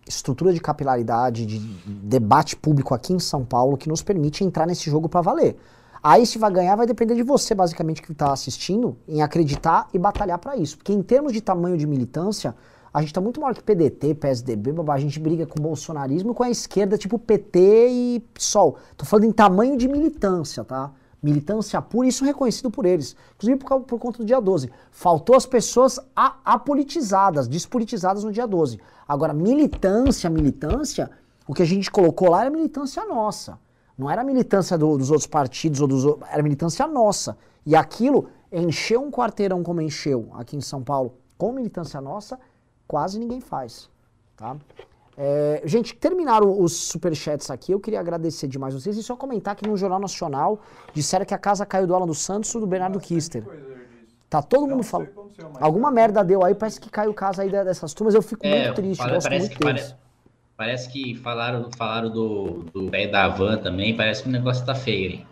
estrutura de capilaridade, de debate público aqui em São Paulo que nos permite entrar nesse jogo para valer. Aí se vai ganhar vai depender de você, basicamente, que está assistindo, em acreditar e batalhar para isso. Porque em termos de tamanho de militância, a gente tá muito maior que PDT, PSDB, babá. a gente briga com o bolsonarismo e com a esquerda, tipo PT e PSOL. Tô falando em tamanho de militância, tá? Militância pura, isso reconhecido por eles. Inclusive por, causa- por conta do dia 12. Faltou as pessoas apolitizadas, despolitizadas no dia 12. Agora, militância, militância, o que a gente colocou lá era militância nossa. Não era militância do- dos outros partidos ou dos era militância nossa. E aquilo encher um quarteirão como encheu aqui em São Paulo, com militância nossa, quase ninguém faz, tá? É, gente, terminaram os superchats aqui. Eu queria agradecer demais vocês e só comentar que no Jornal Nacional disseram que a casa caiu do Alan dos Santos e do Bernardo Kister. Tá todo mundo falando. Alguma merda deu aí, parece que caiu casa aí dessas turmas. Eu fico É, muito triste, fala- gosto parece muito que pare- Parece que falaram, falaram do, do da van também, parece que o negócio tá feio aí.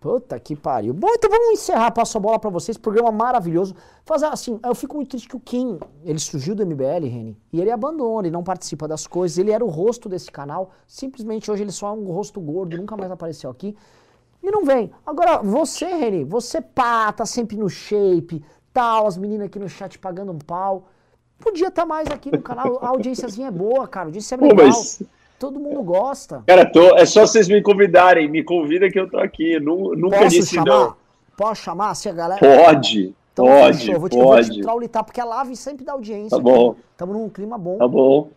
Puta que pariu. Bom, então vamos encerrar, passo a bola pra vocês. Programa maravilhoso. Fazer assim, eu fico muito triste que o Kim, ele surgiu do MBL, Reni, e ele abandona, ele não participa das coisas. Ele era o rosto desse canal. Simplesmente hoje ele só é um rosto gordo, nunca mais apareceu aqui. E não vem. Agora, você, Reni, você pá, tá sempre no shape, tal, as meninas aqui no chat pagando um pau. Podia estar mais aqui no canal. A audiênciazinha é boa, cara. A audiência é Pô, legal. mas, Todo mundo gosta. cara, tô, é só vocês me convidarem. Me convida que eu tô aqui. Nu- Nunca Posso disse chamar? não. Posso chamar? Se a galera. Pode, Então, pode, fechou. Vou te, eu vou te pode. traulitar, porque a live sempre dá audiência. Tá bom, Estamos num clima bom. tá bom.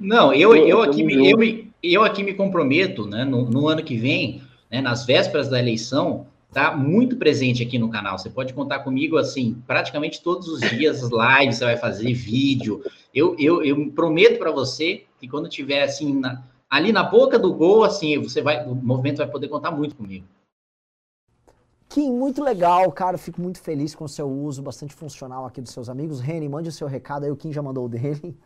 Não, eu, eu, aqui, me- eu, me- eu aqui me comprometo, né, no, no ano que vem, né, nas vésperas da eleição, tá muito presente aqui no canal. Você pode contar comigo, assim, praticamente todos os dias, as lives, você vai fazer vídeo. Eu, eu, eu prometo para você que quando tiver, assim, na- ali na boca do gol, assim, você vai, o movimento vai poder contar muito comigo. Kim, muito legal, cara. Fico muito feliz com o seu uso, bastante funcional aqui dos seus amigos. Reni, mande o seu recado aí, o Kim já mandou o dele.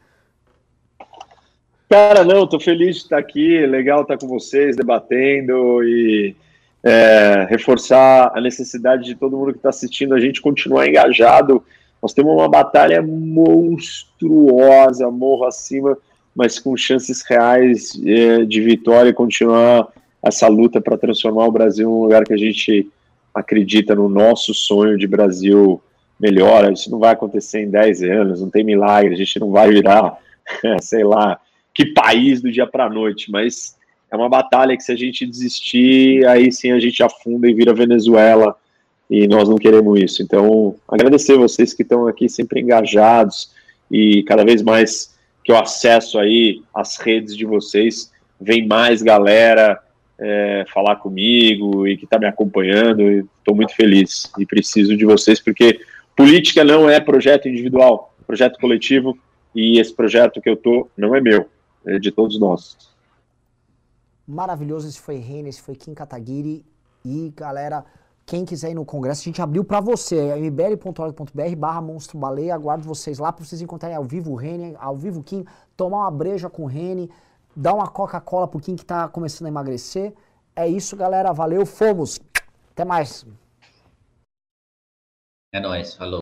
Cara, não, tô feliz de estar aqui. Legal estar com vocês, debatendo e é, reforçar a necessidade de todo mundo que está assistindo a gente continuar engajado. Nós temos uma batalha monstruosa, morro acima, mas com chances reais é, de vitória e continuar essa luta para transformar o Brasil num lugar que a gente acredita no nosso sonho de Brasil melhor. Isso não vai acontecer em 10 anos, não tem milagre, a gente não vai virar, sei lá, que país do dia para a noite, mas é uma batalha que se a gente desistir, aí sim a gente afunda e vira Venezuela, e nós não queremos isso. Então, agradecer vocês que estão aqui sempre engajados e cada vez mais que eu acesso aí as redes de vocês, vem mais galera é, falar comigo e que está me acompanhando, estou muito feliz e preciso de vocês, porque política não é projeto individual, projeto coletivo, e esse projeto que eu tô não é meu, é de todos nós. Maravilhoso, esse foi Reni, esse foi Kim Kataguiri. E, galera, quem quiser ir no congresso, a gente abriu pra você. É mbl.org.br barra monstro baleia. Aguardo vocês lá pra vocês encontrarem ao vivo o Reni, ao vivo o Kim, tomar uma breja com o Reni, dar uma Coca-Cola pro Kim que tá começando a emagrecer. É isso, galera. Valeu, fomos. Até mais. É nóis, falou.